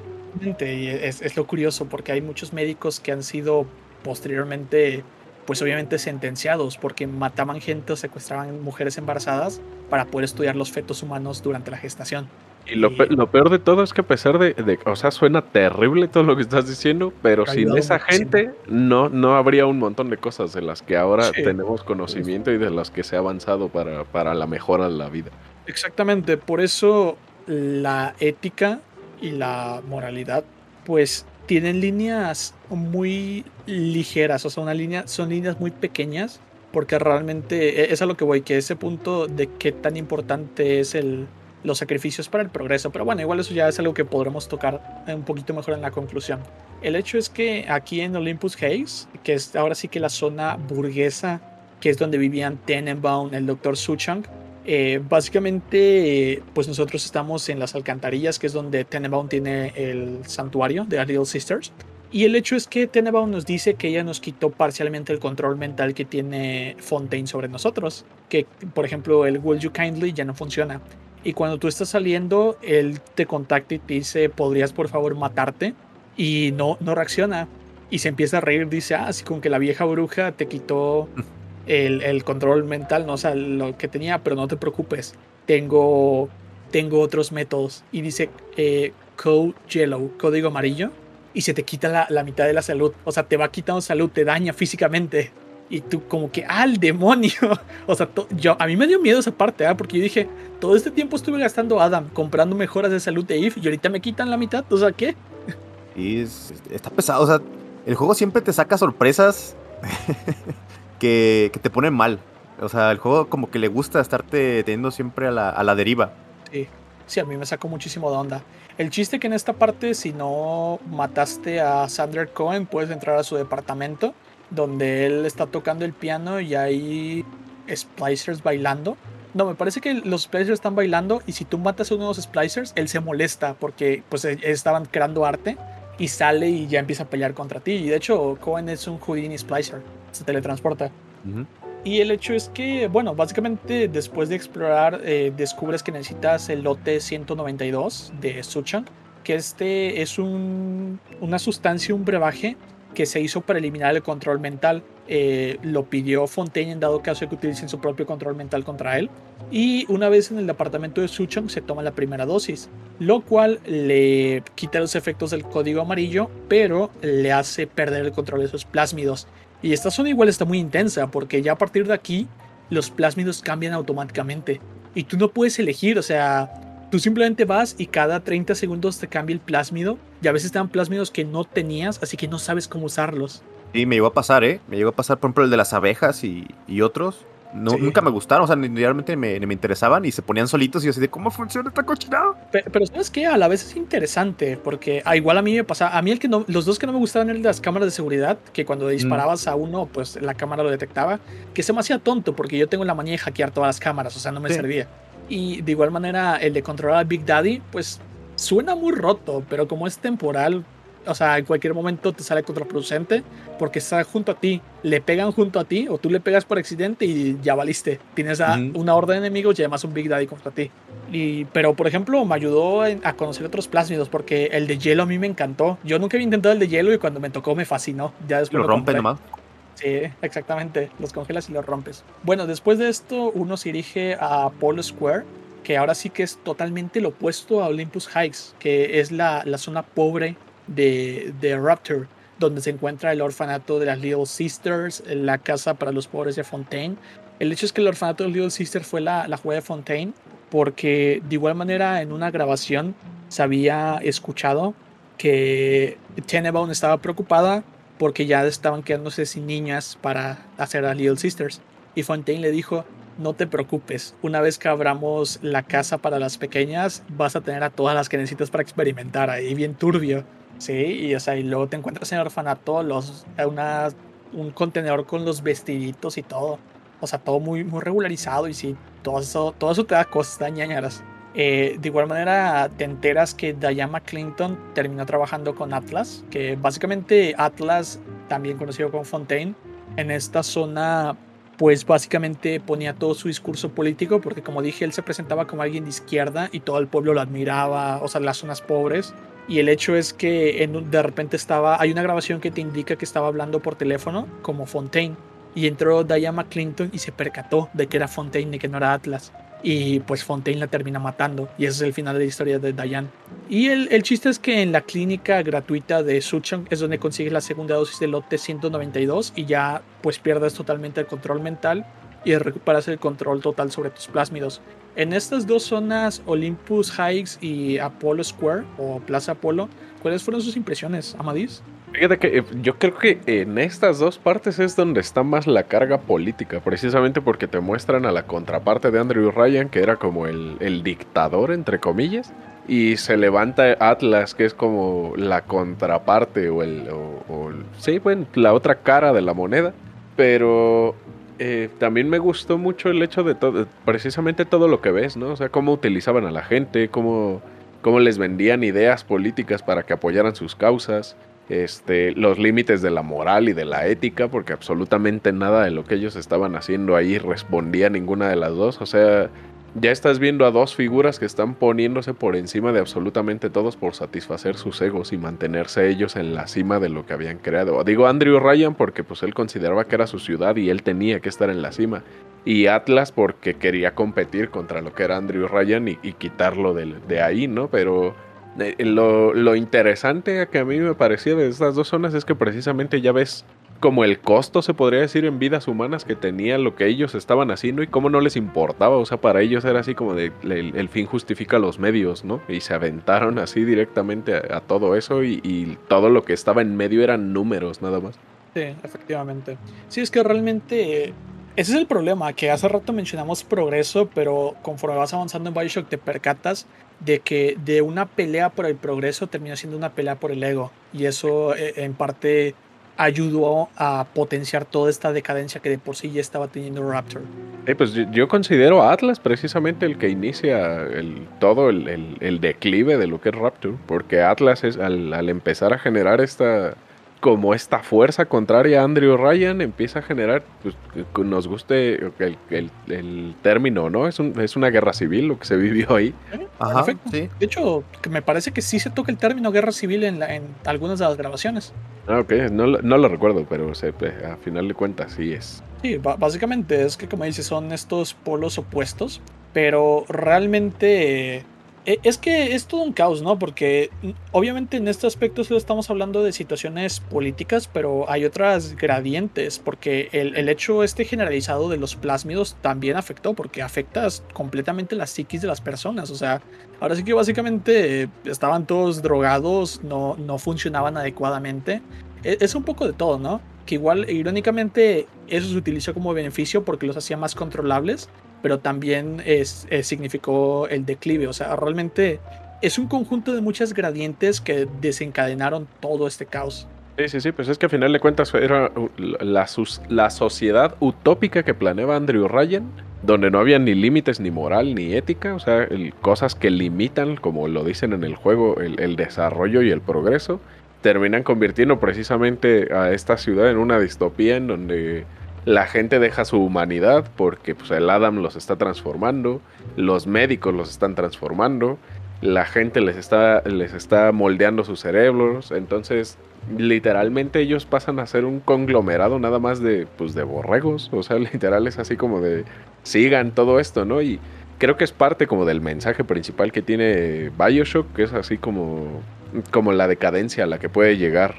y es, es, lo curioso porque hay muchos médicos que han sido posteriormente, pues obviamente sentenciados porque mataban gente o secuestraban mujeres embarazadas para poder estudiar los fetos humanos durante la gestación. Y lo, lo peor de todo es que a pesar de, o sea, suena terrible todo lo que estás diciendo, pero sin esa gente no, no habría un montón de cosas de las que ahora tenemos conocimiento y de las que se ha avanzado para, para la mejora de la vida. Exactamente, por eso la ética y la moralidad, pues tienen líneas muy ligeras, o sea, una línea, son líneas muy pequeñas, porque realmente e, es a lo que voy, que ese punto de qué tan importante es el, los sacrificios para el progreso, pero bueno, igual eso ya es algo que podremos tocar un poquito mejor en la conclusión. El hecho es que aquí en Olympus Hayes, que es ahora sí que la zona burguesa, que es donde vivían Tenenbaum, el Dr. Suchang, eh, básicamente, pues nosotros estamos en las alcantarillas, que es donde Tenenbaum tiene el santuario de Little Sisters. Y el hecho es que Tenenbaum nos dice que ella nos quitó parcialmente el control mental que tiene Fontaine sobre nosotros. Que, por ejemplo, el Will You Kindly ya no funciona. Y cuando tú estás saliendo, él te contacta y te dice, ¿podrías por favor matarte? Y no, no reacciona. Y se empieza a reír, dice, ah, así como que la vieja bruja te quitó el, control mental, no o sea, lo que tenía, pero no te preocupes, tengo, tengo otros métodos. Y dice eh, Code Yellow, código amarillo, y se te quita la, mitad de la salud. O sea, te va quitando salud, te daña físicamente. Y tú como que, ¡al demonio! O sea, yo, a mí me dio miedo esa parte, ¿ah? porque yo dije, todo este tiempo estuve gastando Adam, comprando mejoras de salud de If, y ahorita me quitan la mitad, o sea, ¿qué? Y está pesado, o sea, el juego siempre te saca sorpresas que, te ponen mal. O sea, el juego como que le gusta estarte teniendo siempre a la, deriva. Sí, sí, a mí me sacó muchísimo de onda. El chiste que en esta parte, si no mataste a Sander Cohen, puedes entrar a su departamento, donde él está tocando el piano y hay splicers bailando. No, me parece que los splicers están bailando y si tú matas a uno de los splicers, él se molesta porque pues e, estaban creando arte y sale y ya empieza a pelear contra ti. Y de hecho, Cohen es un Houdini Splicer se teletransporta. Y el hecho es que, bueno, básicamente después de explorar, eh, descubres que necesitas el lote 192 de Suchang, que este es un, una sustancia, un brebaje que se hizo para eliminar el control mental. Eh, lo pidió Fontaine en dado caso de que utilicen su propio control mental contra él. Y una vez en el departamento de Suchong se toma la primera dosis, lo cual le quita los efectos del código amarillo, pero le hace perder el control de sus plásmidos. Y esta zona igual está muy intensa porque ya a partir de aquí los plásmidos cambian automáticamente. Y tú no puedes elegir, o sea, tú simplemente vas y cada 30 segundos te cambia el plásmido. Y a veces te dan plásmidos que no tenías, así que no sabes cómo usarlos. Sí, me llegó a pasar, ¿eh? Me llegó a pasar, por ejemplo, el de las abejas y, y otros. Nunca me gustaron, o sea, ni realmente me, me, interesaban y se ponían solitos y yo así de cómo funciona esta cochinada. Pero, pero, sabes que a la vez es interesante porque ah, igual a mí me pasa, a mí el que no, los dos que no me gustaban eran las cámaras de seguridad, que cuando disparabas a uno, pues la cámara lo detectaba, que se me hacacía tonto porque yo tengo la manía de hackear todas las cámaras, o sea, no me servía. Y de igual manera el de controlar a Big Daddy, pues suena muy roto, pero como es temporal, o sea, en cualquier momento te sale contraproducente porque está junto a ti, le pegan junto a ti o tú le pegas por accidente y ya valiste. Tienes a una horda de enemigos y además un Big Daddy contra ti. Y, pero, por ejemplo, me ayudó a conocer otros plásmidos porque el de hielo a mí me encantó. Yo nunca había intentado el de hielo y cuando me tocó me fascinó. Ya después lo, rompe nomás. Sí, exactamente. Los congelas y los rompes. Bueno, después de esto, uno se dirige a Polo Square, que ahora sí que es totalmente lo opuesto a Olympus Heights, que es la, la zona pobre de, de Rapture, donde se encuentra el orfanato de las Little Sisters, la casa para los pobres de Fontaine. El hecho es que el orfanato de Little Sisters fue la, la de Fontaine, porque de igual manera en una grabación se había escuchado que Tenenbaum estaba preocupada porque ya estaban quedándose sin niñas para hacer a Little Sisters. Y Fontaine le dijo, no te preocupes, una vez que abramos la casa para las pequeñas, vas a tener a todas las que necesitas para experimentar, ahí bien turbio. Sí, y, o sea, y luego te encuentras en el orfanato los, una, un contenedor con los vestiditos y todo. O sea, todo muy, muy regularizado y sí, todo eso, todo eso te da cosas, dañañaras. Eh, de igual manera, te enteras que Diana Clinton terminó trabajando con Atlas, que básicamente Atlas, también conocido como Fontaine, en esta zona, pues básicamente ponía todo su discurso político, porque como dije, él se presentaba como alguien de izquierda y todo el pueblo lo admiraba, o sea, las zonas pobres. Y el hecho es que de repente estaba, hay una grabación que te indica que estaba hablando por teléfono como Fontaine. Y entró Diana Clinton y se percató de que era Fontaine y que no era Atlas. Y pues Fontaine la termina matando. Y ese es el final de la historia de Diane. Y el, el chiste es que en la clínica gratuita de Suchong es donde consigues la segunda dosis del lote 192 y ya pues pierdes totalmente el control mental y recuperas el control total sobre tus plásmidos. En estas dos zonas, Olympus Heights y Apollo Square o Plaza Apolo, ¿cuáles fueron sus impresiones, Amadis? Fíjate que eh, yo creo que en estas dos partes es donde está más la carga política, precisamente porque te muestran a la contraparte de Andrew Ryan, que era como el, dictador, entre comillas, y se levanta Atlas, que es como la contraparte o el, sí, bueno, la otra cara de la moneda, pero eh, también me gustó mucho el hecho de todo, precisamente todo lo que ves, ¿no? O sea, cómo utilizaban a la gente, cómo, cómo les vendían ideas políticas para que apoyaran sus causas este, los límites de la moral y de la ética, porque absolutamente nada de lo que ellos estaban haciendo ahí respondía a ninguna de las dos. O sea, ya estás viendo a dos figuras que están poniéndose por encima de absolutamente todos por satisfacer sus egos y mantenerse ellos en la cima de lo que habían creado. Digo Andrew Ryan porque pues él consideraba que era su ciudad y él tenía que estar en la cima. Y Atlas porque quería competir contra lo que era Andrew Ryan y, quitarlo de, de ahí, ¿no? Pero eh, lo, interesante que a mí me parecía de estas dos zonas es que precisamente ya ves como el costo, se podría decir, en vidas humanas que tenía lo que ellos estaban haciendo y cómo no les importaba. O sea, para ellos era así como de el, fin justifica los medios, ¿no? Y se aventaron así directamente a, todo eso y, todo lo que estaba en medio eran números nada más. Sí, efectivamente. Sí, es que realmente ese es el problema, que hace rato mencionamos progreso, pero conforme vas avanzando en Bioshock te percatas de que de una pelea por el progreso termina siendo una pelea por el ego. Y eso eh, en parte ayudó a potenciar toda esta decadencia que de por sí ya estaba teniendo Raptor. Eh, pues yo, considero a Atlas precisamente el que inicia todo el, declive de lo que es Raptor, porque Atlas es al empezar a generar esta, como esta fuerza contraria a Andrew Ryan empieza a generar, pues, que nos guste el, término, ¿no? Es, un, es una guerra civil lo que se vivió ahí. Ajá, De hecho, me parece que sí se toca el término guerra civil en, en algunas de las grabaciones. Ah, ok, no, lo recuerdo, pero se, a final de cuentas sí es. Sí, básicamente es que como dices, son estos polos opuestos, pero realmente es que es todo un caos, ¿no? Porque obviamente en este aspecto solo estamos hablando de situaciones políticas, pero hay otras gradientes, porque el, hecho este generalizado de los plásmidos también afectó, porque afecta completamente la psiquis de las personas. O sea, ahora sí que básicamente eh, estaban todos drogados, no, no funcionaban adecuadamente. E, es un poco de todo, ¿no? Que igual, irónicamente, eso se utilizó como beneficio porque los hacía más controlables pero también es, eh, significó el declive. O sea, realmente es un conjunto de muchas gradientes que desencadenaron todo este caos. Sí, sí, sí, pues es que al final de cuentas era la, la sociedad utópica que planeaba Andrew Ryan, donde no había ni límites, ni moral, ni ética, o sea, cosas que limitan, como lo dicen en el juego, el, el desarrollo y el progreso, terminan convirtiendo precisamente a esta ciudad en una distopía en donde la gente deja su humanidad porque pues, el Adam los está transformando, los médicos los están transformando, la gente les está, les está moldeando sus cerebros, entonces literalmente ellos pasan a ser un conglomerado nada más de, pues, de borregos, o sea, literal es así como de sigan todo esto, ¿no? Y creo que es parte como del mensaje principal que tiene Bioshock, que es así como, como la decadencia a la que puede llegar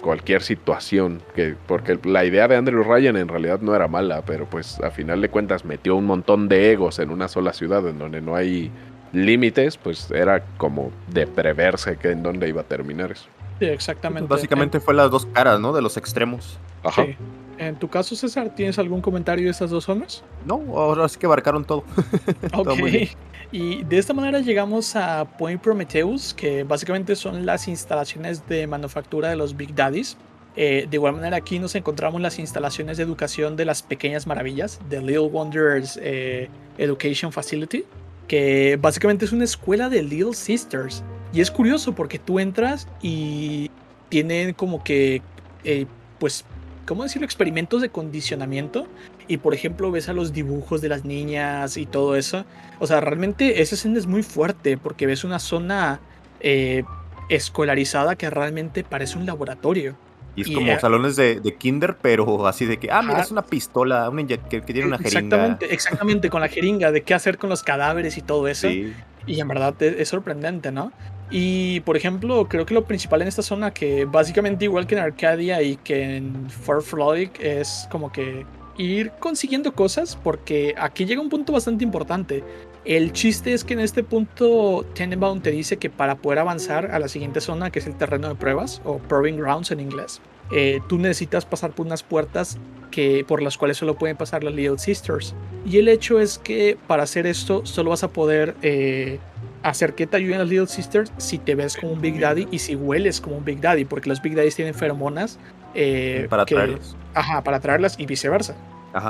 cualquier situación. Que, porque la idea de Andrew Ryan en realidad no era mala, pero pues a final de cuentas metió un montón de egos en una sola ciudad en donde no hay límites, pues era como de preverse que en dónde iba a terminar eso. Sí, exactamente. básicamente fue las dos caras, ¿no? De los extremos. Ajá. En tu caso, César, ¿tienes algún comentario de estas dos zonas? No, ahora sí que abarcaron todo. Ok. Y de esta manera llegamos a Point Prometheus, que básicamente son las instalaciones de manufactura de los Big Daddies. Eh, de igual manera aquí nos encontramos las instalaciones de educación de las pequeñas maravillas, The Little Wonders eh, Education Facility, que básicamente es una escuela de Little Sisters. Y es curioso porque tú entras y tienen como que, eh, pues, ¿cómo decirlo? Experimentos de condicionamiento y por ejemplo ves a los dibujos de las niñas y todo eso. O sea, realmente esa escena es muy fuerte porque ves una zona eh, escolarizada que realmente parece un laboratorio. Y es como eh, salones de, kinder, pero así de que, ah, mira, es una pistola que, tiene una jeringa. Exactamente, exactamente, con la jeringa, de qué hacer con los cadáveres y todo eso. Y en verdad es, sorprendente, ¿no? Y por ejemplo, creo que lo principal en esta zona, que básicamente igual que en Arcadia y que en Far Floyd, es como que ir consiguiendo cosas porque aquí llega un punto bastante importante. El chiste es que en este punto Tenenbaum te dice que para poder avanzar a la siguiente zona, que es el terreno de pruebas o Proving Grounds en inglés, eh, tú necesitas pasar por unas puertas que, por las cuales solo pueden pasar las Little Sisters. Y el hecho es que para hacer esto solo vas a poder eh, hacer que te ayuden las Little Sisters si te ves como un Big Daddy y si hueles como un Big Daddy, porque los Big Daddies tienen feromonas. Eh, para traerlas. Ajá, para traerlas y viceversa.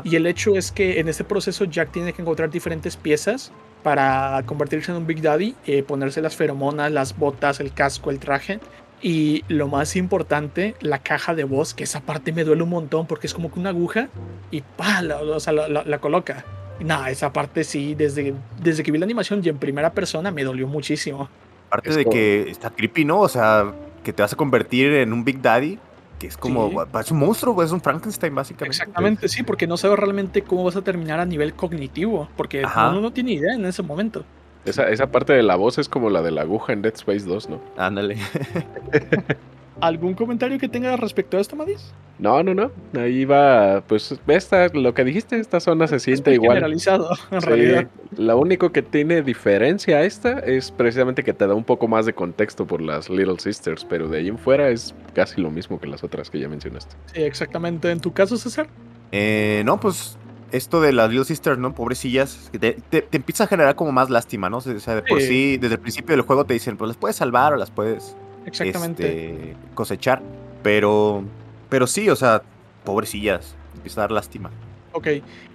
Y el hecho es que en este proceso Jack tiene que encontrar diferentes piezas para convertirse en un Big Daddy, eh, ponerse las feromonas, las botas, el casco, el traje. Y lo más importante, la caja de voz, que esa parte me duele un montón porque es como que una aguja y pa, la, o sea, la, coloca. Nada, esa parte sí, desde, desde que vi la animación y en primera persona me dolió muchísimo. Aparte de que está creepy, ¿no? O sea, que te vas a convertir en un Big Daddy es como, es un monstruo, es un Frankenstein básicamente. Exactamente, sí, porque no sabes realmente cómo vas a terminar a nivel cognitivo, porque uno no tiene idea en ese momento. Esa, esa parte de la voz es como la de la aguja en Dead Space 2, ¿no? Ándale. ¿Algún comentario que tenga respecto a esto, Madis? No, no, no. Ahí va, pues, esta, lo que dijiste, esta zona se siente igual. Generalizado, en realidad. Lo único que tiene diferencia a esta es precisamente que te da un poco más de contexto por las Little Sisters, pero de ahí en fuera es casi lo mismo que las otras que ya mencionaste. Sí, exactamente. ¿En tu caso, César? Eh, no, pues esto de las Little Sisters, ¿no? Pobrecillas, te, te, empieza a generar como más lástima, ¿no? O sea, de por sí, desde el principio del juego te dicen, pues las puedes salvar o las puedes Exactamente. Este, cosechar. Pero, pero sí, o sea, pobrecillas, empieza a dar lástima. Ok,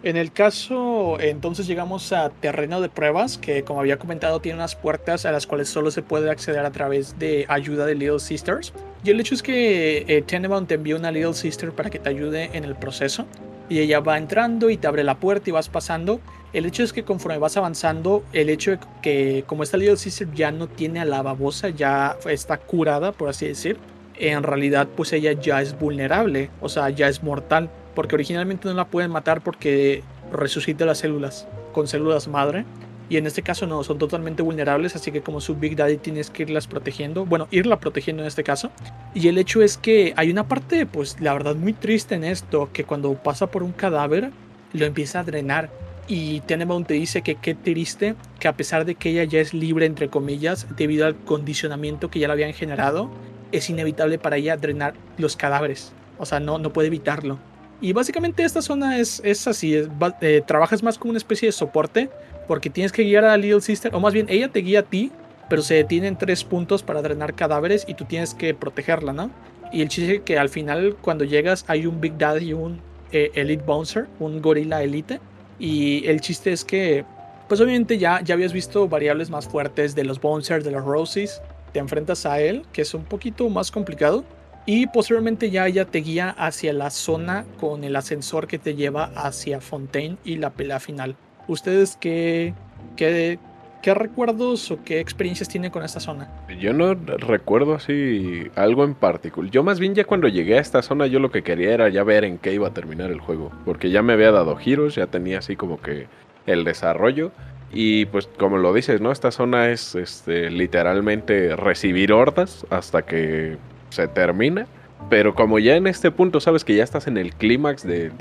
en el caso, entonces llegamos a terreno de pruebas, que como había comentado tiene unas puertas a las cuales solo se puede acceder a través de ayuda de Little Sisters. Y el hecho es que eh, te envió una Little Sister para que te ayude en el proceso. Y ella va entrando y te abre la puerta y vas pasando. El hecho es que conforme vas avanzando, el hecho de que como esta Little Sister ya no tiene a la babosa, ya está curada, por así decir, en realidad pues ella ya es vulnerable, o sea, ya es mortal, porque originalmente no la pueden matar porque resucita las células con células madre. Y en este caso no, son totalmente vulnerables, así que como su Big Daddy tienes que irlas protegiendo, bueno, irla protegiendo en este caso. Y el hecho es que hay una parte, pues la verdad muy triste en esto, que cuando pasa por un cadáver, lo empieza a drenar y Tenenbaum te dice que qué triste que a pesar de que ella ya es libre, entre comillas, debido al condicionamiento que ya la habían generado, es inevitable para ella drenar los cadáveres. O sea, no, no puede evitarlo. Y básicamente esta zona es, es así, eh, trabajas más como una especie de soporte, porque tienes que guiar a la Little Sister, o más bien ella te guía a ti, pero se detienen tres puntos para drenar cadáveres y tú tienes que protegerla, ¿no? Y el chiste es que al final, cuando llegas, hay un Big Daddy y un eh, Elite Bouncer, un gorila elite, y el chiste es que, pues obviamente ya, ya habías visto variables más fuertes de los Bouncers, de los Roses. Te enfrentas a él, que es un poquito más complicado. Y posteriormente ya ella te guía hacia la zona con el ascensor que te lleva hacia Fontaine y la pelea final. ¿Ustedes qué, qué, ¿Qué recuerdos o qué experiencias tiene con esta zona? Yo no recuerdo así algo en particular. Yo más bien ya cuando llegué a esta zona yo lo que quería era ya ver en qué iba a terminar el juego. Porque ya me había dado giros, ya tenía así como que el desarrollo. Y pues como lo dices, ¿no? Esta zona es este, literalmente recibir hordas hasta que se termina. Pero como ya en este punto sabes que ya estás en el clímax de,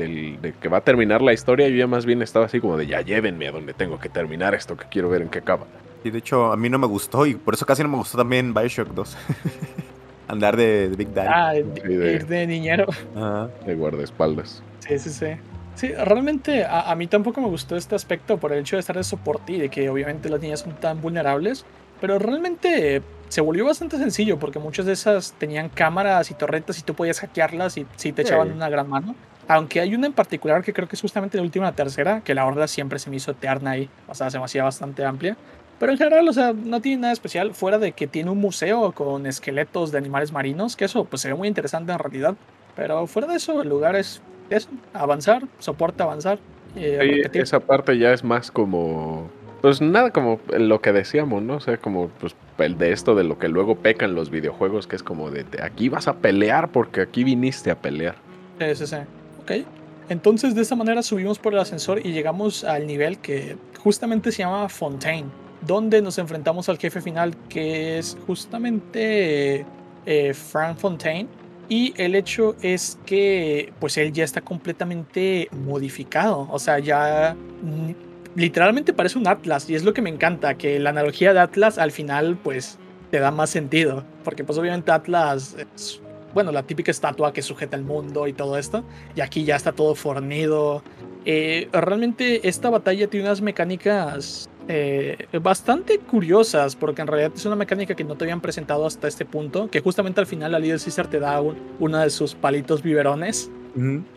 que va a terminar la historia, yo ya más bien estaba así como de ya llévenme a donde tengo que terminar esto, que quiero ver en qué acaba. Y de hecho a mí no me gustó y por eso casi no me gustó también Bioshock 2. Andar de, Big Daddy. Ah, de, de, niñero. De guardaespaldas. Sí, sí, sí. Sí, realmente a, a, mí tampoco me gustó este aspecto por el hecho de estar de soporte y de que obviamente las niñas son tan vulnerables. Pero realmente se volvió bastante sencillo porque muchas de esas tenían cámaras y torretas y tú podías hackearlas y si te echaban una gran mano. Aunque hay una en particular que creo que es justamente la última, la tercera, que la horda siempre se me hizo eterna ahí, o sea, se me hacía bastante amplia. Pero en general, o sea, no tiene nada especial fuera de que tiene un museo con esqueletos de animales marinos, que eso pues se ve muy interesante en realidad. Pero fuera de eso, el lugar es eso, avanzar, soporte avanzar. Eh, esa parte ya es más como pues nada, como lo que decíamos, ¿no? O sea, como pues de esto de lo que luego pecan los videojuegos, que es como de, aquí vas a pelear porque aquí viniste a pelear. Sí, sí, sí. Ok. Entonces de esa manera subimos por el ascensor y llegamos al nivel que justamente se llama Fontaine, donde nos enfrentamos al jefe final que es justamente eh, Frank Fontaine. Y el hecho es que pues él ya está completamente modificado. O sea, ya literalmente parece un Atlas. Y es lo que me encanta, que la analogía de Atlas al final pues te da más sentido. Porque pues obviamente Atlas es, bueno, la típica estatua que sujeta el mundo y todo esto. Y aquí ya está todo fornido. Eh, realmente esta batalla tiene unas mecánicas eh, bastante curiosas, porque en realidad es una mecánica que no te habían presentado hasta este punto, que justamente al final la líder Caesar te da uno de sus palitos biberones,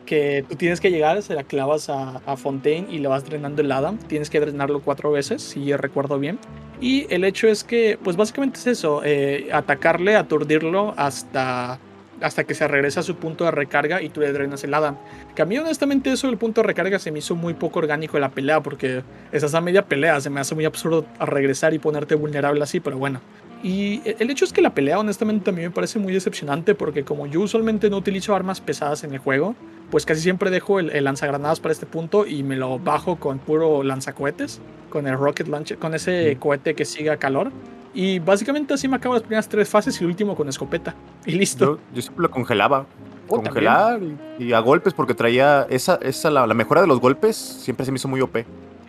que tú tienes que llegar, se la clavas a, Fontaine y le vas drenando el Adam, tienes que drenarlo cuatro veces, si recuerdo bien. Y el hecho es que, pues básicamente es eso, eh, atacarle, aturdirlo hasta hasta que se regresa a su punto de recarga y tú le drenas el Adam. Que a mí honestamente eso del punto de recarga se me hizo muy poco orgánico en la pelea porque estás a media pelea, se me hace muy absurdo regresar y ponerte vulnerable así, pero bueno. Y el hecho es que la pelea honestamente también me parece muy decepcionante porque como yo usualmente no utilizo armas pesadas en el juego, pues casi siempre dejo el, el lanzagranadas para este punto y me lo bajo con puro lanzacohetes, con el rocket launcher, con ese cohete que siga calor. Y básicamente así me acabo las primeras tres fases y el último con escopeta. Y listo. Yo, siempre lo congelaba. Oh, congelar y, a golpes porque traía esa, esa la, mejora de los golpes siempre se me hizo muy OP.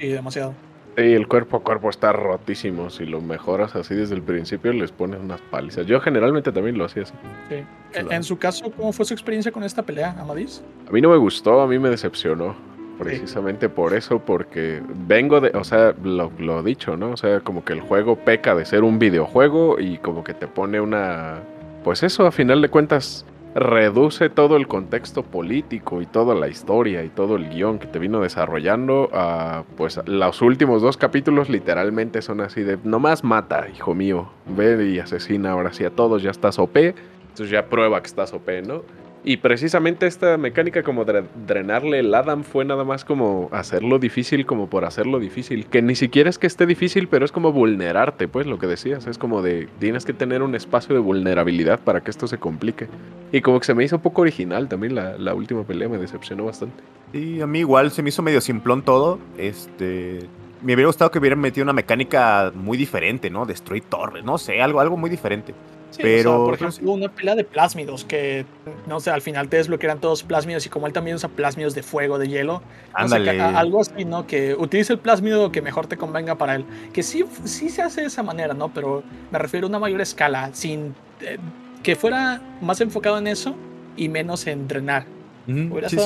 Y demasiado. Sí, el cuerpo a cuerpo está rotísimo. Si lo mejoras así desde el principio, les pones unas palizas. Yo generalmente también lo hacía así. Sí. En su caso, ¿cómo fue su experiencia con esta pelea, Amadis? A mí no me gustó, a mí me decepcionó precisamente por eso, porque vengo de, o sea, lo, lo dicho, ¿no? O sea, como que el juego peca de ser un videojuego y como que te pone una, pues eso, a final de cuentas, reduce todo el contexto político y toda la historia y todo el guion que te vino desarrollando a, pues, los últimos dos capítulos literalmente son así de, nomás mata, hijo mío, ve y asesina ahora sí a todos, ya estás OP, entonces ya prueba que estás OP, ¿no? Y precisamente esta mecánica como drenarle el Adam fue nada más como hacerlo difícil como por hacerlo difícil. Que ni siquiera es que esté difícil, pero es como vulnerarte, pues lo que decías. Es como de tienes que tener un espacio de vulnerabilidad para que esto se complique. Y como que se me hizo un poco original también la, la última pelea, me decepcionó bastante. Y a mí igual se me hizo medio simplón todo. Este, me hubiera gustado que hubieran metido una mecánica muy diferente, ¿no? Destruir torres, no sé, algo, algo muy diferente pero, por ejemplo, una pelea de plásmidos que, no sé, al final te desbloquean todos plásmidos y como él también usa plásmidos de fuego, de hielo. Ándale. algo así, ¿no? Que utilice el plásmido que mejor te convenga para él. Que sí, sí se hace de esa manera, ¿no? Pero me refiero a una mayor escala, sin eh, que fuera más enfocado en eso y menos en drenar. sí,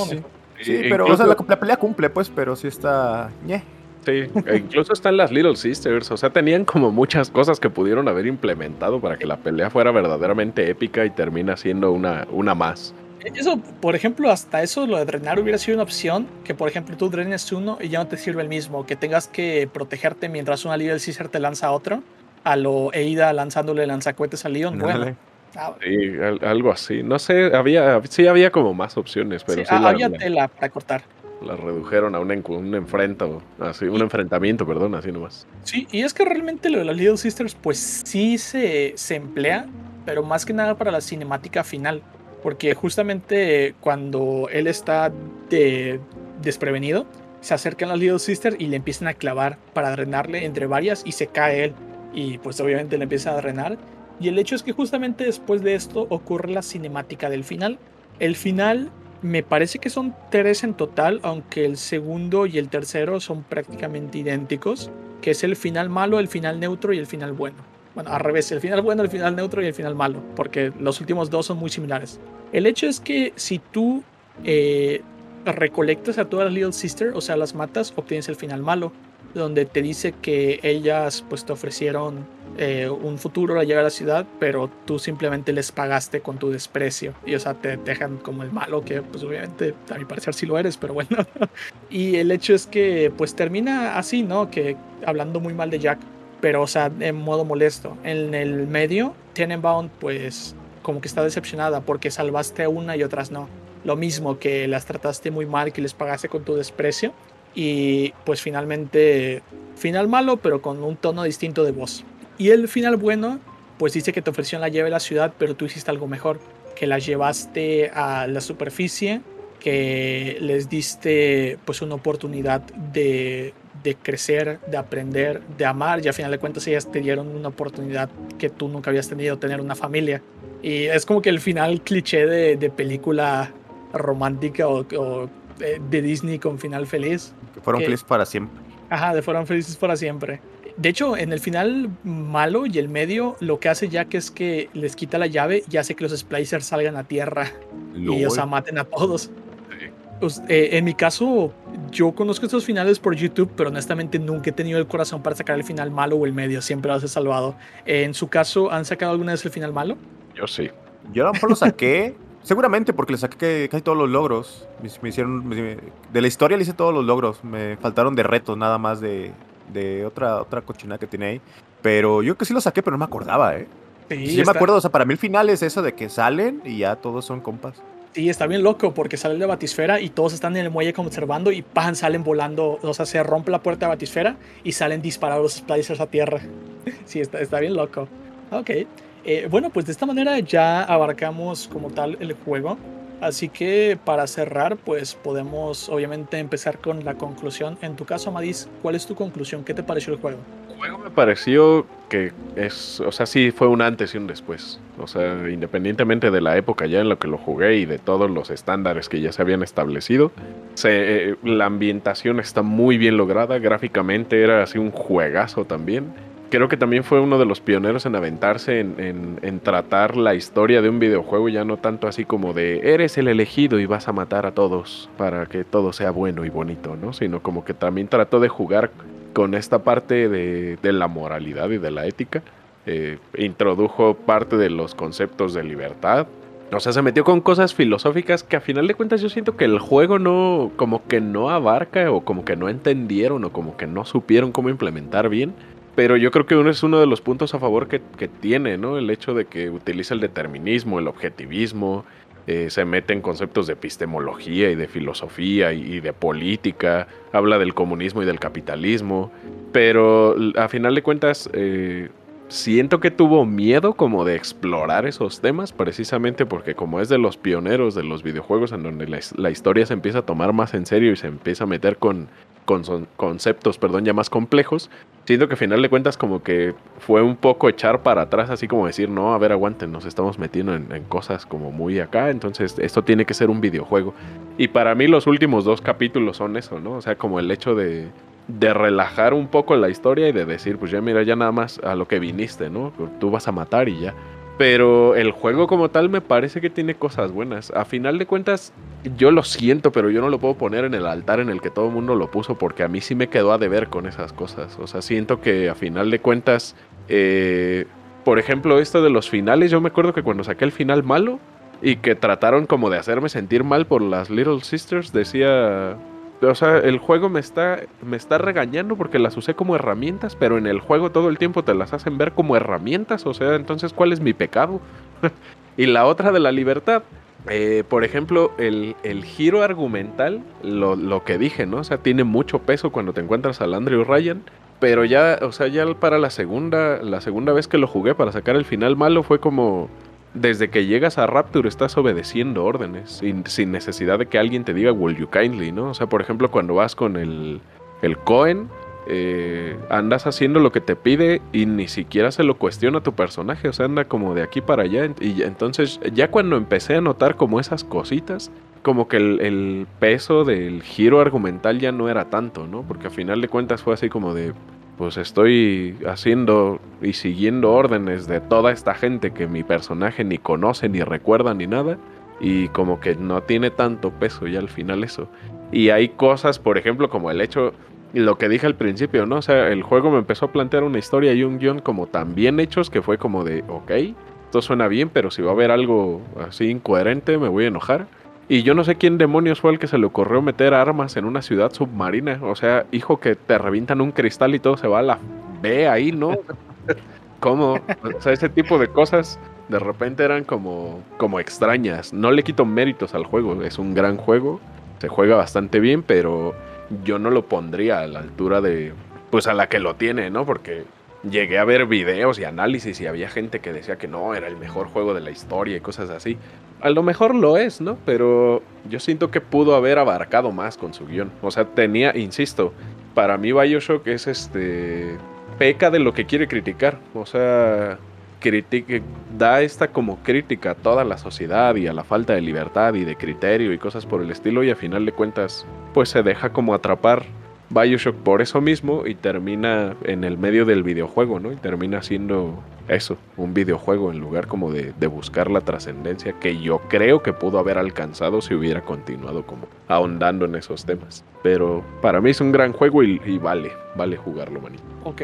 sí. pero o sea, la, pelea cumple, pues, pero sí está. Sí, e incluso están las Little Sisters, o sea, tenían como muchas cosas que pudieron haber implementado para que la pelea fuera verdaderamente épica y termina siendo una, una más. Eso, por ejemplo, hasta eso, lo de drenar hubiera sido una opción, que por ejemplo tú drenes uno y ya no te sirve el mismo, que tengas que protegerte mientras una Little Sister te lanza a otro, a lo Eida lanzándole lanzacuetes a Leon, bueno. Ah, sí, algo así. No sé, había, sí había como más opciones, pero sí, había tela para cortar la redujeron a un, un enfrento, así, un enfrentamiento, perdón, así nomás. Sí, y es que realmente lo de las Little Sisters, pues sí se, se emplea, pero más que nada para la cinemática final. Porque justamente cuando él está de, desprevenido, se acercan las Little Sisters y le empiezan a clavar para drenarle entre varias y se cae él. Y pues obviamente le empieza a drenar. Y el hecho es que justamente después de esto ocurre la cinemática del final. El final me parece que son tres en total, aunque el segundo y el tercero son prácticamente idénticos, que es el final malo, el final neutro y el final bueno. Bueno, al revés, el final bueno, el final neutro y el final malo, porque los últimos dos son muy similares. El hecho es que si tú eh, recolectas a todas las Little Sisters, o sea, las matas, obtienes el final malo, donde te dice que ellas pues te ofrecieron eh, un futuro a llegar a la ciudad, pero tú simplemente les pagaste con tu desprecio. Y o sea, te dejan como el malo, que pues obviamente a mi parecer sí lo eres, pero bueno. y el hecho es que pues termina así, ¿no? Que hablando muy mal de Jack, pero o sea, en modo molesto. En el medio, Tenenbaum pues como que está decepcionada porque salvaste a una y otras no. Lo mismo que las trataste muy mal, que les pagaste con tu desprecio. Y pues finalmente, final malo, pero con un tono distinto de voz. Y el final bueno, pues dice que te ofreció la llave a la ciudad, pero tú hiciste algo mejor, que la llevaste a la superficie, que les diste pues una oportunidad de, de crecer, de aprender, de amar y al final de cuentas ellas te dieron una oportunidad que tú nunca habías tenido, tener una familia. Y es como que el final cliché de, película romántica o, de, Disney con final feliz. Que fueron felices para siempre. Ajá, de fueron felices para siempre. De hecho, en el final malo y el medio, lo que hace Jack es que les quita la llave y hace que los splicers salgan a tierra y o sea, maten a todos. Pues, eh, en mi caso, yo conozco estos finales por YouTube, pero honestamente nunca he tenido el corazón para sacar el final malo o el medio. Siempre los he salvado. en su caso, ¿han sacado alguna vez el final malo? Yo sí. Yo lo mejor lo saqué. Seguramente porque le saqué casi todos los logros. Me, hicieron. de la historia le hice todos los logros. Me faltaron de retos nada más de, de otra, otra cochinada que tiene ahí. Pero yo que sí lo saqué, pero no me acordaba, ¿eh? Sí, me acuerdo, o sea, para mí el final es eso de que salen y ya todos son compas. Sí, está bien loco porque sale de Batisfera y todos están en el muelle observando y pan, salen volando, o sea, se rompe la puerta de Batisfera y salen disparados los splicers a tierra. sí, está, está bien loco. Ok. Eh, bueno, pues de esta manera ya abarcamos como tal el juego. Así que para cerrar, pues podemos obviamente empezar con la conclusión. En tu caso, Amadis, ¿cuál es tu conclusión? ¿Qué te pareció el juego? El juego me pareció que es, o sea, sí fue un antes y un después. O sea, independientemente de la época ya en la que lo jugué y de todos los estándares que ya se habían establecido, se, la ambientación está muy bien lograda. Gráficamente era así un juegazo también creo que también fue uno de los pioneros en aventarse en, tratar la historia de un videojuego, ya no tanto así como de eres el elegido y vas a matar a todos para que todo sea bueno y bonito, ¿no? Sino como que también trató de jugar con esta parte de, la moralidad y de la ética. Eh, introdujo parte de los conceptos de libertad. O sea, se metió con cosas filosóficas que a final de cuentas yo siento que el juego no, como que no abarca o como que no entendieron o como que no supieron cómo implementar bien pero yo creo que uno es uno de los puntos a favor que, tiene, ¿no? El hecho de que utiliza el determinismo, el objetivismo, eh, se mete en conceptos de epistemología y de filosofía y, de política, habla del comunismo y del capitalismo, pero a final de cuentas eh, siento que tuvo miedo como de explorar esos temas, precisamente porque como es de los pioneros de los videojuegos en donde la historia se empieza a tomar más en serio y se empieza a meter con con conceptos, perdón, ya más complejos, siento que al final de cuentas como que fue un poco echar para atrás, así como decir, no, a ver, aguanten, nos estamos metiendo en, cosas como muy acá, entonces esto tiene que ser un videojuego. Y para mí los últimos dos capítulos son eso, ¿no? O sea, como el hecho de, de relajar un poco la historia y de decir, pues ya mira, ya nada más a lo que viniste, ¿no? Tú vas a matar y ya. Pero el juego como tal me parece que tiene cosas buenas. A final de cuentas, yo lo siento, pero yo no lo puedo poner en el altar en el que todo el mundo lo puso porque a mí sí me quedó a deber con esas cosas. O sea, siento que a final de cuentas, eh, por ejemplo, esto de los finales, yo me acuerdo que cuando saqué el final malo y que trataron como de hacerme sentir mal por las Little Sisters, decía o sea, el juego me está, me está regañando porque las usé como herramientas, pero en el juego todo el tiempo te las hacen ver como herramientas. O sea, entonces, ¿cuál es mi pecado? y la otra de la libertad. Eh, por ejemplo, el, giro argumental, lo, lo, que dije, ¿no? O sea, tiene mucho peso cuando te encuentras al Andrew Ryan. Pero ya, o sea, ya para la segunda, la segunda vez que lo jugué para sacar el final malo fue como desde que llegas a Rapture estás obedeciendo órdenes, sin, necesidad de que alguien te diga will you kindly, ¿no? O sea, por ejemplo, cuando vas con el, el Cohen, eh, andas haciendo lo que te pide y ni siquiera se lo cuestiona tu personaje, o sea, anda como de aquí para allá. Y entonces, ya cuando empecé a notar como esas cositas, como que el, el peso del giro argumental ya no era tanto, ¿no? Porque a final de cuentas fue así como de, pues estoy haciendo y siguiendo órdenes de toda esta gente que mi personaje ni conoce, ni recuerda, ni nada. Y como que no tiene tanto peso ya al final eso. Y hay cosas, por ejemplo, como el hecho, lo que dije al principio, ¿no? O sea, el juego me empezó a plantear una historia y un guion como tan bien hechos que fue como de, ok, esto suena bien, pero si va a haber algo así incoherente me voy a enojar. Y yo no sé quién demonios fue el que se le ocurrió meter armas en una ciudad submarina. O sea, hijo, que te revientan un cristal y todo se va a la B ahí, ¿no? ¿Cómo? O sea, ese tipo de cosas de repente eran como, como extrañas. No le quito méritos al juego, es un gran juego, se juega bastante bien, pero yo no lo pondría a la altura de, pues a la que lo tiene, ¿no? Porque llegué a ver videos y análisis y había gente que decía que no, era el mejor juego de la historia y cosas así. A lo mejor lo es, ¿no? Pero yo siento que pudo haber abarcado más con su guion. O sea, tenía, insisto, para mí Bioshock es este peca de lo que quiere criticar. O sea, critique, da esta como crítica a toda la sociedad y a la falta de libertad y de criterio y cosas por el estilo y a final de cuentas pues se deja como atrapar Bioshock por eso mismo y termina en el medio del videojuego, ¿no? Y termina siendo eso, un videojuego en lugar como de, buscar la trascendencia que yo creo que pudo haber alcanzado si hubiera continuado como ahondando en esos temas. Pero para mí es un gran juego y, vale, vale jugarlo, manito. Ok,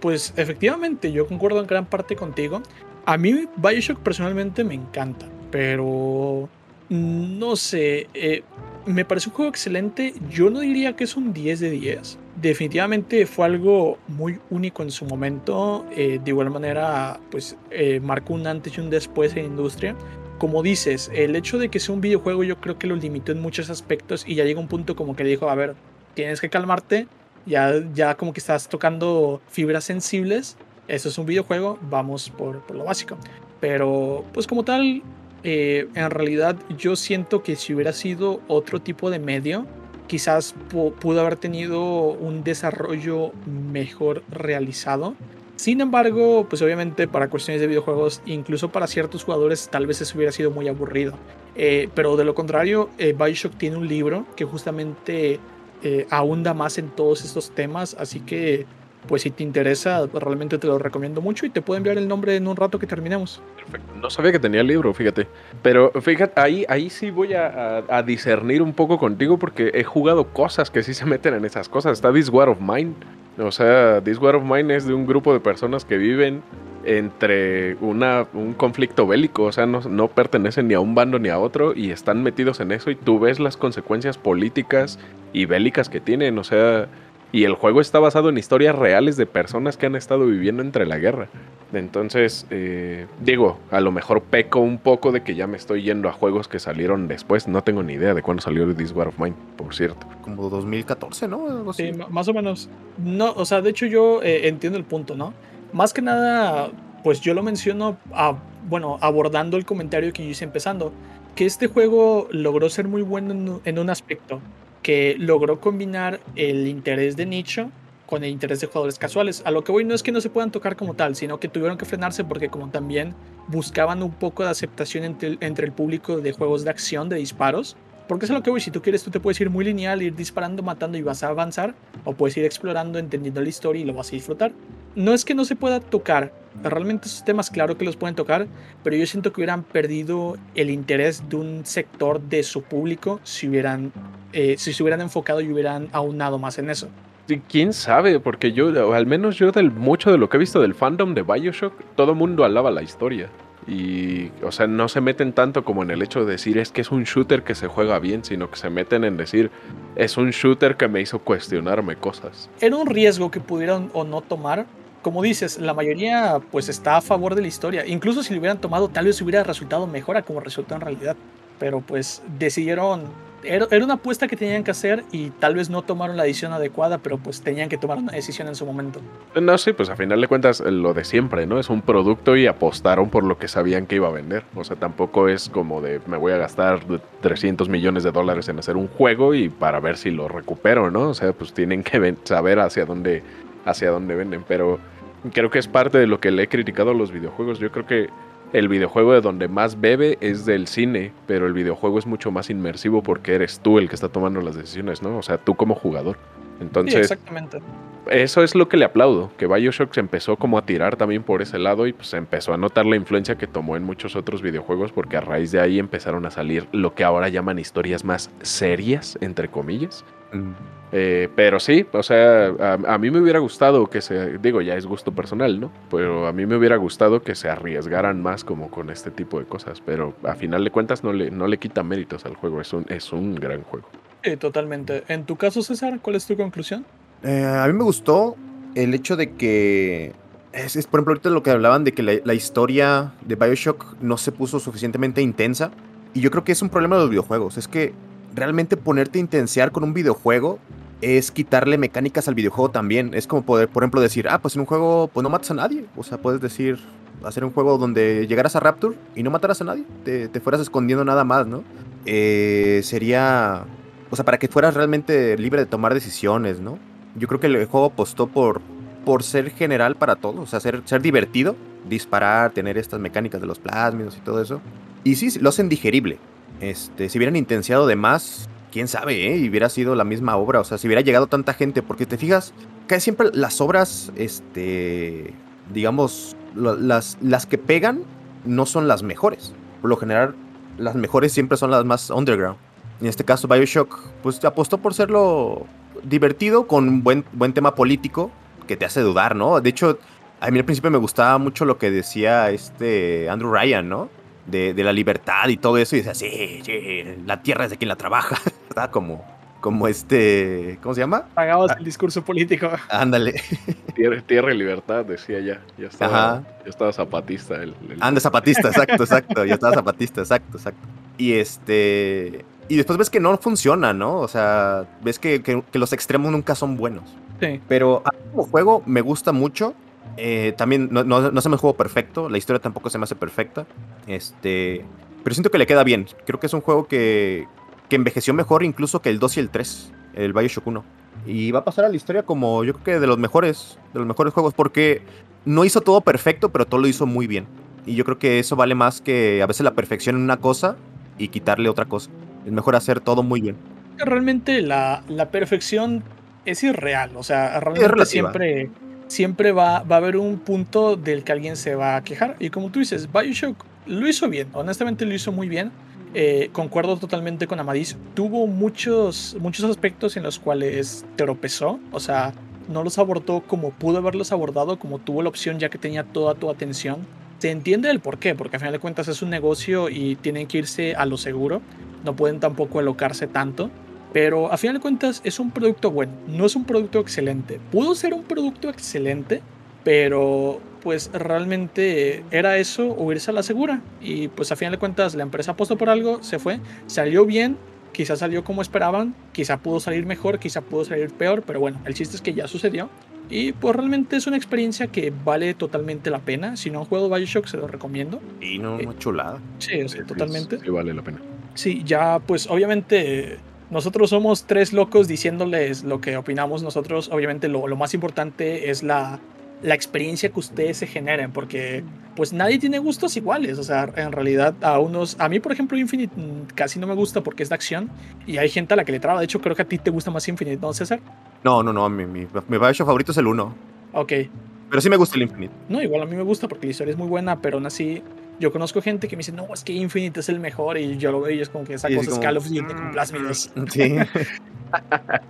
pues efectivamente yo concuerdo en gran parte contigo. A mí Bioshock personalmente me encanta, pero no sé, eh, me parece un juego excelente. Yo no diría que es un 10 de 10. Definitivamente fue algo muy único en su momento. Eh, de igual manera, pues eh, marcó un antes y un después en la industria. Como dices, el hecho de que sea un videojuego yo creo que lo limitó en muchos aspectos y ya llega un punto como que dijo, a ver, tienes que calmarte, ya, ya como que estás tocando fibras sensibles, eso es un videojuego, vamos por, por lo básico. Pero pues como tal, eh, en realidad yo siento que si hubiera sido otro tipo de medio, quizás pudo haber tenido un desarrollo mejor realizado. Sin embargo, pues obviamente para cuestiones de videojuegos, incluso para ciertos jugadores, tal vez eso hubiera sido muy aburrido. Eh, pero de lo contrario, eh, Bioshock tiene un libro que justamente eh, ahonda más en todos estos temas, así que pues si te interesa, realmente te lo recomiendo mucho y te puedo enviar el nombre en un rato que terminemos. Perfecto. No sabía que tenía el libro, fíjate. Pero fíjate, ahí, ahí sí voy a, discernir un poco contigo porque he jugado cosas que sí se meten en esas cosas. Está This War of Mine. O sea, This War of Mine es de un grupo de personas que viven entre una, un conflicto bélico, o sea, no, no, pertenecen ni a un bando ni a otro y están metidos en eso y tú ves las consecuencias políticas y bélicas que tienen, o sea, y el juego está basado en historias reales de personas que han estado viviendo entre la guerra. Entonces, eh, digo, a lo mejor peco un poco de que ya me estoy yendo a juegos que salieron después. No tengo ni idea de cuándo salió This War of Mine, por cierto. Como 2014, ¿no? Sí, más o menos. No, o sea, de hecho yo eh, entiendo el punto, ¿no? Más que nada, pues yo lo menciono, bueno, abordando el comentario que yo hice empezando, que este juego logró ser muy bueno en un aspecto que logró combinar el interés de nicho con el interés de jugadores casuales. A lo que voy no es que no se puedan tocar como tal, sino que tuvieron que frenarse porque como también buscaban un poco de aceptación entre, el público de juegos de acción, de disparos. Porque es lo que voy, si tú quieres tú te puedes ir muy lineal, ir disparando, matando y vas a avanzar, o puedes ir explorando, entendiendo la historia y lo vas a disfrutar. No es que no se pueda tocar, realmente esos temas claro que los pueden tocar, pero yo siento que hubieran perdido el interés de un sector de su público si hubieran eh, si se hubieran enfocado y hubieran aunado más en eso. quién sabe, porque yo, al menos yo del mucho de lo que he visto del fandom de Bioshock, todo mundo alaba la historia. Y, o sea, no se meten tanto como en el hecho de decir es que es un shooter que se juega bien, sino que se meten en decir es un shooter que me hizo cuestionarme cosas. Era un riesgo que pudieron o no tomar. Como dices, la mayoría pues está a favor de la historia. Incluso si lo hubieran tomado, tal vez hubiera resultado mejor a como resultó en realidad. Pero pues decidieron era, una apuesta que tenían que hacer y tal vez no tomaron la decisión adecuada, pero pues tenían que tomar una decisión en su momento. No, sí, pues a final de cuentas lo de siempre, ¿no? Es un producto y apostaron por lo que sabían que iba a vender. O sea, tampoco es como de me voy a gastar 300 millones de dólares en hacer un juego y para ver si lo recupero, ¿no? O sea, pues tienen que saber hacia dónde, hacia dónde venden, pero creo que es parte de lo que le he criticado a los videojuegos. Yo creo que el videojuego de donde más bebe es del cine, pero el videojuego es mucho más inmersivo porque eres tú el que está tomando las decisiones, ¿no? O sea, tú como jugador. Entonces, sí, exactamente. Eso es lo que le aplaudo, que Bioshock se empezó como a tirar también por ese lado y pues empezó a notar la influencia que tomó en muchos otros videojuegos porque a raíz de ahí empezaron a salir lo que ahora llaman historias más serias, entre comillas. Eh, pero sí, o sea, a, mí me hubiera gustado que se, digo, ya es gusto personal, ¿no? Pero a mí me hubiera gustado que se arriesgaran más como con este tipo de cosas, pero a final de cuentas no le, no le quita méritos al juego, es un, es un gran juego. Sí, totalmente. En tu caso, César, ¿cuál es tu conclusión? Eh, a mí me gustó el hecho de que, es, por ejemplo, ahorita lo que hablaban de que la, la historia de Bioshock no se puso suficientemente intensa, y yo creo que es un problema de los videojuegos, es que realmente ponerte a intensear con un videojuego es quitarle mecánicas al videojuego también. Es como poder, por ejemplo, decir, ah, pues en un juego pues no matas a nadie. O sea, puedes decir, hacer un juego donde llegaras a Rapture y no mataras a nadie. Te, fueras escondiendo nada más, ¿no? Eh, sería, o sea, para que fueras realmente libre de tomar decisiones, ¿no? Yo creo que el juego apostó por, por ser general para todos, o sea, ser, ser divertido, disparar, tener estas mecánicas de los plásmidos y todo eso. Y sí, lo hacen digerible. Este, si hubieran intenciado de más, quién sabe, ¿eh? Y hubiera sido la misma obra, o sea, si hubiera llegado tanta gente, porque te fijas, casi siempre las obras, este, digamos, las, las que pegan no son las mejores. Por lo general, las mejores siempre son las más underground. En este caso, Bioshock, pues apostó por serlo divertido, con un buen, buen tema político, que te hace dudar, ¿no? De hecho, a mí al principio me gustaba mucho lo que decía este Andrew Ryan, ¿no? De, la libertad y todo eso, y decía, sí, sí, la tierra es de quien la trabaja. Estaba como, como este, ¿cómo se llama? Pagamos ah. el discurso político. Ándale. Tierra, y libertad, decía ya. Ya estaba, ya estaba zapatista. El, Anda, zapatista, exacto, exacto. Ya estaba zapatista, exacto, exacto. Y este. Y después ves que no funciona, ¿no? O sea, ves que, los extremos nunca son buenos. Sí. Pero como juego me gusta mucho. Eh, también no, no, se me juego perfecto. La historia tampoco se me hace perfecta. Este. Pero siento que le queda bien. Creo que es un juego que, que envejeció mejor incluso que el 2 y el 3, el Bioshock 1. Y va a pasar a la historia como yo creo que de los mejores, de los mejores juegos, porque no hizo todo perfecto, pero todo lo hizo muy bien. Y yo creo que eso vale más que a veces la perfección en una cosa y quitarle otra cosa. Es mejor hacer todo muy bien. Realmente la, la perfección es irreal, o sea, realmente siempre, siempre va, va a haber un punto del que alguien se va a quejar. Y como tú dices, Bioshock lo hizo bien, honestamente lo hizo muy bien eh, concuerdo totalmente con Amadis. Tuvo muchos, muchos aspectos en los cuales tropezó. O sea, no los abordó como pudo haberlos abordado, como tuvo la opción ya que tenía toda tu atención. Se entiende el por qué, porque a final de cuentas es un negocio y tienen que irse a lo seguro. No pueden tampoco alocarse tanto. Pero a final de cuentas es un producto bueno, no es un producto excelente. Pudo ser un producto excelente, pero pues realmente era eso o irse a la segura. Y pues a final de cuentas la empresa apostó por algo, se fue, salió bien, quizá salió como esperaban, quizá pudo salir mejor, quizá pudo salir peor, pero bueno, el chiste es que ya sucedió. Y pues realmente es una experiencia que vale totalmente la pena. Si no han jugado Bioshock, se lo recomiendo. Y no, eh, chulada. Sí, totalmente. Sí, vale la pena. Sí, ya pues obviamente nosotros somos tres locos diciéndoles lo que opinamos nosotros. Obviamente lo, lo más importante es la la experiencia que ustedes se generen, porque pues nadie tiene gustos iguales, o sea, en realidad a unos, a mí por ejemplo Infinite mm, casi no me gusta porque es de acción y hay gente a la que le traba, de hecho creo que a ti te gusta más Infinite, ¿no, César? No, no, no, mi, mi, mi favorito es el 1. Ok. Pero sí me gusta el Infinite. No, igual a mí me gusta porque la historia es muy buena, pero aún así yo conozco gente que me dice, no, es que Infinite es el mejor y yo lo veo y es como que esa cosa es Call of Duty con plásmidos. Sí.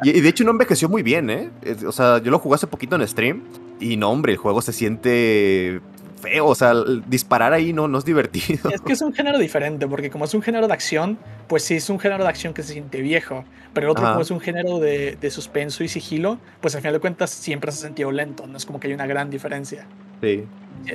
y, de hecho no envejeció muy bien, ¿eh? O sea, yo lo jugué hace poquito en stream y no, hombre, el juego se siente feo, o sea, disparar ahí no, no es divertido. Es que es un género diferente, porque como es un género de acción, pues sí es un género de acción que se siente viejo, pero el otro como es un género de, de, suspenso y sigilo, pues al final de cuentas siempre se ha sentido lento, no es como que hay una gran diferencia. Sí.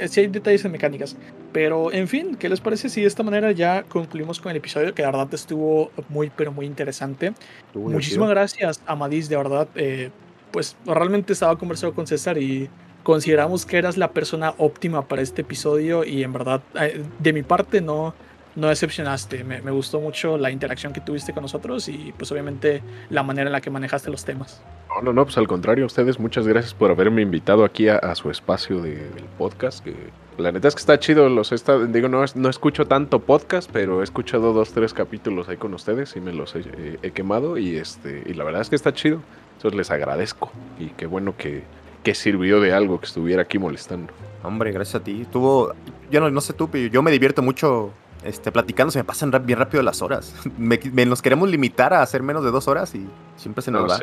Sí hay detalles en mecánicas. Pero, en fin, ¿qué les parece si de esta manera ya concluimos con el episodio? Que de verdad estuvo muy, pero muy interesante. Muchísimas gracias, Amadis, de verdad. Eh, pues realmente estaba conversando con César y consideramos que eras la persona óptima para este episodio y en verdad, eh, de mi parte, no, no decepcionaste. Me, me, gustó mucho la interacción que tuviste con nosotros y pues obviamente la manera en la que manejaste los temas. No, no, no, pues al contrario, ustedes muchas gracias por haberme invitado aquí a, su espacio del podcast. La neta es que está chido, los está, digo, no, no escucho tanto podcast, pero he escuchado dos, tres capítulos ahí con ustedes y me los he, quemado y este y la verdad es que está chido. Entonces les agradezco y qué bueno que, que sirvió de algo que estuviera aquí molestando. Hombre, gracias a ti. Tuvo, yo no, no sé tú, pero yo me divierto mucho este, platicando se me pasan bien rápido las horas. Me, nos queremos limitar a hacer menos de dos horas y siempre se nos va.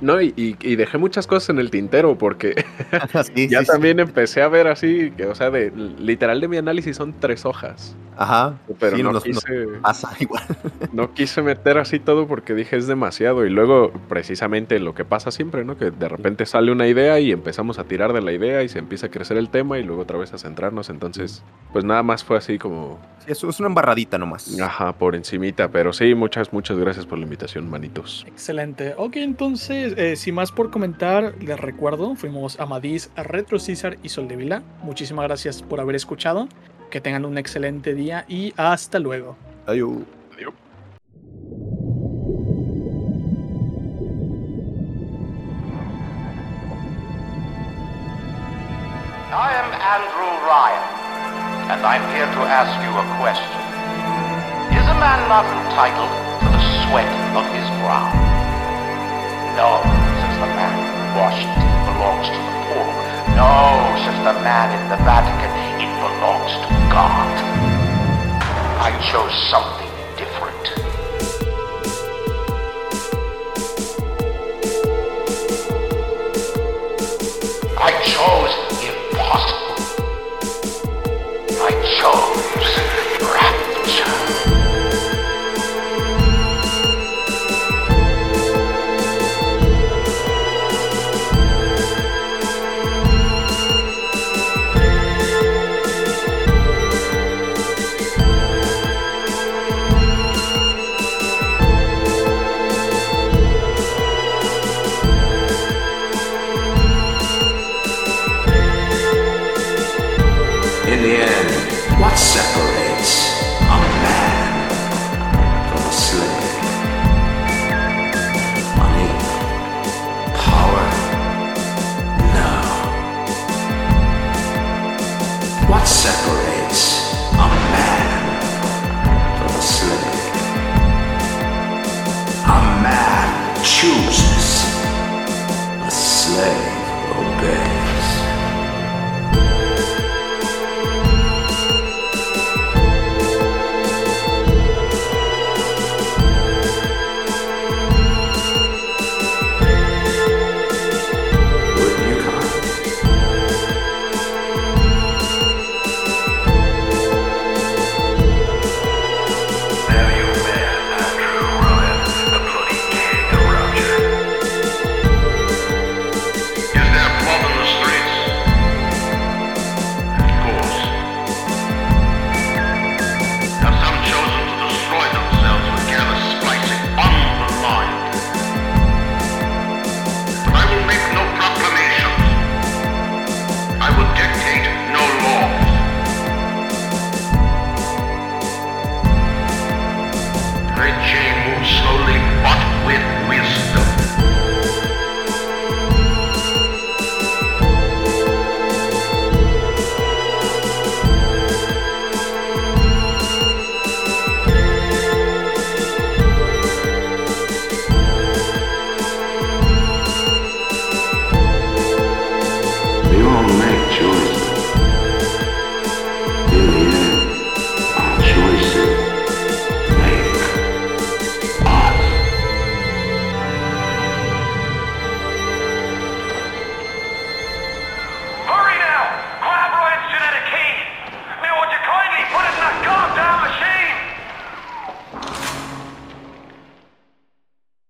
No, y, dejé muchas cosas en el tintero porque ya también empecé a ver así, que, o sea, de, literal de mi análisis son tres hojas. Ajá. Pero no, quise, pasa igual. no quise meter así todo porque dije es demasiado. Y luego, precisamente lo que pasa siempre, ¿no? Que de repente sale una idea y empezamos a tirar de la idea y se empieza a crecer el tema y luego otra vez a centrarnos. Entonces, pues nada más fue así como. eso es una embarradita nomás. Ajá, por encimita. Pero sí, muchas, muchas gracias por la invitación, manitos. Excelente. Ok, entonces, eh, sin más por comentar, les recuerdo, fuimos Amadís, Retro César y Sol de Vila. Muchísimas gracias por haber escuchado. Que tengan un excelente día y hasta luego. Adiós. Adiós. I am Andrew Ryan, and I'm here to ask you a question. Is a man not entitled to the sweat of his brow? No, since the man who washed belongs to the poor. No, says the man in the Vatican, it belongs to God. I chose something different. I chose impossible. I chose